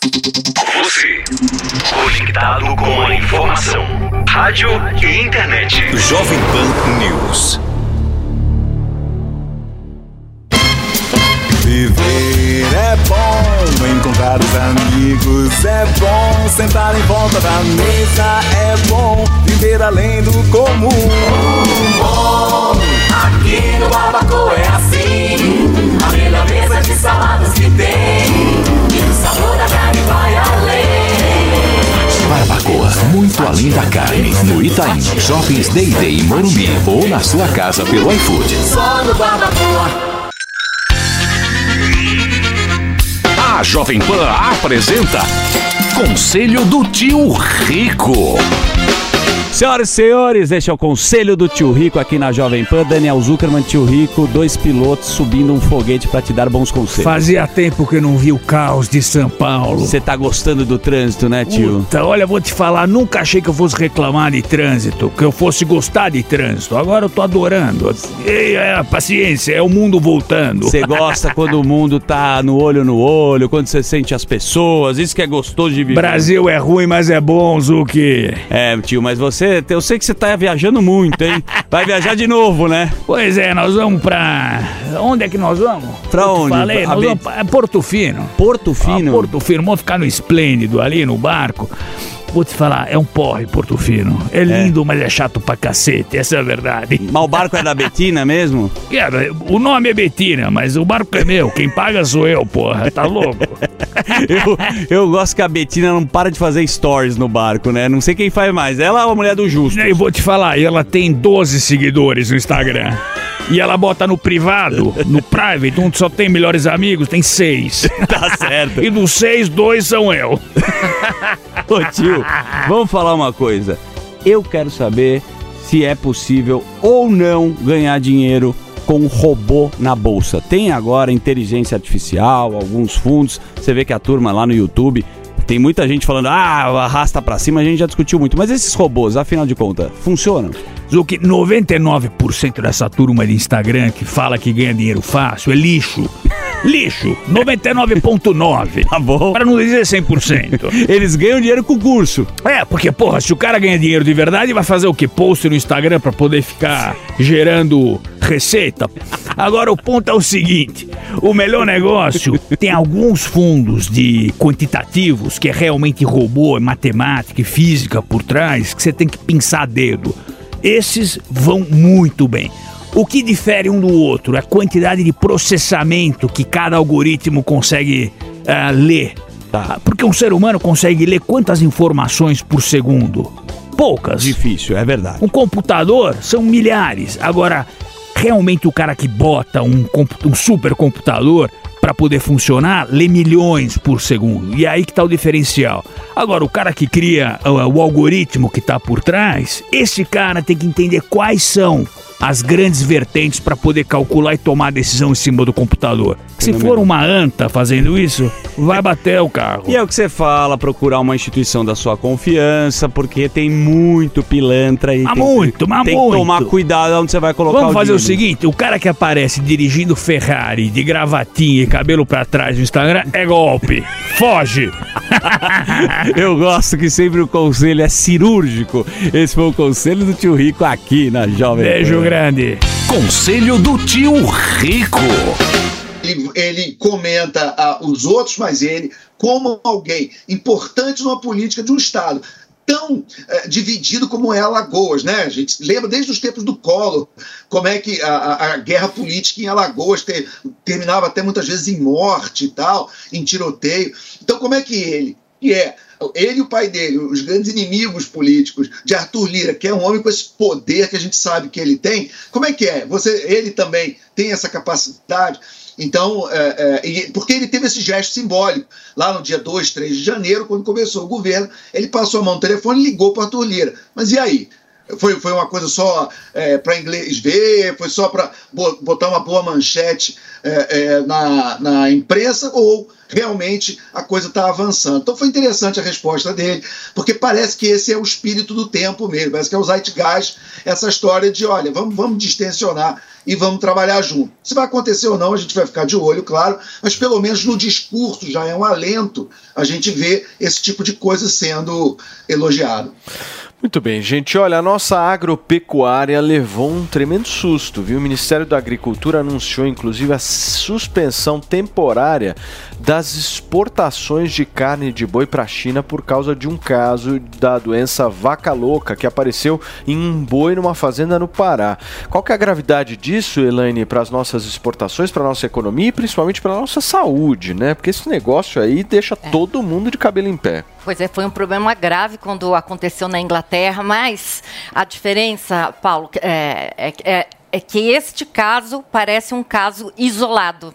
Você, conectado com a informação. Rádio e internet. Jovem Pan News. Viver é bom, encontrar os amigos é bom, sentar em volta da mesa é bom, viver além do comum. Bom, aqui no Barbacoa é assim. A melhor mesa de saladas que tem. Barbacoa, muito além da carne. No Itaim, Shoppings Day Day em Morumbi ou na sua casa pelo iFood. Só no Barbacoa. A Jovem Pan apresenta Conselho do Tio Rico. Senhoras e senhores, este é o Conselho do Tio Rico aqui na Jovem Pan. Daniel Zuckerman, Tio Rico, dois pilotos subindo um foguete para te dar bons conselhos. Fazia tempo que eu não vi o caos de São Paulo. Você tá gostando do trânsito, né, tio? Puta, olha, vou te falar, nunca achei que eu fosse reclamar de trânsito, que eu fosse gostar de trânsito. Agora eu tô adorando. E, é, paciência, é o mundo voltando. Você gosta quando o mundo tá no olho no olho, quando você sente as pessoas, isso que é gostoso de viver. Brasil é ruim, mas é bom, Zuki. É, tio, mas você, eu sei que você tá viajando muito, hein? Vai viajar de novo, né? Pois é, nós vamos pra. Onde é que nós vamos? Pra Eu onde? Falei, A nós vamos pra Porto Fino. Porto Fino? Ah, Porto Fino, vamos ficar no Esplêndido ali no barco. Vou te falar, é um porre Porto Fino. É lindo, mas é chato pra cacete, essa é a verdade. Mas o barco é da Betina mesmo? <laughs> Cara, o nome é Betina, mas o barco é meu. Quem paga sou eu, porra. Tá louco? <laughs> Eu, eu gosto que a Betina não para de fazer stories no barco, né? Não sei quem faz mais, ela ou a mulher do Justo? Eu vou te falar, ela tem 12 seguidores no Instagram. E ela bota no privado, no private, onde só tem melhores amigos, tem seis. <laughs> Tá certo. E dos seis, dois são eu. Ô tio, vamos falar uma coisa. Eu quero saber se é possível ou não ganhar dinheiro com robô na bolsa. Tem agora inteligência artificial, alguns fundos. Você vê que a turma lá no YouTube tem muita gente falando, ah, arrasta pra cima, a gente já discutiu muito. Mas esses robôs, afinal de contas, funcionam? Zuki, 99% dessa turma de Instagram que fala que ganha dinheiro fácil é lixo. <laughs> Lixo, 99,9. Tá bom. Pra não dizer 100%. <laughs> Eles ganham dinheiro com o curso. É, porque, porra, se o cara ganha dinheiro de verdade, vai fazer o quê? Post no Instagram pra poder ficar gerando receita? Agora, o ponto é o seguinte: o melhor negócio tem alguns fundos de quantitativos que é realmente robô, é matemática e física por trás, que você tem que pensar a dedo. Esses vão muito bem. O que difere um do outro é a quantidade de processamento que cada algoritmo consegue ah, ler. Tá? Porque um ser humano consegue ler quantas informações por segundo? Poucas. Difícil, é verdade. Um computador são milhares. Agora, realmente o cara que bota um, um supercomputador para poder funcionar lê milhões por segundo. E é aí que tá o diferencial. Agora, o cara que cria uh, o algoritmo que tá por trás, esse cara tem que entender quais são as grandes vertentes para poder calcular e tomar decisão em cima do computador. Se for uma anta fazendo isso, vai bater o carro. E é o que você fala, procurar uma instituição da sua confiança, porque tem muito pilantra aí. Mas tem, muito, mas tem muito. que tomar cuidado onde você vai colocar Vamos o fazer o dinheiro. seguinte: o cara que aparece dirigindo Ferrari de gravatinha e cabelo pra trás no Instagram é golpe. Foge! <laughs> Eu gosto que sempre o conselho é cirúrgico. Esse foi o conselho do tio Rico aqui na Jovem Beijo Pan. grande. Conselho do tio Rico. Ele, ele comenta os outros, mas ele, como alguém importante numa política de um Estado tão eh, dividido como é Alagoas, né? A gente lembra desde os tempos do Collor como é que a, a- guerra política em Alagoas te- terminava até muitas vezes em morte e tal, em tiroteio. Então, como é que ele, que é ele e o pai dele, os grandes inimigos políticos de Arthur Lira, que é um homem com esse poder que a gente sabe que ele tem, como é que é? Você, ele também tem essa capacidade? Então, é, é, porque ele teve esse gesto simbólico. Lá no dia 2, 3 de janeiro, quando começou o governo, ele passou a mão no telefone e ligou para Arthur Lira. Mas e aí? Foi, foi uma coisa só para inglês ver? Foi só para botar uma boa manchete é, é, na, na imprensa? Ou realmente a coisa está avançando? Então foi interessante a resposta dele, porque parece que esse é o espírito do tempo mesmo. Parece que é o Zeitgeist, essa história de: olha, vamos, vamos distensionar e vamos trabalhar junto. Se vai acontecer ou não, a gente vai ficar de olho, claro, mas pelo menos no discurso já é um alento a gente ver esse tipo de coisa sendo elogiado. Muito bem, gente. Olha, a nossa agropecuária levou um tremendo susto, viu? O Ministério da Agricultura anunciou, inclusive, a suspensão temporária das exportações de carne de boi para a China por causa de um caso da doença vaca louca que apareceu em um boi numa fazenda no Pará. Qual que é a gravidade disso, Elaine, para as nossas exportações, para a nossa economia e principalmente para a nossa saúde, né? Porque esse negócio aí deixa todo mundo de cabelo em pé. Pois é, foi um problema grave quando aconteceu na Inglaterra, mas a diferença, Paulo, é, é- é- é que este caso parece um caso isolado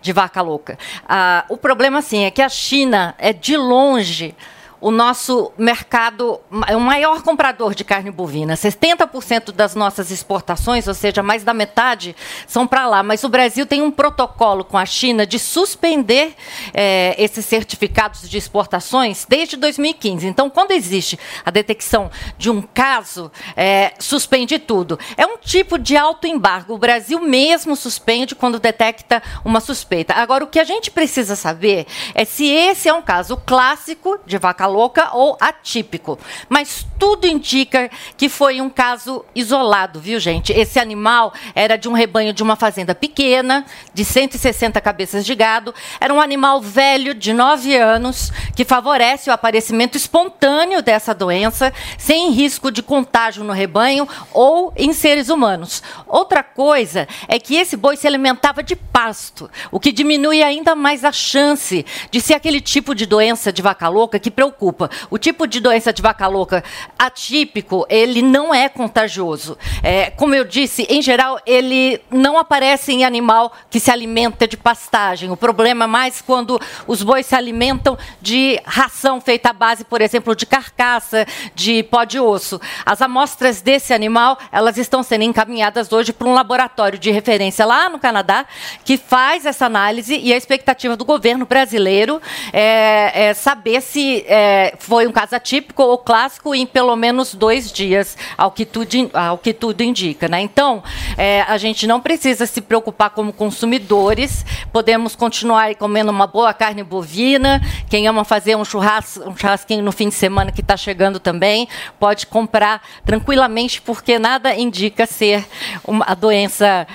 de vaca louca. Ah, o problema, assim, é que a China é de longe o nosso mercado, é o maior comprador de carne bovina. 70% das nossas exportações, ou seja, mais da metade, são para lá. Mas o Brasil tem um protocolo com a China de suspender eh, esses certificados de exportações desde 2015. Então, quando existe a detecção de um caso, eh, suspende tudo. É um tipo de autoembargo. O Brasil mesmo suspende quando detecta uma suspeita. Agora, o que a gente precisa saber é se esse é um caso clássico de vaca louca ou atípico. Mas tudo indica que foi um caso isolado, viu, gente? Esse animal era de um rebanho de uma fazenda pequena, de 160 cabeças de gado. Era um animal velho, de 9 anos, que favorece o aparecimento espontâneo dessa doença, sem risco de contágio no rebanho ou em seres humanos. Outra coisa é que esse boi se alimentava de pasto, o que diminui ainda mais a chance de ser aquele tipo de doença de vaca louca que preocupa. O tipo de doença de vaca louca atípico, ele não é contagioso. É, como eu disse, em geral, ele não aparece em animal que se alimenta de pastagem. O problema é mais quando os bois se alimentam de ração feita à base, por exemplo, de carcaça, de pó de osso. As amostras desse animal, elas estão sendo encaminhadas hoje para um laboratório de referência lá no Canadá, que faz essa análise e a expectativa do governo brasileiro é, é saber se é, foi um caso atípico ou clássico em pelo menos dois dias, ao que tudo, ao que tudo indica. Né? Então, é, a gente não precisa se preocupar como consumidores, podemos continuar comendo uma boa carne bovina. Quem ama fazer um, churras, um churrasquinho no fim de semana que está chegando também, pode comprar tranquilamente, porque nada indica ser uma, a doença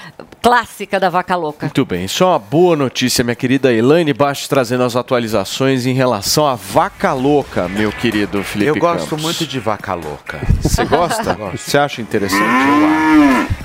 clássica da vaca louca. Muito bem, isso é uma boa notícia, minha querida Elaine Baixo, trazendo as atualizações em relação à vaca louca, meu querido Felipe Eu gosto Campos. muito de vaca louca. Você gosta? Você acha interessante?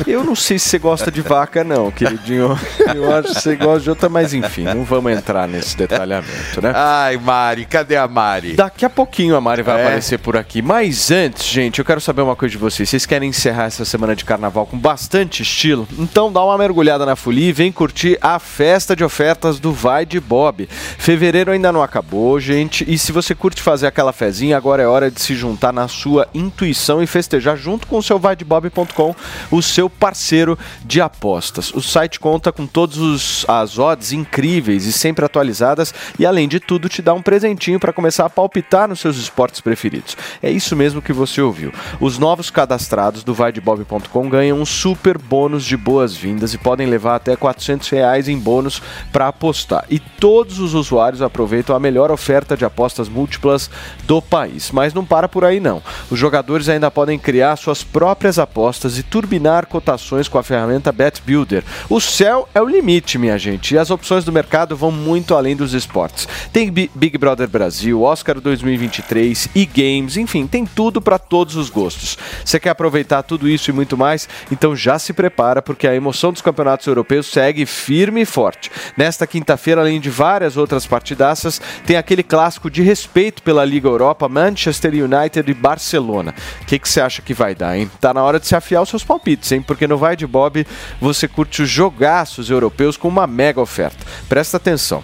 Eu não sei se você gosta de vaca, não, queridinho. Eu acho que você gosta de outra, mas enfim, não vamos entrar nesse detalhamento, né? Ai, Mari, cadê a Mari? Daqui a pouquinho a Mari vai É? aparecer por aqui. Mas antes, gente, eu quero saber uma coisa de vocês. Vocês querem encerrar essa semana de carnaval com bastante estilo? Então dá uma mergulhada na folia e vem curtir a festa de ofertas do Vai de Bob. Fevereiro ainda não acabou, gente. E se você curte fazer aquela fezinha, agora é hora de se juntar na sua intuição e festejar junto com o seu vaidebob.com, o seu parceiro de apostas. O site conta com todas as odds incríveis e sempre atualizadas e além de tudo te dá um presentinho para começar a palpitar nos seus esportes preferidos. É isso mesmo que você ouviu. Os novos cadastrados do vaidebob.com ganham um super bônus de boas-vindas e podem levar até 400 reais em bônus para apostar. E todos os usuários aproveitam a melhor oferta de apostas múltiplas do país. Mas não para por aí não. Os jogadores ainda podem criar suas próprias apostas e turbinar cotações com a ferramenta Bet Builder. O céu é o limite, minha gente, e as opções do mercado vão muito além dos esportes. Tem Bi- Big Brother Brasil, Oscar 2023, e-games, enfim, tem tudo para todos os gostos. Você quer aproveitar tudo isso e muito mais? Então já se prepara porque a emoção dos campeonatos europeus segue firme e forte. Nesta quinta-feira, além de várias outras partidaças, tem aquele clássico de respeito pela Liga Europa, Manchester United e Barcelona. O que, você acha que vai dar, hein? Tá na hora de se afiar os seus palpites, hein? Porque no Vai de Bob você curte os jogaços europeus com uma mega oferta. Presta atenção.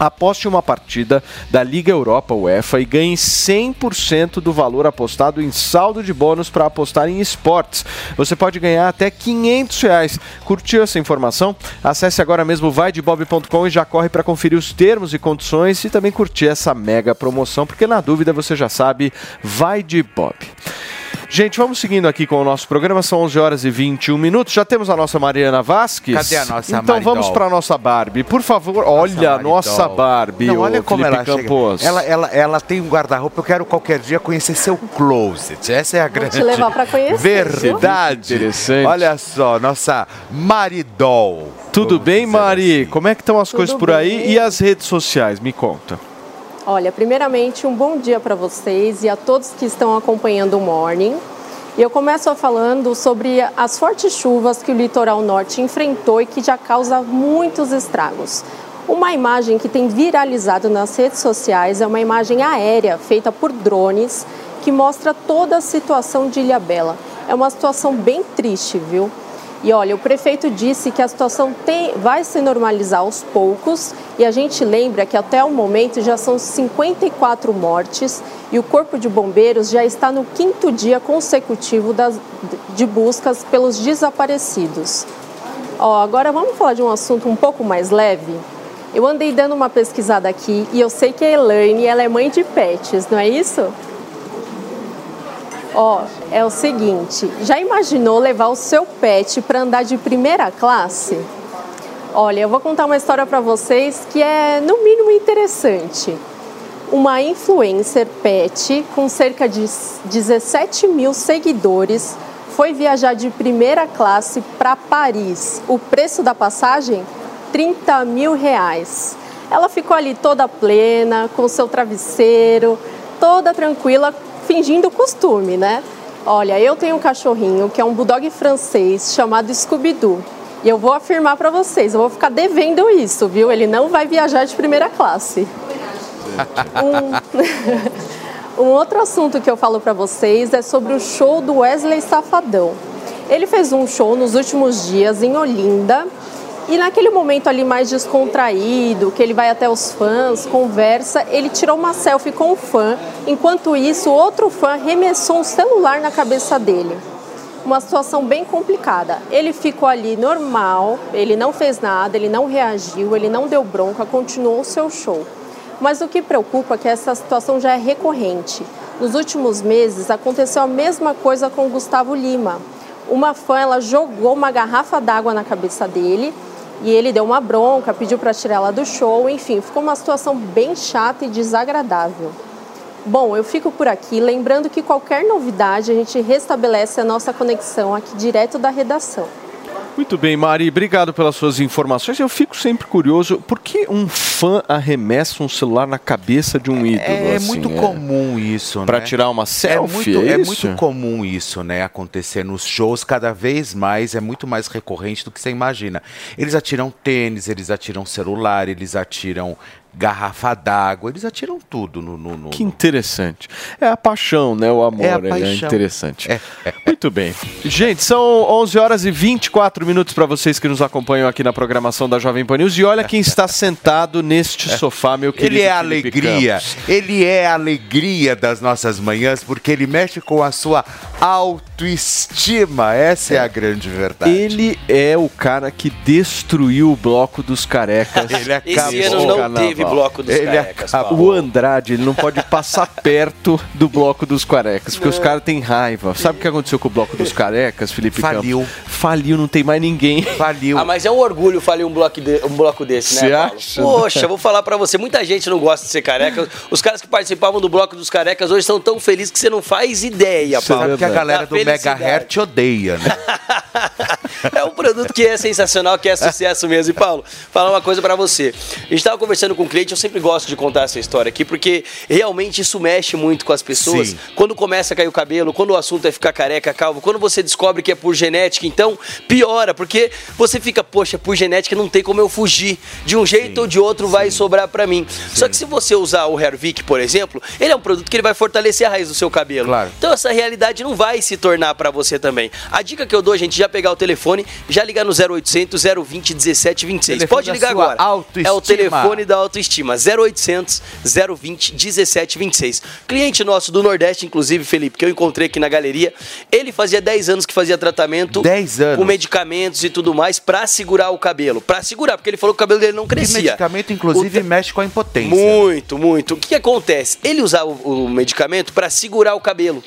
Aposte uma partida da Liga Europa UEFA e ganhe 100% do valor apostado em saldo de bônus para apostar em esportes. Você pode ganhar até 500 reais. Curtiu essa informação? Acesse agora mesmo vaidebob.com e já corre para conferir os termos e condições e também curtir essa mega promoção, porque na dúvida você já sabe, vai de Bob. Gente, vamos seguindo aqui com o nosso programa, são 11 horas e 21 minutos. Já temos a nossa Mariana Vasques. Cadê a nossa Então Maridol? vamos para a nossa Barbie. Por favor, olha a nossa Barbie, Não, olha como Felipe ela chega. Campos. Ela, ela, ela tem um guarda-roupa. Eu quero qualquer dia conhecer seu closet. Essa é a grande te levar pra conhecer, verdade. Interessante. Olha só, nossa Maridol. Tudo bem, Mari? Como é que estão as Tudo coisas por aí? bem. E as redes sociais? Me conta. Olha, primeiramente, um bom dia para vocês e a todos que estão acompanhando o Morning. Eu começo falando sobre as fortes chuvas que o litoral norte enfrentou e que já causa muitos estragos. Uma imagem que tem viralizado nas redes sociais é uma imagem aérea feita por drones que mostra toda a situação de Ilhabela. É uma situação bem triste, viu? E olha, o prefeito disse que a situação tem, vai se normalizar aos poucos e a gente lembra que até o momento já são 54 mortes e o Corpo de Bombeiros já está no quinto dia consecutivo das, de buscas pelos desaparecidos. Ó, agora vamos falar de um assunto um pouco mais leve? Eu andei dando uma pesquisada aqui e eu sei que a Elaine ela é mãe de pets, não é isso? Ó, é o seguinte, já imaginou levar o seu pet para andar de primeira classe? Olha, eu vou contar uma história para vocês que é no mínimo interessante. Uma influencer pet com cerca de 17 mil seguidores foi viajar de primeira classe para Paris. O preço da passagem? 30 mil reais. Ela ficou ali toda plena, com seu travesseiro, toda tranquila, fingindo costume, né? Olha, eu tenho um cachorrinho que é um bulldog francês chamado Scooby-Doo. E eu vou afirmar para vocês, eu vou ficar devendo isso, viu? Ele não vai viajar de primeira classe. Um, <laughs> um outro assunto que eu falo para vocês é sobre o show do Wesley Safadão. Ele fez um show nos últimos dias em Olinda e naquele momento ali mais descontraído, que ele vai até os fãs, conversa, ele tirou uma selfie com o fã. Enquanto isso, outro fã arremessou um celular na cabeça dele. Uma situação bem complicada. Ele ficou ali normal, ele não fez nada, ele não reagiu, ele não deu bronca, continuou o seu show. Mas o que preocupa é que essa situação já é recorrente. Nos últimos meses aconteceu a mesma coisa com Gustavo Lima. Uma fã ela jogou uma garrafa d'água na cabeça dele e ele deu uma bronca, pediu para tirar ela do show, enfim, ficou uma situação bem chata e desagradável. Bom, eu fico por aqui, lembrando que qualquer novidade a gente restabelece a nossa conexão aqui direto da redação. Muito bem, Mari, obrigado pelas suas informações. Eu fico sempre curioso, por que um fã arremessa um celular na cabeça de um ídolo? É, assim, muito comum isso, né? tirar uma selfie, É muito, é é muito comum isso, né? Acontecer nos shows cada vez mais, é muito mais recorrente do que você imagina. Eles atiram tênis, eles atiram celular, eles atiram garrafa d'água, eles atiram tudo no. no, no- Que interessante. É a paixão, né? O amor. É a ele paixão. interessante. Muito bem. Gente, são 11 horas e 24 minutos para vocês que nos acompanham aqui na programação da Jovem Pan News. E olha quem está sentado neste sofá, meu querido. Ele é Felipe alegria, Campos. ele é a alegria das nossas manhãs, porque ele mexe com a sua autoestima. Essa é, a grande verdade. Ele é o cara que destruiu o bloco dos carecas. Ele Esse acabou ano o não carnaval. Teve bloco dos Ele carecas, acabou. Paulo. O Andrade, ele não pode passar <laughs> perto do bloco dos carecas, porque os caras têm raiva. Sabe o que aconteceu com o bloco dos carecas, Felipe Faliu. Campos? Faliu, não tem mais ninguém. Faliu. Ah, mas é um orgulho falir um bloco, de- um bloco desse, né, Você Paulo? acha? Poxa, vou falar pra você, muita gente não gosta de ser careca. Os caras que participavam do bloco dos carecas hoje estão tão felizes que você não faz ideia, Paulo. sabe que a galera Da do. Megahertz odeia, né? <laughs> É um produto que é sensacional, que é sucesso mesmo. E Paulo, falar uma coisa pra você. A gente tava conversando com cliente, eu sempre gosto de contar essa história aqui, porque realmente isso mexe muito com as pessoas. Sim. Quando começa a cair o cabelo, quando o assunto é ficar careca, calvo, quando você descobre que é por genética, então piora, porque você fica, poxa, por genética não tem como eu fugir. De um jeito ou de outro vai sobrar pra mim. Só que se você usar o Hervik, por exemplo, ele é um produto que ele vai fortalecer a raiz do seu cabelo. Claro. Então essa realidade não vai se tornar pra você também. A dica que eu dou, gente, já pegar o telefone, já ligar no 0800 020 1726. Telefone Pode ligar agora. autoestima. É o telefone da autoestima, 0800 020 1726. Cliente nosso do Nordeste, inclusive, Felipe, que eu encontrei aqui na galeria, ele fazia 10 anos que fazia tratamento 10 anos. com medicamentos e tudo mais pra segurar o cabelo. Pra segurar, porque ele falou que o cabelo dele não E crescia. medicamento, inclusive, mexe com a impotência. Muito, muito. O que, que acontece? Ele usava o, o medicamento para segurar o cabelo.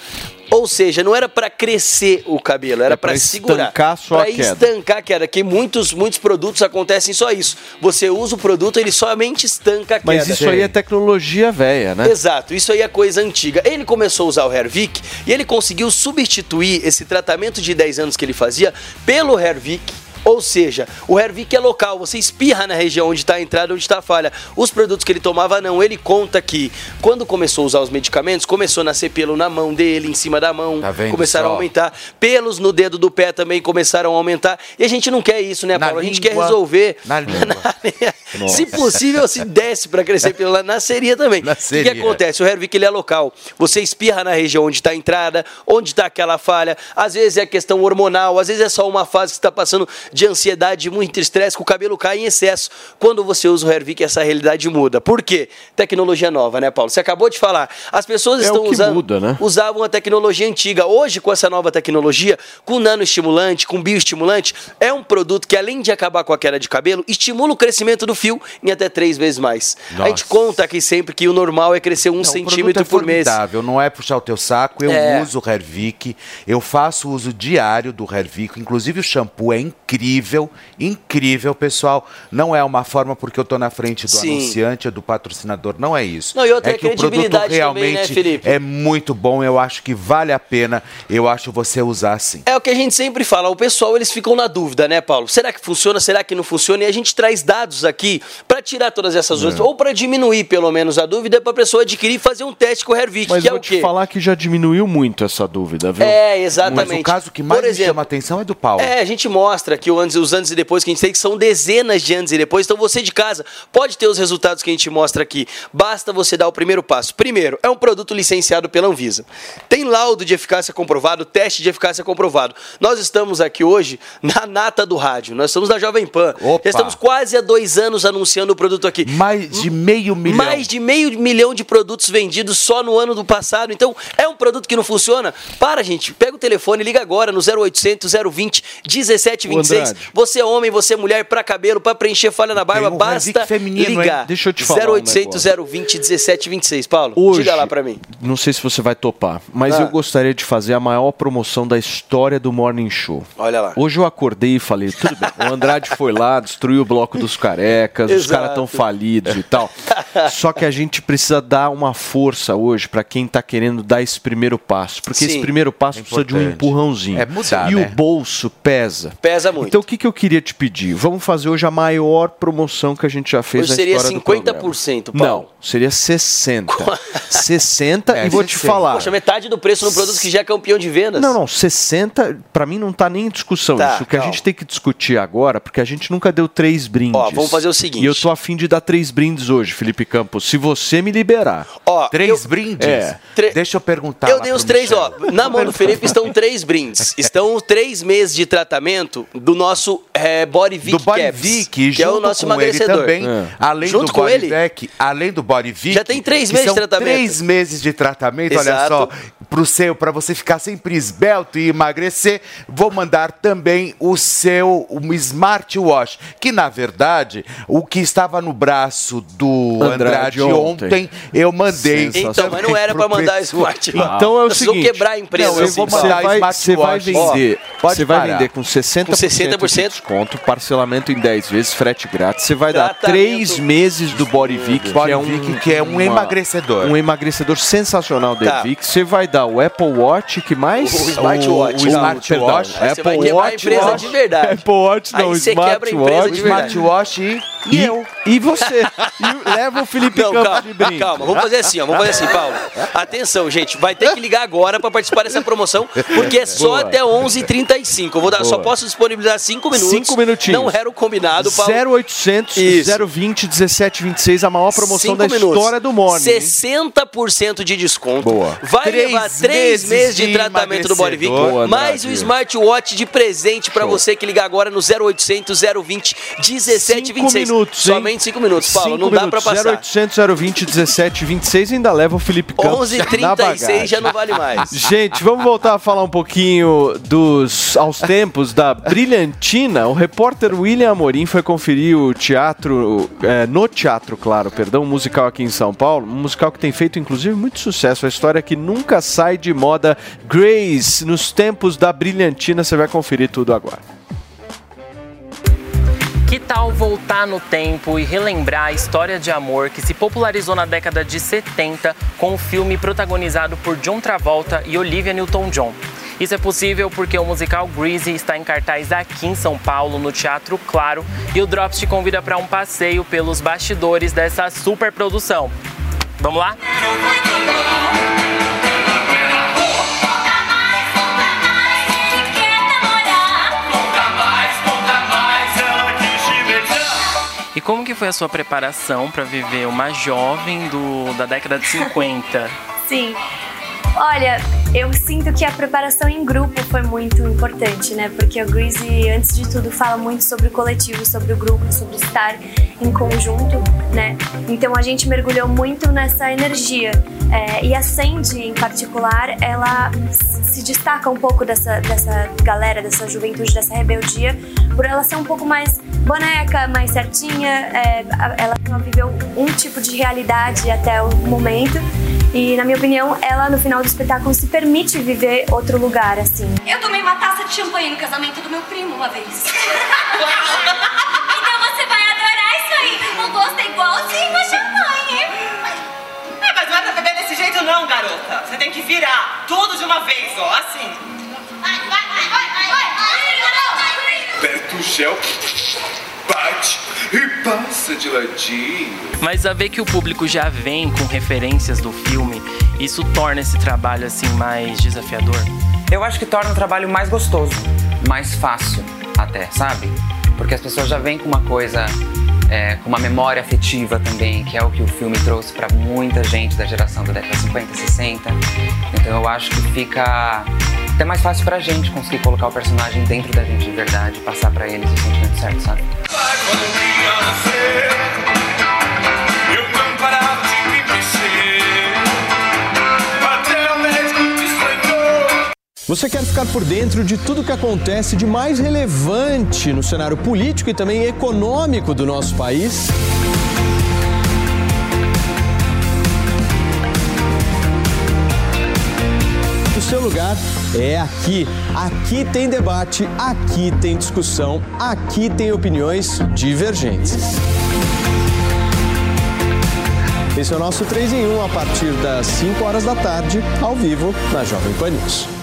Ou seja, não era para crescer o cabelo, era É pra para segurar. estancar só a Pra queda. estancar a queda, que muitos, muitos produtos acontecem só isso. Você usa o produto, ele somente estanca a queda. Mas isso aí é tecnologia velha, né? Exato, isso aí é coisa antiga. Ele começou a usar o Hervik e ele conseguiu substituir esse tratamento de 10 anos que ele fazia pelo Hervik. Ou seja, o Hervik é local, você espirra na região onde está a entrada, onde está a falha. Os produtos que ele tomava, não. Ele conta que quando começou a usar os medicamentos, começou a nascer pelo na mão dele, em cima da mão, vendo começaram a só? aumentar. Pelos no dedo do pé também começaram a aumentar. E a gente não quer isso, né, Na Paulo? A gente quer língua, resolver. na <laughs> língua. se possível, se desse para crescer pelo lá, nasceria também. <laughs> O que, Nasceria. acontece? O Hervik ele é local. Você espirra na região onde está a entrada, onde está aquela falha. Às vezes é questão hormonal, às vezes é só uma fase que está passando de ansiedade, muito estresse, que o cabelo cai em excesso. Quando você usa o Hervik, essa realidade muda. Por quê? Tecnologia nova, né, Paulo? Você acabou de falar. As pessoas É o estão que usando, muda, né? usavam a tecnologia antiga. Hoje, com essa nova tecnologia, com nanoestimulante, com bioestimulante, é um produto que, além de acabar com a queda de cabelo, estimula o crescimento do fio em até três vezes mais. A gente Nossa. conta aqui sempre que o normal é crescer um Não, centímetro é por mês. formidável, Não é puxar o teu saco, eu É. uso o Hervik, eu faço uso diário do Hervik, inclusive o shampoo é incrível, incrível, pessoal. Não é uma forma porque eu tô na frente do Sim. anunciante ou do patrocinador, não é isso. Não, e outra é é que o produto credibilidade também, realmente né, é muito bom, eu acho que vale a pena, eu acho você usar sim. É o que a gente sempre fala, o pessoal eles ficam na dúvida, né, Paulo? Será que funciona, será que não funciona? E a gente traz dados aqui para tirar todas essas É. dúvidas, ou para diminuir pelo menos a dúvida, para a pessoa adquirir e fazer um teste com o Hervik, Mas que é vou o te quê? falar que já diminuiu muito essa dúvida, viu? É, exatamente. Mas o caso que mais Por me exemplo, chama a atenção é do Paulo. É, a gente mostra que o antes, os antes e depois que a gente tem, que são dezenas de antes e depois. Então você de casa pode ter os resultados que a gente mostra aqui. Basta você dar o primeiro passo. Primeiro, é um produto licenciado pela Anvisa. Tem laudo de eficácia comprovado, teste de eficácia comprovado. Nós estamos aqui hoje na nata do rádio. Nós estamos na Jovem Pan. Opa. Já estamos quase há dois anos anunciando o produto aqui. Mais de meio milhão. Mais de meio milhão de produtos vendidos só no ano do passado. Então, é um produto que não funciona? Para, gente. Pega o telefone, liga agora no 0800 020 1726. Vocês. Você é homem, você é mulher, pra cabelo, pra preencher falha na barba, um basta feminino, hein? ligar. Deixa eu te falar um 0800 020 1726. Paulo, Hoje, diga lá pra mim. Não sei se você vai topar, mas Ah. eu gostaria de fazer a maior promoção da história do Morning Show. Olha lá. Hoje eu acordei e falei, tudo bem, o Andrade foi lá, destruiu o bloco dos carecas, os caras estão falidos e tal. Só que a gente precisa dar uma força hoje pra quem tá querendo dar esse primeiro passo, porque Sim. esse primeiro passo precisa de um empurrãozinho. É mudar, e né? o bolso pesa. Pesa muito. Então o que, que eu queria te pedir? Vamos fazer hoje a maior promoção que a gente já fez Hoje na seria história do programa. 50%, Paulo. Não, seria 60. 60 <laughs> É, e vou te 60. falar. Poxa, metade do preço no produto que já é campeão de vendas. Não, não, 60, pra mim não tá nem em discussão Tá, isso. O que a calma. gente tem que discutir agora, porque a gente nunca deu três brindes. Ó, vamos fazer o seguinte. E eu tô afim de dar três brindes hoje, Felipe Campos, se você me liberar. Ó, Três brindes? É. Deixa eu perguntar. Eu lá dei os três, ó. Michel. Na mão do Felipe estão três brindes. <laughs> Estão três meses de tratamento do nosso é, Body Vic do Body Caps, Vic, que é o nosso com ele emagrecedor. também, É. além Junto do com Body ele? Vic, além do Body Vic, Já tem três meses de tratamento. Três meses de tratamento, olha Exato. só, pro seu, para você ficar sempre esbelto e emagrecer, vou mandar também o seu um smartwatch, que na verdade, o que estava no braço do Andrade Andrade, ontem. ontem, eu mandei. Então, mas não era pra pro mandar smartwatch. Então é o seguinte. quebrar a empresa. Não, eu assim, vou mandar Você vai, você vai smartwatch. vender, você vai vender com 60%, Com 60%. De desconto, parcelamento em 10 vezes, frete grátis. Você vai dar Tratamento. três meses do Body Vic, que Body é um, Vic, que é um uma- emagrecedor. Um emagrecedor sensacional da Tá. Vic. Você vai dar o Apple Watch, que mais? O smartwatch. O, o, Smartwatch. Aí você Apple vai quebrar a Watch, empresa Watch. de verdade. <laughs> Apple Watch, não, Aí você quebra a empresa de verdade. Smartwatch e, E, <laughs> e eu. e você. E leva o Felipe Não, Campos calma, de brinde. calma, vamos fazer assim, ó, vamos fazer assim, Paulo. Atenção, gente, vai ter que ligar agora pra participar dessa promoção, porque é só Boa. até 11h35. Eu vou dar, só posso disponibilizar 5 minutos. Cinco minutinhos. Não era o combinado, Paulo. 0800 Isso. 020 1726, a maior promoção Cinco da minutos. história do Morning. hein? 60% de desconto. Boa. Vai Três levar 3 meses meses de de tratamento do Body Vic, mais o Andrade. smartwatch de presente pra você que ligar agora no 0800 020 1726. Cinco minutos, hein? Somente 5 minutos, Paulo, Cinco não dá pra minutos. passar. 0800 020 1726 ainda leva o Felipe Campos na 11h36 bagagem. já não vale mais. Gente, vamos voltar a falar um pouquinho dos aos tempos da Brilhantina. O repórter William Amorim foi conferir o teatro, é, no teatro, claro, perdão, um musical aqui em São Paulo. Um musical que tem feito, inclusive, muito sucesso. A história que nunca sai de moda. Grace, nos tempos da Brilhantina, você vai conferir tudo agora. Que tal voltar no tempo e relembrar a história de amor que se popularizou na década de 70 com o filme protagonizado por John Travolta e Olivia Newton-John? Isso é possível porque o musical Greasy está em cartaz aqui em São Paulo, no Teatro Claro, e o Drops te convida para um passeio pelos bastidores dessa super produção. Vamos lá? E como que foi a sua preparação para viver uma jovem do, da década de 50? <laughs> Sim. Olha, eu sinto que a preparação em grupo foi muito importante, né? Porque o Greasy, antes de tudo, fala muito sobre o coletivo, sobre o grupo, sobre estar em conjunto, né? Então a gente mergulhou muito nessa energia. É, e a Sandy, em particular, ela se destaca um pouco dessa, dessa galera, dessa juventude, dessa rebeldia, por ela ser um pouco mais boneca, mais certinha. É, ela viveu um tipo de realidade até o momento. E, na minha opinião, ela, no final do espetáculo, se permite viver outro lugar, assim. Eu tomei uma taça de champanhe no casamento do meu primo uma vez. <laughs> então você vai adorar isso aí. O gosto é igualzinho a champanhe. É, mas não é pra beber desse jeito não, garota. Você tem que virar tudo de uma vez, ó, assim. Vai, vai, vai, vai, vai, vai. Aperta o gel, bate e passa de ladinho. Mas a ver que o público já vem com referências do filme, isso torna esse trabalho assim mais desafiador? Eu acho que torna o trabalho mais gostoso, mais fácil até, sabe? Porque as pessoas já vêm com uma coisa, é, com uma memória afetiva também, que é o que o filme trouxe para muita gente da geração da década 50 e 60. Então eu acho que fica até mais fácil pra gente conseguir colocar o personagem dentro da gente de verdade, passar pra eles o sentimento certo, sabe? Você quer ficar por dentro de tudo que acontece de mais relevante no cenário político e também econômico do nosso país? O seu lugar é aqui. Aqui tem debate, aqui tem discussão, aqui tem opiniões divergentes. Esse é o nosso 3 em 1 a partir das 5 horas da tarde, ao vivo, na Jovem Pan News.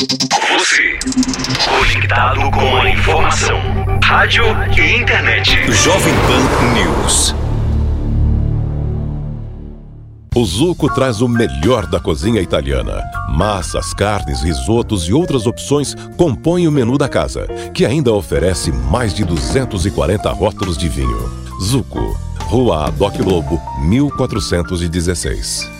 Você, conectado com a informação. Rádio e internet. Jovem Pan News. O Zuco traz o melhor da cozinha italiana. Massas, carnes, risotos e outras opções compõem o menu da casa, que ainda oferece mais de 240 rótulos de vinho. Zuco, Rua Adoc Lobo, 1416.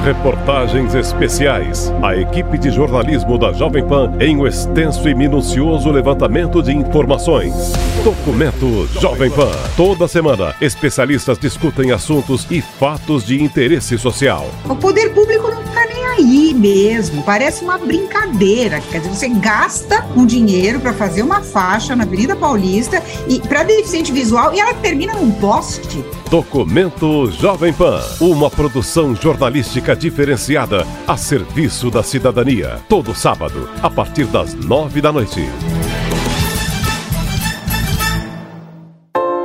Reportagens especiais. A equipe de jornalismo da Jovem Pan em um extenso e minucioso levantamento de informações. Documento Jovem Pan. Toda semana, especialistas discutem assuntos e fatos de interesse social. O poder público não tá nem aí mesmo. Parece uma brincadeira. Quer dizer, você gasta um dinheiro para fazer uma faixa na Avenida Paulista e para deficiente visual e ela termina num poste. Documento Jovem Pan. Uma produção jornalística diferenciada a serviço da cidadania. Todo sábado, a partir das nove da noite.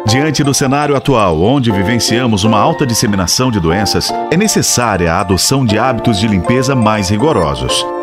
Diante do cenário atual, onde vivenciamos uma alta disseminação de doenças, é necessária a adoção de hábitos de limpeza mais rigorosos.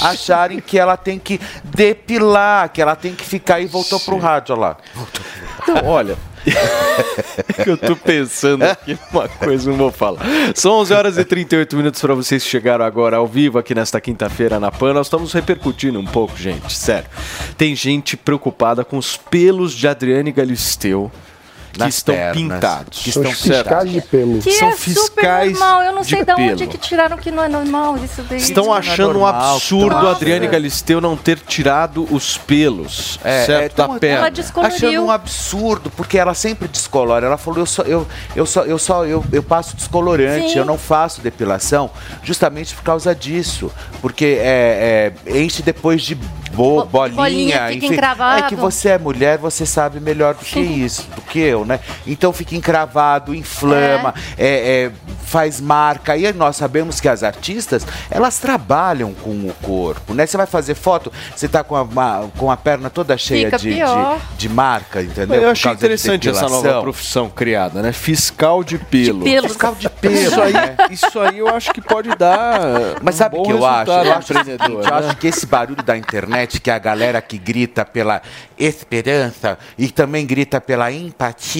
Acharem que ela tem que depilar, que ela tem que ficar e voltou pro rádio olha lá. Então, olha, <laughs> que eu tô pensando aqui uma coisa, não vou falar. São 11 horas e 38 minutos para vocês que chegaram agora ao vivo aqui nesta quinta-feira na PAN. Nós estamos repercutindo um pouco, gente, sério. Tem gente preocupada com os pelos de Adriane Galisteu que estão pernas. pintados. Que São estão fiscais de pelo. Que São é super fiscais normal. Eu não de sei de onde pelo. que tiraram que não é normal isso daí. Estão é achando um normal, absurdo Nossa. a Adriane Galisteu não ter tirado os pelos, É, certo, é, da tão- perna. Achando um absurdo, porque ela sempre descolora. Ela falou, eu só, eu, eu só, eu só, eu, eu passo descolorante, Sim. eu não faço depilação, justamente por causa disso. Porque é, é, enche depois de bo, bolinha, bolinha, enfim. encravado. É que você é mulher, você sabe melhor do que isso, do que eu, né? Então fica encravado, inflama, é, é, faz marca. E nós sabemos que as artistas, elas trabalham com o corpo, né? Você vai fazer foto, você tá com a, ma- com a perna toda cheia de, de, de marca, entendeu? Eu achei de interessante essa nova profissão criada, né? Fiscal de pelo. pelo. Fiscal de pelo, Isso aí, né? isso aí eu acho que pode dar. Mas um sabe o que eu acho? Eu acho, seguinte, eu né? acho que esse barulho da internet, que é a galera que grita pela esperança e também grita pela empatia,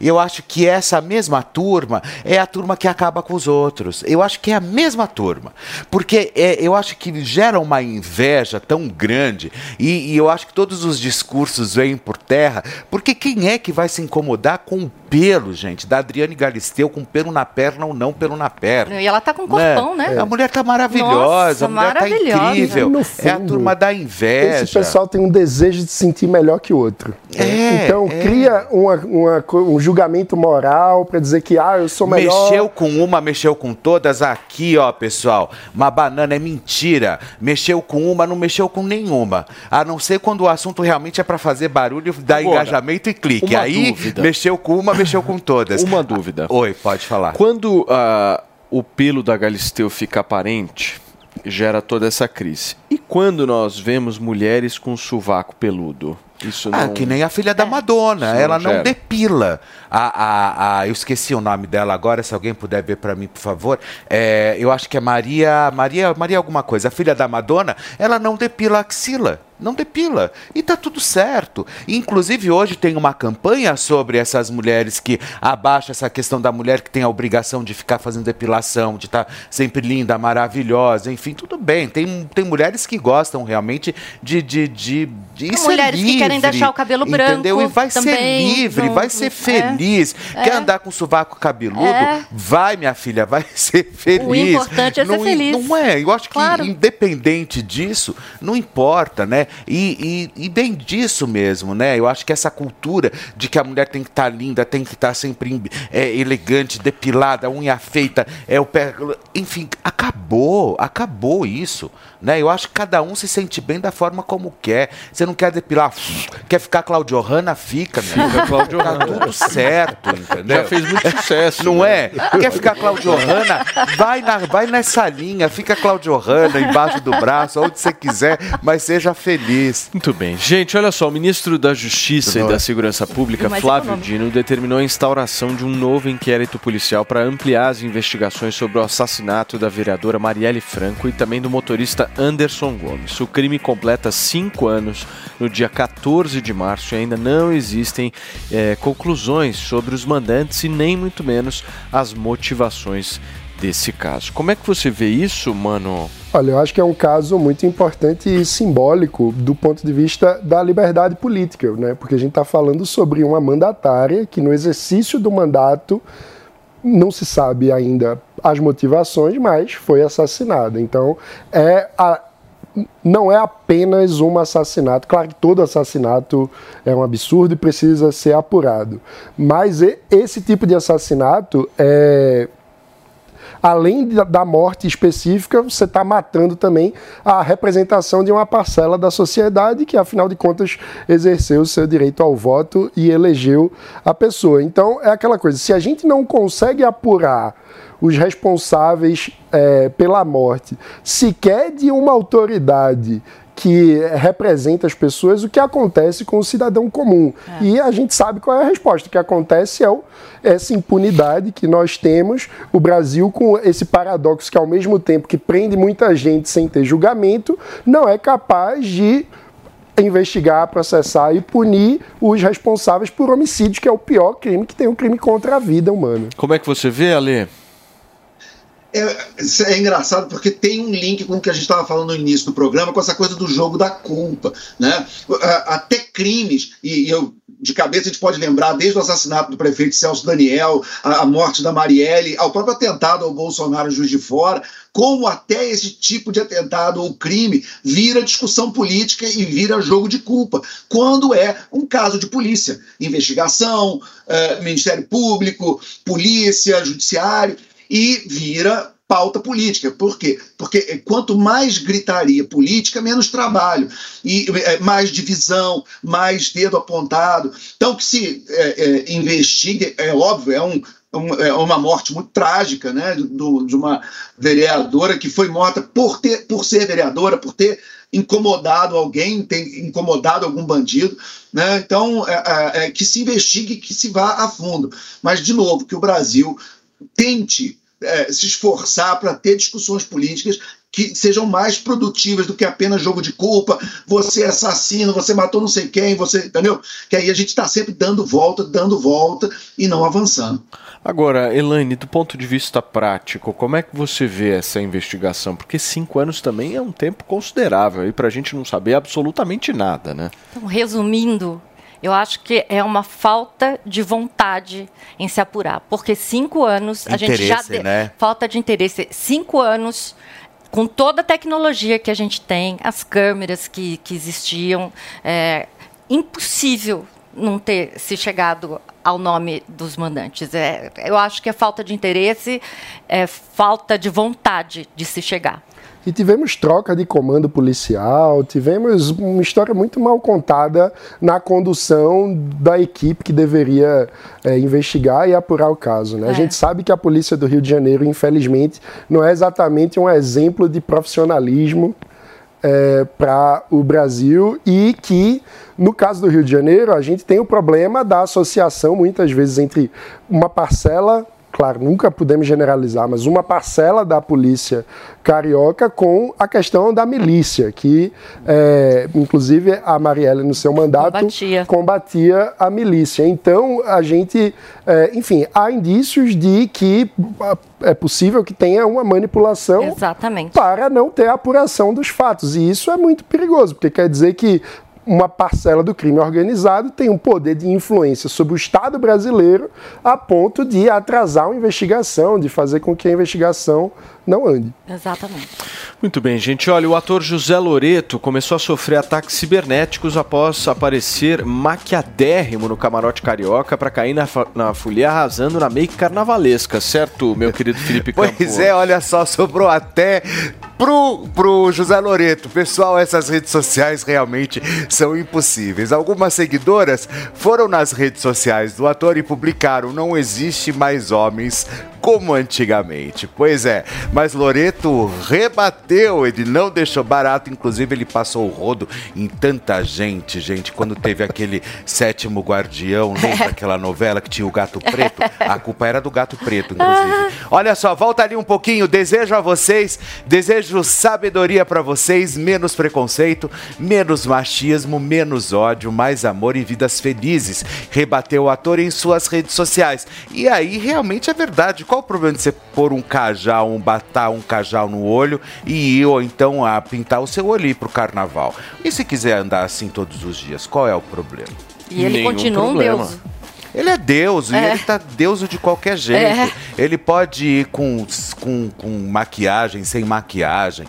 eu acho que essa mesma turma é a turma que acaba com os outros. Eu acho que é a mesma turma. Porque é, eu acho que gera uma inveja tão grande e, e eu acho que todos os discursos vêm por terra, porque quem é que vai se incomodar com o pelo, gente, da Adriane Galisteu, com pelo na perna ou não pelo na perna? E ela tá com um corpão, né? A mulher tá maravilhosa, Nossa, a mulher tá maravilhosa. incrível. No é a fundo, turma da inveja. Esse pessoal tem um desejo de se sentir melhor que o outro. É, então é. cria uma- uma um julgamento moral para dizer que ah, eu sou melhor. Mexeu com uma, mexeu com todas. Aqui, ó, pessoal. Uma banana é mentira. Mexeu com uma, não mexeu com nenhuma. A não ser quando o assunto realmente é pra fazer barulho, dar Agora, engajamento e clique. Aí, dúvida. mexeu com uma, mexeu com todas. Uma dúvida. Oi, pode falar. Quando ah, o pelo da Galisteu fica aparente, gera toda essa crise. E quando nós vemos mulheres com sovaco peludo? Isso Ah, não... que nem a filha da Madonna. Isso não ela não gera. depila. A, a, a- eu esqueci o nome dela agora, se alguém puder ver pra mim, por favor. É, eu acho que é Maria, Maria, Maria alguma coisa. A filha da Madonna, ela não depila a axila. Não depila. E tá tudo certo. Inclusive, hoje tem uma campanha sobre essas mulheres que abaixam essa questão da mulher que tem a obrigação de ficar fazendo depilação, de estar sempre linda, maravilhosa, enfim, tudo bem. Tem, tem mulheres que gostam realmente de, de, de, de Tem ser mulheres que querem livre, deixar o cabelo branco Entendeu? E vai ser também, livre, não- vai ser é. feliz. É. Quer andar com sovaco cabeludo? É. Vai, minha filha, vai <laughs> ser feliz. importante é ser não, feliz. Não é? Eu acho Claro. que independente disso, não importa, né? E, e, e bem disso mesmo, né? Eu acho que essa cultura de que a mulher tem que estar linda, tem que estar sempre é, elegante, depilada, unha feita, é o pé. Enfim, acabou, acabou isso. Né? Eu acho que cada um se sente bem da forma como quer. Você não quer depilar, quer ficar Claudio Hanna, fica, meu. Fica Claudio Tá tudo certo, entendeu? Já fez muito sucesso. Não né? é? Quer ficar Claudio Hanna? Vai, na, vai nessa linha, fica Claudio Hanna embaixo do braço, onde você quiser, mas seja feliz. Muito bem. Gente, olha só, o ministro da Justiça e da bem. Segurança Pública, Mais Flávio econômico. Dino, determinou a instauração de um novo inquérito policial para ampliar as investigações sobre o assassinato da vereadora Marielle Franco e também do motorista Anderson Gomes. O crime completa cinco anos no dia 14 de março e ainda não existem eh, conclusões sobre os mandantes e nem muito menos as motivações desse caso. Como é que você vê isso, mano? Olha, eu acho que é um caso muito importante e simbólico do ponto de vista da liberdade política, né? Porque a gente está falando sobre uma mandatária que, no exercício do mandato, não se sabe ainda as motivações, mas foi assassinada. Então, é a- não é apenas um assassinato. Claro que todo assassinato é um absurdo e precisa ser apurado. Mas esse tipo de assassinato é além da- morte específica, você está matando também a representação de uma parcela da sociedade que, afinal de contas, exerceu o seu direito ao voto e elegeu a pessoa. Então, é aquela coisa: se a gente não consegue apurar os responsáveis eh, pela morte, sequer de uma autoridade que representa as pessoas, o que acontece com o cidadão comum. E a gente sabe qual é a resposta. O que acontece é o- essa impunidade que nós temos, o Brasil com esse paradoxo que ao mesmo tempo que prende muita gente sem ter julgamento, não é capaz de investigar, processar e punir os responsáveis por homicídio, que é o pior crime que tem um crime contra a vida humana. Como é que você vê, Ale? É, é engraçado porque tem um link com o que a gente estava falando no início do programa, com essa coisa do jogo da culpa. Né? Até crimes, e eu de cabeça a gente pode lembrar, desde o assassinato do prefeito Celso Daniel, a, a morte da Marielle, ao próprio atentado ao Bolsonaro Juiz de Fora, como até esse tipo de atentado ou crime vira discussão política e vira jogo de culpa, quando é um caso de polícia, investigação, eh, Ministério Público, polícia, judiciário, e vira pauta política. Por quê? Porque quanto mais gritaria política, menos trabalho. E eh, mais divisão, mais dedo apontado. Então, que se eh, eh, investigue, é óbvio, é um. É uma morte muito trágica, né? do- de uma vereadora que foi morta por, ter, por ser vereadora, por ter incomodado alguém, ter incomodado algum bandido. Né? Então, é, é, é, que se investigue, que se vá a fundo. Mas, de novo, que o Brasil tente eh, se esforçar para ter discussões políticas que sejam mais produtivas do que apenas jogo de culpa, você é assassino, você matou não sei quem, você. Entendeu? Que aí a gente está sempre dando volta, dando volta e não avançando. Agora, Elaine, do ponto de vista prático, como é que você vê essa investigação? Porque cinco anos também é um tempo considerável e para a gente não saber absolutamente nada, né? Então, resumindo, eu acho que é uma falta de vontade em se apurar. Porque cinco anos, a gente já. Né? Falta de interesse. Cinco anos. Com toda a tecnologia que a gente tem, as câmeras que, que existiam, é impossível não ter se chegado ao nome dos mandantes. É, eu acho que é falta de interesse, é falta de vontade de se chegar. E tivemos troca de comando policial, tivemos uma história muito mal contada na condução da equipe que deveria eh, investigar e apurar o caso. Né? A É. gente sabe que a polícia do Rio de Janeiro, infelizmente, não é exatamente um exemplo de profissionalismo para o Brasil e que, no caso do Rio de Janeiro, a gente tem o problema da associação, muitas vezes, entre uma parcela, claro, nunca podemos generalizar, mas uma parcela da polícia carioca com a questão da milícia, que, é, inclusive, a Marielle, no seu mandato, Combatia. combatia a milícia. Então, a gente, é, enfim, há indícios de que é possível que tenha uma manipulação Exatamente. para não ter apuração dos fatos. E isso é muito perigoso, porque quer dizer que uma parcela do crime organizado tem um poder de influência sobre o Estado brasileiro a ponto de atrasar uma investigação, de fazer com que a investigação não ande. Exatamente. Muito bem, gente. Olha, o ator José Loreto começou a sofrer ataques cibernéticos após aparecer maquiadérrimo no camarote carioca para cair na, na folia arrasando na make carnavalesca, certo, meu querido Felipe <laughs> Campos? Pois é, olha só, sobrou até pro, pro José Loreto. Pessoal, essas redes sociais realmente são impossíveis. Algumas seguidoras foram nas redes sociais do ator e publicaram: não existe mais homens como antigamente. Pois é, mas Loreto rebateu, ele não deixou barato, inclusive ele passou o rodo em tanta gente, gente, quando teve aquele <laughs> sétimo guardião, lembra <laughs> aquela novela que tinha o gato preto? A culpa era do gato preto, inclusive. Olha só, volta ali um pouquinho, desejo a vocês, desejo sabedoria pra vocês, menos preconceito, menos machismo, menos ódio, mais amor e vidas felizes. Rebateu o ator em suas redes sociais. E aí, realmente é verdade. Qual o problema de você pôr um cajal, um batar um cajal no olho e ir, ou então a pintar o seu olho e ir pro carnaval? E se quiser andar assim todos os dias, qual é o problema? E ele continua um deus. Ele é Deus, e É. ele tá Deus de qualquer jeito. É. Ele pode ir com, com, com maquiagem, sem maquiagem.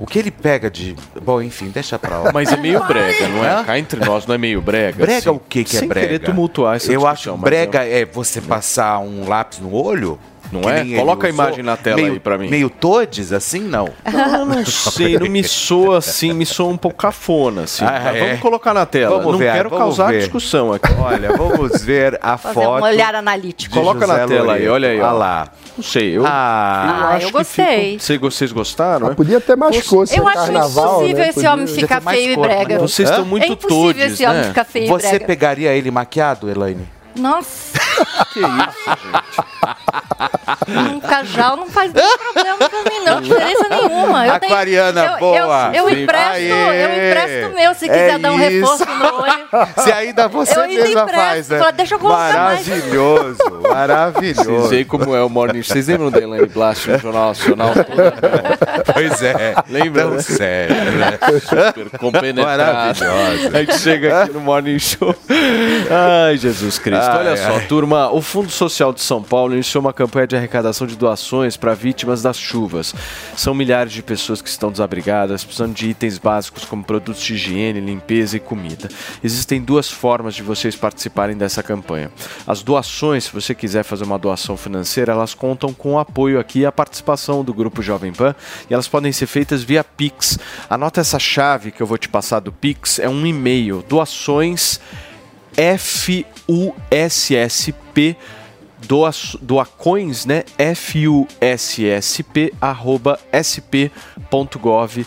O que ele pega de. Bom, enfim, deixa pra lá. Mas é meio brega, não é? Hã? Cá entre nós não é meio brega? Brega assim? o que, que é Sem brega? querer tumultuar essa Eu acho brega é você passar um lápis no olho. Não que é? Coloca a imagem na tela meio, aí pra mim. Meio todes, assim, não? Eu <laughs> não sei, <laughs> não me soa assim, me soa um pouco cafona, assim. Ah, é? Vamos colocar na tela. Vamos não ver, quero vamos causar ver. discussão aqui. Olha, vamos ver a Fazer foto. um olhar analítico. Coloca na José tela aí, olha aí, ó. Olha lá. Não sei, eu, Ah, eu gostei. Que ficou- Vocês gostaram? Ah, né? podia ter mais cor, Eu acho impossível esse homem Podia ficar feio e brega. mas- Vocês estão muito é impossível todes, esse homem né? ficar feio e Você brega. pegaria ele maquiado, Elaine? Nossa, Que isso, <laughs> um cajal não faz nenhum problema pra mim, não. Diferença nenhuma. Eu tenho- Aquariana, eu- boa. Eu, eu empresto, Aê. eu empresto o meu se quiser É dar um isso. reforço no olho. <laughs> Se ainda você Eu ainda mesma empresto, faz, né? fala, "Deixa eu colocar mais." Maravilhoso, <laughs> maravilhoso. Vocês veem como é o Morning Show. Vocês lembram da Elaine Blast no Jornal Nacional? Pois é. Lembra, Tão né? sério, né? Super compenetrada. Maravilhosa. A gente chega aqui no Morning Show. Ai, Jesus Cristo. Ai, Olha só, ai. turma, o Fundo Social de São Paulo iniciou uma campanha de arrecadação de doações para vítimas das chuvas. São milhares de pessoas que estão desabrigadas, precisando de itens básicos como produtos de higiene, limpeza e comida. Existem duas formas de vocês participarem dessa campanha. As doações, se você quiser fazer uma doação financeira, elas contam com o apoio aqui e a participação do Grupo Jovem Pan e elas podem ser feitas via Pix. Anota essa chave que eu vou te passar do Pix, é um e-mail, doações FUSSP doa, doacoins, né? FUSSP arroba sp.gov.br.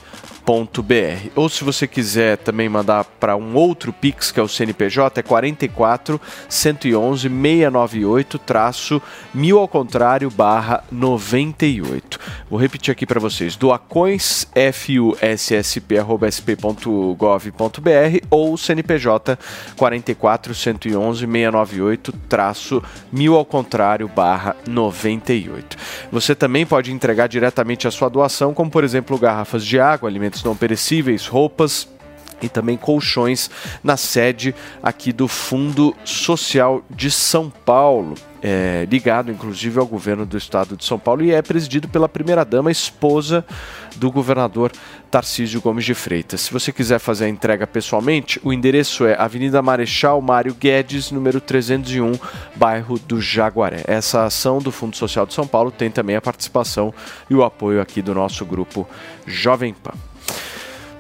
Ou se você quiser também mandar para um outro Pix, que é o CNPJ, é 44 111 698 traço mil ao contrário barra 98. Vou repetir aqui para vocês: doacoins fussp arroba sp.gov.br ou CNPJ 44 111 698 traço mil ao contrário barra 98. Você também pode entregar diretamente a sua doação, como por exemplo garrafas de água, alimentos não perecíveis, roupas e também colchões na sede aqui do Fundo Social de São Paulo. É, ligado inclusive ao governo do estado de São Paulo e é presidido pela primeira-dama, esposa do governador Tarcísio Gomes de Freitas. Se você quiser fazer a entrega pessoalmente, o endereço é Avenida Marechal Mário Guedes, número 301, bairro do Jaguaré. Essa ação do Fundo Social de São Paulo tem também a participação e o apoio aqui do nosso grupo Jovem Pan.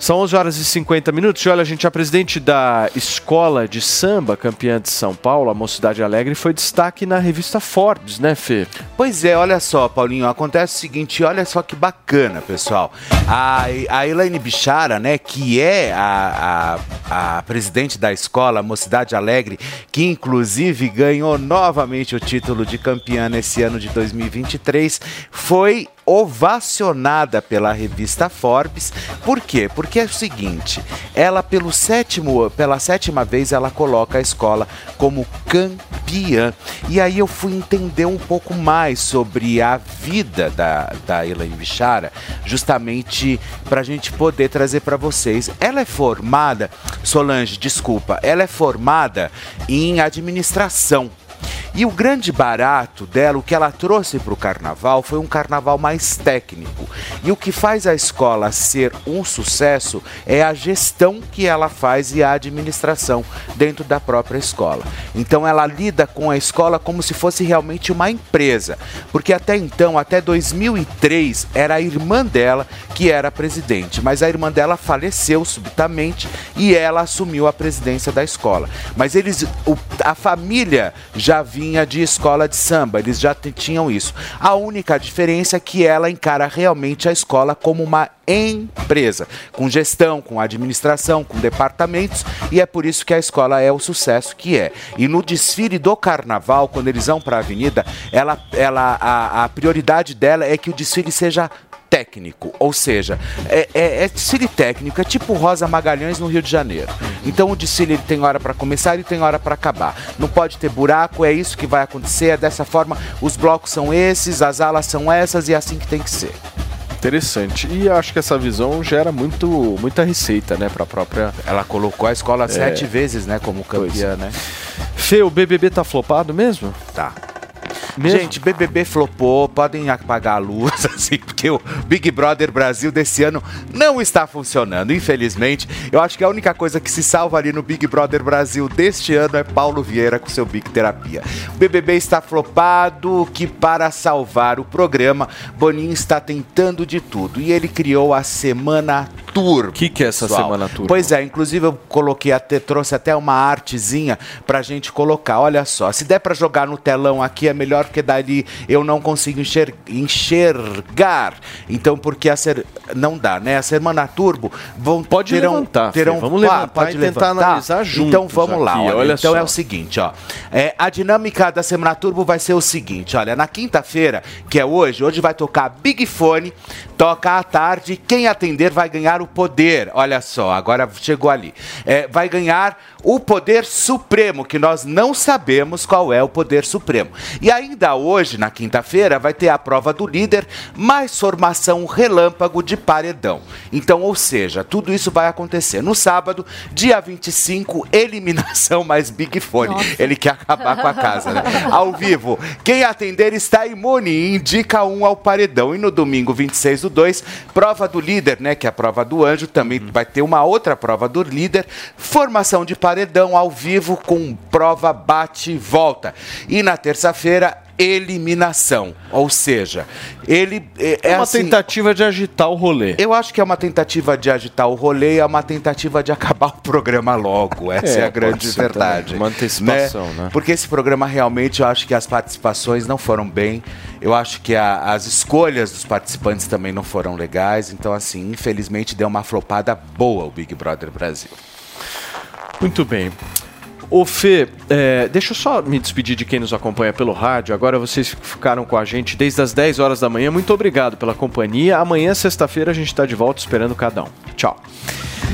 São 11 horas e 50 minutos. E olha, gente, a presidente da Escola de Samba, campeã de São Paulo, a Mocidade Alegre, foi destaque na revista Forbes, né, Fê? Pois é, olha só, Paulinho, acontece o seguinte, olha só que bacana, pessoal. A, a Elaine Bichara, né, que é a, a, a presidente da escola Mocidade Alegre, que inclusive ganhou novamente o título de campeã nesse ano de 2023, foi ovacionada pela revista Forbes. Por quê? Porque é o seguinte, ela pelo sétimo, pela sétima vez ela coloca a escola como campeã. E aí eu fui entender um pouco mais sobre a vida da, da Elaine Bichara, justamente para a gente poder trazer para vocês. Ela é formada, Solange, desculpa, ela é formada em administração. E o grande barato dela, o que ela trouxe para o carnaval, foi um carnaval mais técnico. E o que faz a escola ser um sucesso é a gestão que ela faz e a administração dentro da própria escola. Então ela lida com a escola como se fosse realmente uma empresa. Porque até então, até 2003, era a irmã dela que era presidente. Mas a irmã dela faleceu subitamente e ela assumiu a presidência da escola. Mas eles, o- a família já vinha de escola de samba, eles já tinham isso. A única diferença é que ela encara realmente a escola como uma empresa, com gestão, com administração, com departamentos, e é por isso que a escola é o sucesso que é. E no desfile do carnaval, quando eles vão para a avenida, ela, ela, a, a prioridade dela é que o desfile seja técnico, ou seja, é, é, é desfile técnico, é tipo Rosa Magalhães no Rio de Janeiro. Então o desfile ele tem hora para começar e tem hora para acabar. Não pode ter buraco, é isso que vai acontecer, é dessa forma, os blocos são esses, as alas são essas e é assim que tem que ser. Interessante. E acho que essa visão gera muito, muita receita, né, para a própria. Ela colocou a escola É. sete vezes, né, como campeã, Pois é. né? Fê, o BBB tá flopado mesmo? Tá. Mesmo? Gente, BBB flopou, podem apagar a luz, <laughs> assim, porque o Big Brother Brasil desse ano não está funcionando, infelizmente. Eu acho que a única coisa que se salva ali no Big Brother Brasil deste ano é Paulo Vieira com seu Big Terapia. O BBB está flopado, que para salvar o programa, Boninho está tentando de tudo. E ele criou a Semana Tour. O que, que é essa Semana Tour? Pois é, inclusive eu coloquei até, trouxe até uma artezinha pra gente colocar. Olha só, se der pra jogar no telão aqui é melhor porque dali eu não consigo enxer- enxergar. Então, porque a ser... não dá, né? A Semana Turbo vão Pode terão, levantar, terão Vamos Ah, levantar e tentar analisar juntos Então vamos lá, aqui, olha. olha então só. é o seguinte, ó. É, a dinâmica da Semana Turbo vai ser o seguinte, olha, na quinta-feira, que é hoje, hoje vai tocar Big Fone, toca à tarde, quem atender vai ganhar o poder. Olha só, agora chegou ali. É, vai ganhar o poder supremo, que nós não sabemos qual é o poder supremo. E ainda hoje, na quinta-feira, vai ter a prova do líder, mais formação relâmpago de paredão. Então, ou seja, tudo isso vai acontecer no sábado, dia 25, <laughs> eliminação mais Big Fone. Ele quer acabar com a casa, né? Ao vivo, quem atender está imune e indica um ao paredão. E no domingo 26 do 2, prova do líder, né? Que é a prova do anjo, também vai ter uma outra prova do líder, formação de paredão ao vivo com prova bate e volta. E na terça-feira, eliminação. Ou seja, ele é, É uma assim, tentativa de agitar o rolê. eu acho que é uma tentativa de agitar o rolê, é uma tentativa de acabar o programa logo. Essa é, É, a grande verdade. também, uma antecipação, né? Porque esse programa realmente eu acho que as participações não foram bem. Eu acho que a- as escolhas dos participantes também não foram legais. Então, assim, infelizmente deu uma flopada boa o Big Brother Brasil. Muito bem. Ô Fê, é, deixa eu só me despedir de quem nos acompanha pelo rádio. Agora vocês ficaram com a gente desde as 10 horas da manhã. Muito obrigado pela companhia. Amanhã, sexta-feira, a gente está de volta esperando cada um. Tchau.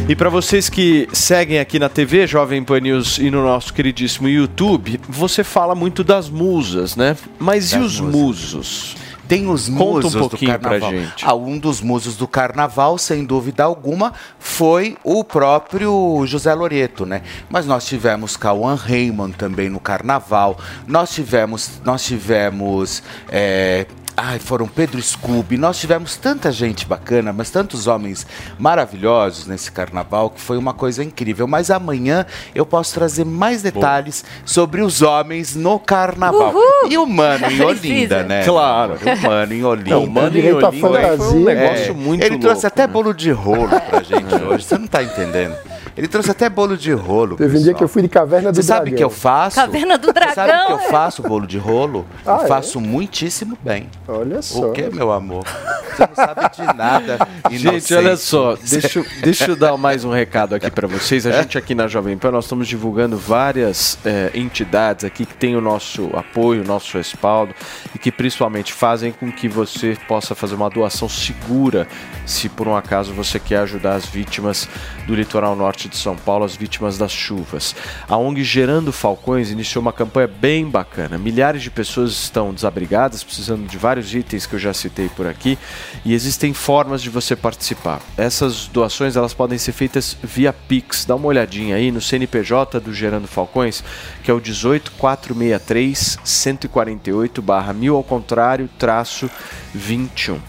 E para vocês que seguem aqui na TV, Jovem Pan News e no nosso queridíssimo YouTube, você fala muito das musas, né? Mas e Das os musas. musos? Tem os Conta musos um pouquinho do carnaval. Ah, um dos musos do carnaval, sem dúvida alguma, foi o próprio José Loreto, né? Mas nós tivemos Cauã Raymond também no carnaval. Nós tivemos, nós tivemos é, Ai, foram Pedro Scooby. Nós tivemos tanta gente bacana, mas tantos homens maravilhosos nesse carnaval que foi uma coisa incrível. Mas amanhã eu posso trazer mais detalhes sobre os homens no carnaval. Uhul! E o Mano <laughs> em Olinda, Precisa. né? Claro. O Mano em Olinda. Não, o Mano em à Olinda foi um negócio muito Ele trouxe louco, até bolo de rolo pra <laughs> gente hoje. Você não tá entendendo. Ele trouxe até bolo de rolo. Teve um dia que eu fui de Caverna do Você sabe Dragão. que eu faço? Caverna do Você Dragão. sabe que eu faço bolo de rolo? Ah, eu é? faço muitíssimo bem. Olha só. O que, meu amor? Você não sabe de nada. <laughs> Gente, inocente. olha só, <laughs> deixa, eu- deixa eu dar mais um recado aqui para vocês. A gente aqui na Jovem Pan, nós estamos divulgando várias eh, entidades aqui que têm o nosso apoio, o nosso respaldo e que principalmente fazem com que você possa fazer uma doação segura se por um acaso você quer ajudar as vítimas do litoral norte de São Paulo, as vítimas das chuvas. A ONG Gerando Falcões iniciou uma campanha bem bacana. Milhares de pessoas estão desabrigadas, precisando de vários itens que eu já citei por aqui, e existem formas de você participar. Essas doações elas podem ser feitas via Pix. Dá uma olhadinha aí no CNPJ do Gerando Falcões, que é o 18463 148 barra mil ao contrário traço 21.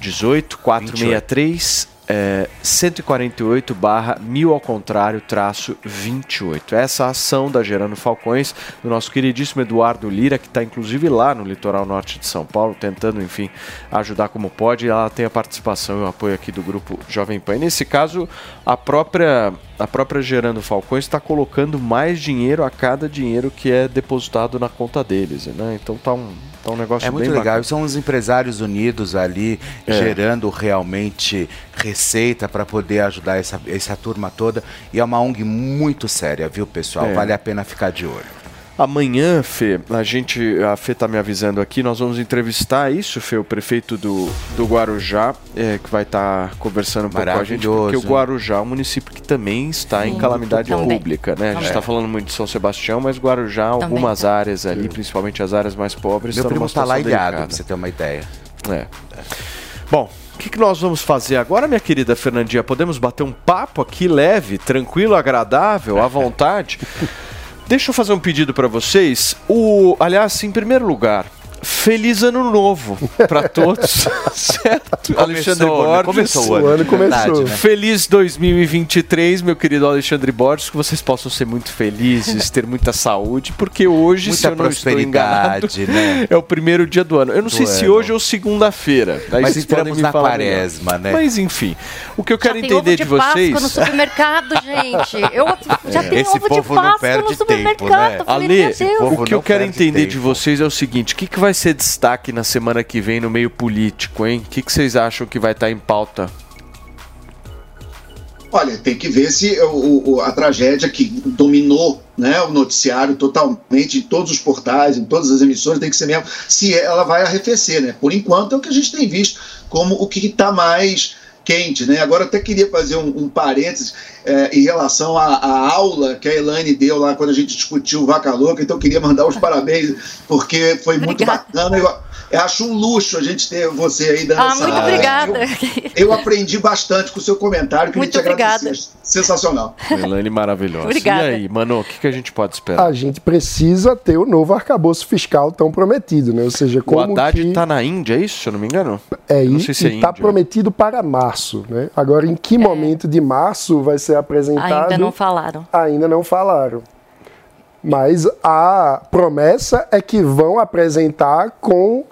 18463 é, 148 barra mil ao contrário traço 28. Essa ação da Gerando Falcões, do nosso queridíssimo Eduardo Lira, que está inclusive lá no litoral norte de São Paulo, tentando, enfim, ajudar como pode. Ela tem a participação e o apoio aqui do grupo Jovem Pan. Nesse caso, a própria, a própria Gerando Falcões está colocando mais dinheiro a cada dinheiro que é depositado na conta deles. Né? Então tá um, tá um negócio É muito bem legal. bacana. São os empresários unidos ali, É. gerando realmente receita para poder ajudar essa, essa turma toda. E é uma ONG muito séria, viu, pessoal? É. Vale a pena ficar de olho. Amanhã, Fê, a gente, a Fê tá me avisando aqui, nós vamos entrevistar isso, Fê, o prefeito do, do Guarujá, é, que vai estar conversando um pouco com a gente, porque o. Guarujá é um município que também está em Sim, calamidade também. pública, né? A gente Também. está falando muito de São Sebastião, mas Guarujá, algumas áreas ali, principalmente as áreas mais pobres, Meu estão primo numa tá lá ilhado, pra você ter uma ideia. É. Bom, o que, que nós vamos fazer agora, minha querida Fernandinha? Podemos bater um papo aqui leve, tranquilo, agradável, à vontade? <laughs> Deixa eu fazer um pedido para vocês. O, aliás, em primeiro lugar, feliz ano novo para todos, <laughs> certo? Começou, Alexandre né? Borges. Começou o ano, O ano verdade, começou. né? Feliz 2023, meu querido Alexandre Borges, que vocês possam ser muito felizes, ter muita saúde, porque hoje, Muita se eu não estou enganado, prosperidade, né? é o primeiro dia do ano. Eu não Do sei se ano. hoje ou segunda-feira. Mas entramos me na quaresma, melhor. né? Mas enfim, o que eu quero Já tem entender ovo de, de, Páscoa vocês... no supermercado, gente. Eu <laughs> já tenho Esse ovo de povo não Páscoa perde no tempo, supermercado. né? Ale, meu Deus. o que eu quero entender de vocês é o seguinte: o que, que vai vai ser destaque na semana que vem no meio político, hein? O que, que vocês acham que vai estar em pauta? Olha, tem que ver se o, o, a tragédia que dominou né, o noticiário totalmente em todos os portais, em todas as emissoras, tem que ser mesmo se ela vai arrefecer, né? Por enquanto é o que a gente tem visto como o que está mais quente, né? Agora até queria fazer um, um parênteses é, em relação à, à, aula que a Elaine deu lá quando a gente discutiu o Vaca Louca, então queria mandar os parabéns, porque foi Obrigada. muito bacana. Eu, eu acho um luxo a gente ter você aí dando ah, essa muito obrigada. Eu, eu, aprendi bastante com o seu comentário, que muito obrigada. Sensacional. Elaine maravilhosa. Obrigada. E aí, Mano, o que, que a gente pode esperar? A gente precisa ter o novo arcabouço fiscal tão prometido, né? Ou seja, como o Haddad que... tá na Índia, é isso, se eu não me engano? É não isso, sei se é está Índia. prometido para março, né? Agora, em que momento de março vai ser apresentado? Ainda não falaram. Ainda não falaram. Mas a promessa é que vão apresentar com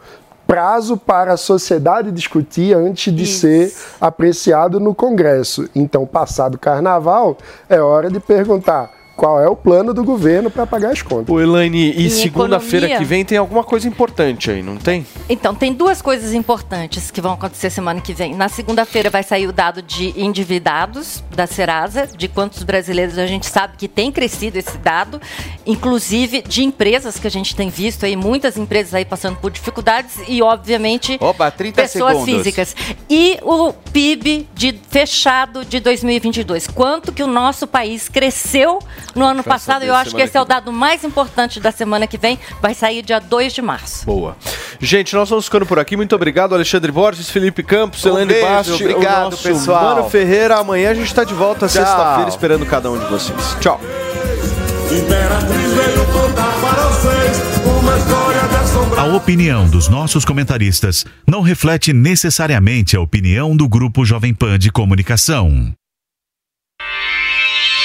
prazo para a sociedade discutir antes de Isso. ser apreciado no Congresso. Então, passado o carnaval, é hora de perguntar qual é o plano do governo para pagar as contas. O Elaine, e segunda-feira que vem tem alguma coisa importante aí, não tem? Então, tem duas coisas importantes que vão acontecer semana que vem. Na segunda-feira vai sair o dado de endividados da Serasa, de quantos brasileiros a gente sabe que tem crescido esse dado, inclusive de empresas que a gente tem visto aí, muitas empresas aí passando por dificuldades e, obviamente, Opa, 30 pessoas segundos. físicas. E o PIB de fechado de 2022. Quanto que o nosso país cresceu no ano passado? Eu acho que esse é o dado mais importante da semana que vem. Vai sair dia 2 de março. Boa. Gente, nós vamos ficando por aqui. Muito obrigado, Alexandre Borges, Felipe Campos, Um Helene Basti, obrigado, o nosso pessoal. Mano Ferreira. Amanhã a gente está de volta sexta-feira esperando cada um de vocês. Tchau. A opinião dos nossos comentaristas não reflete necessariamente a opinião do Grupo Jovem Pan de Comunicação.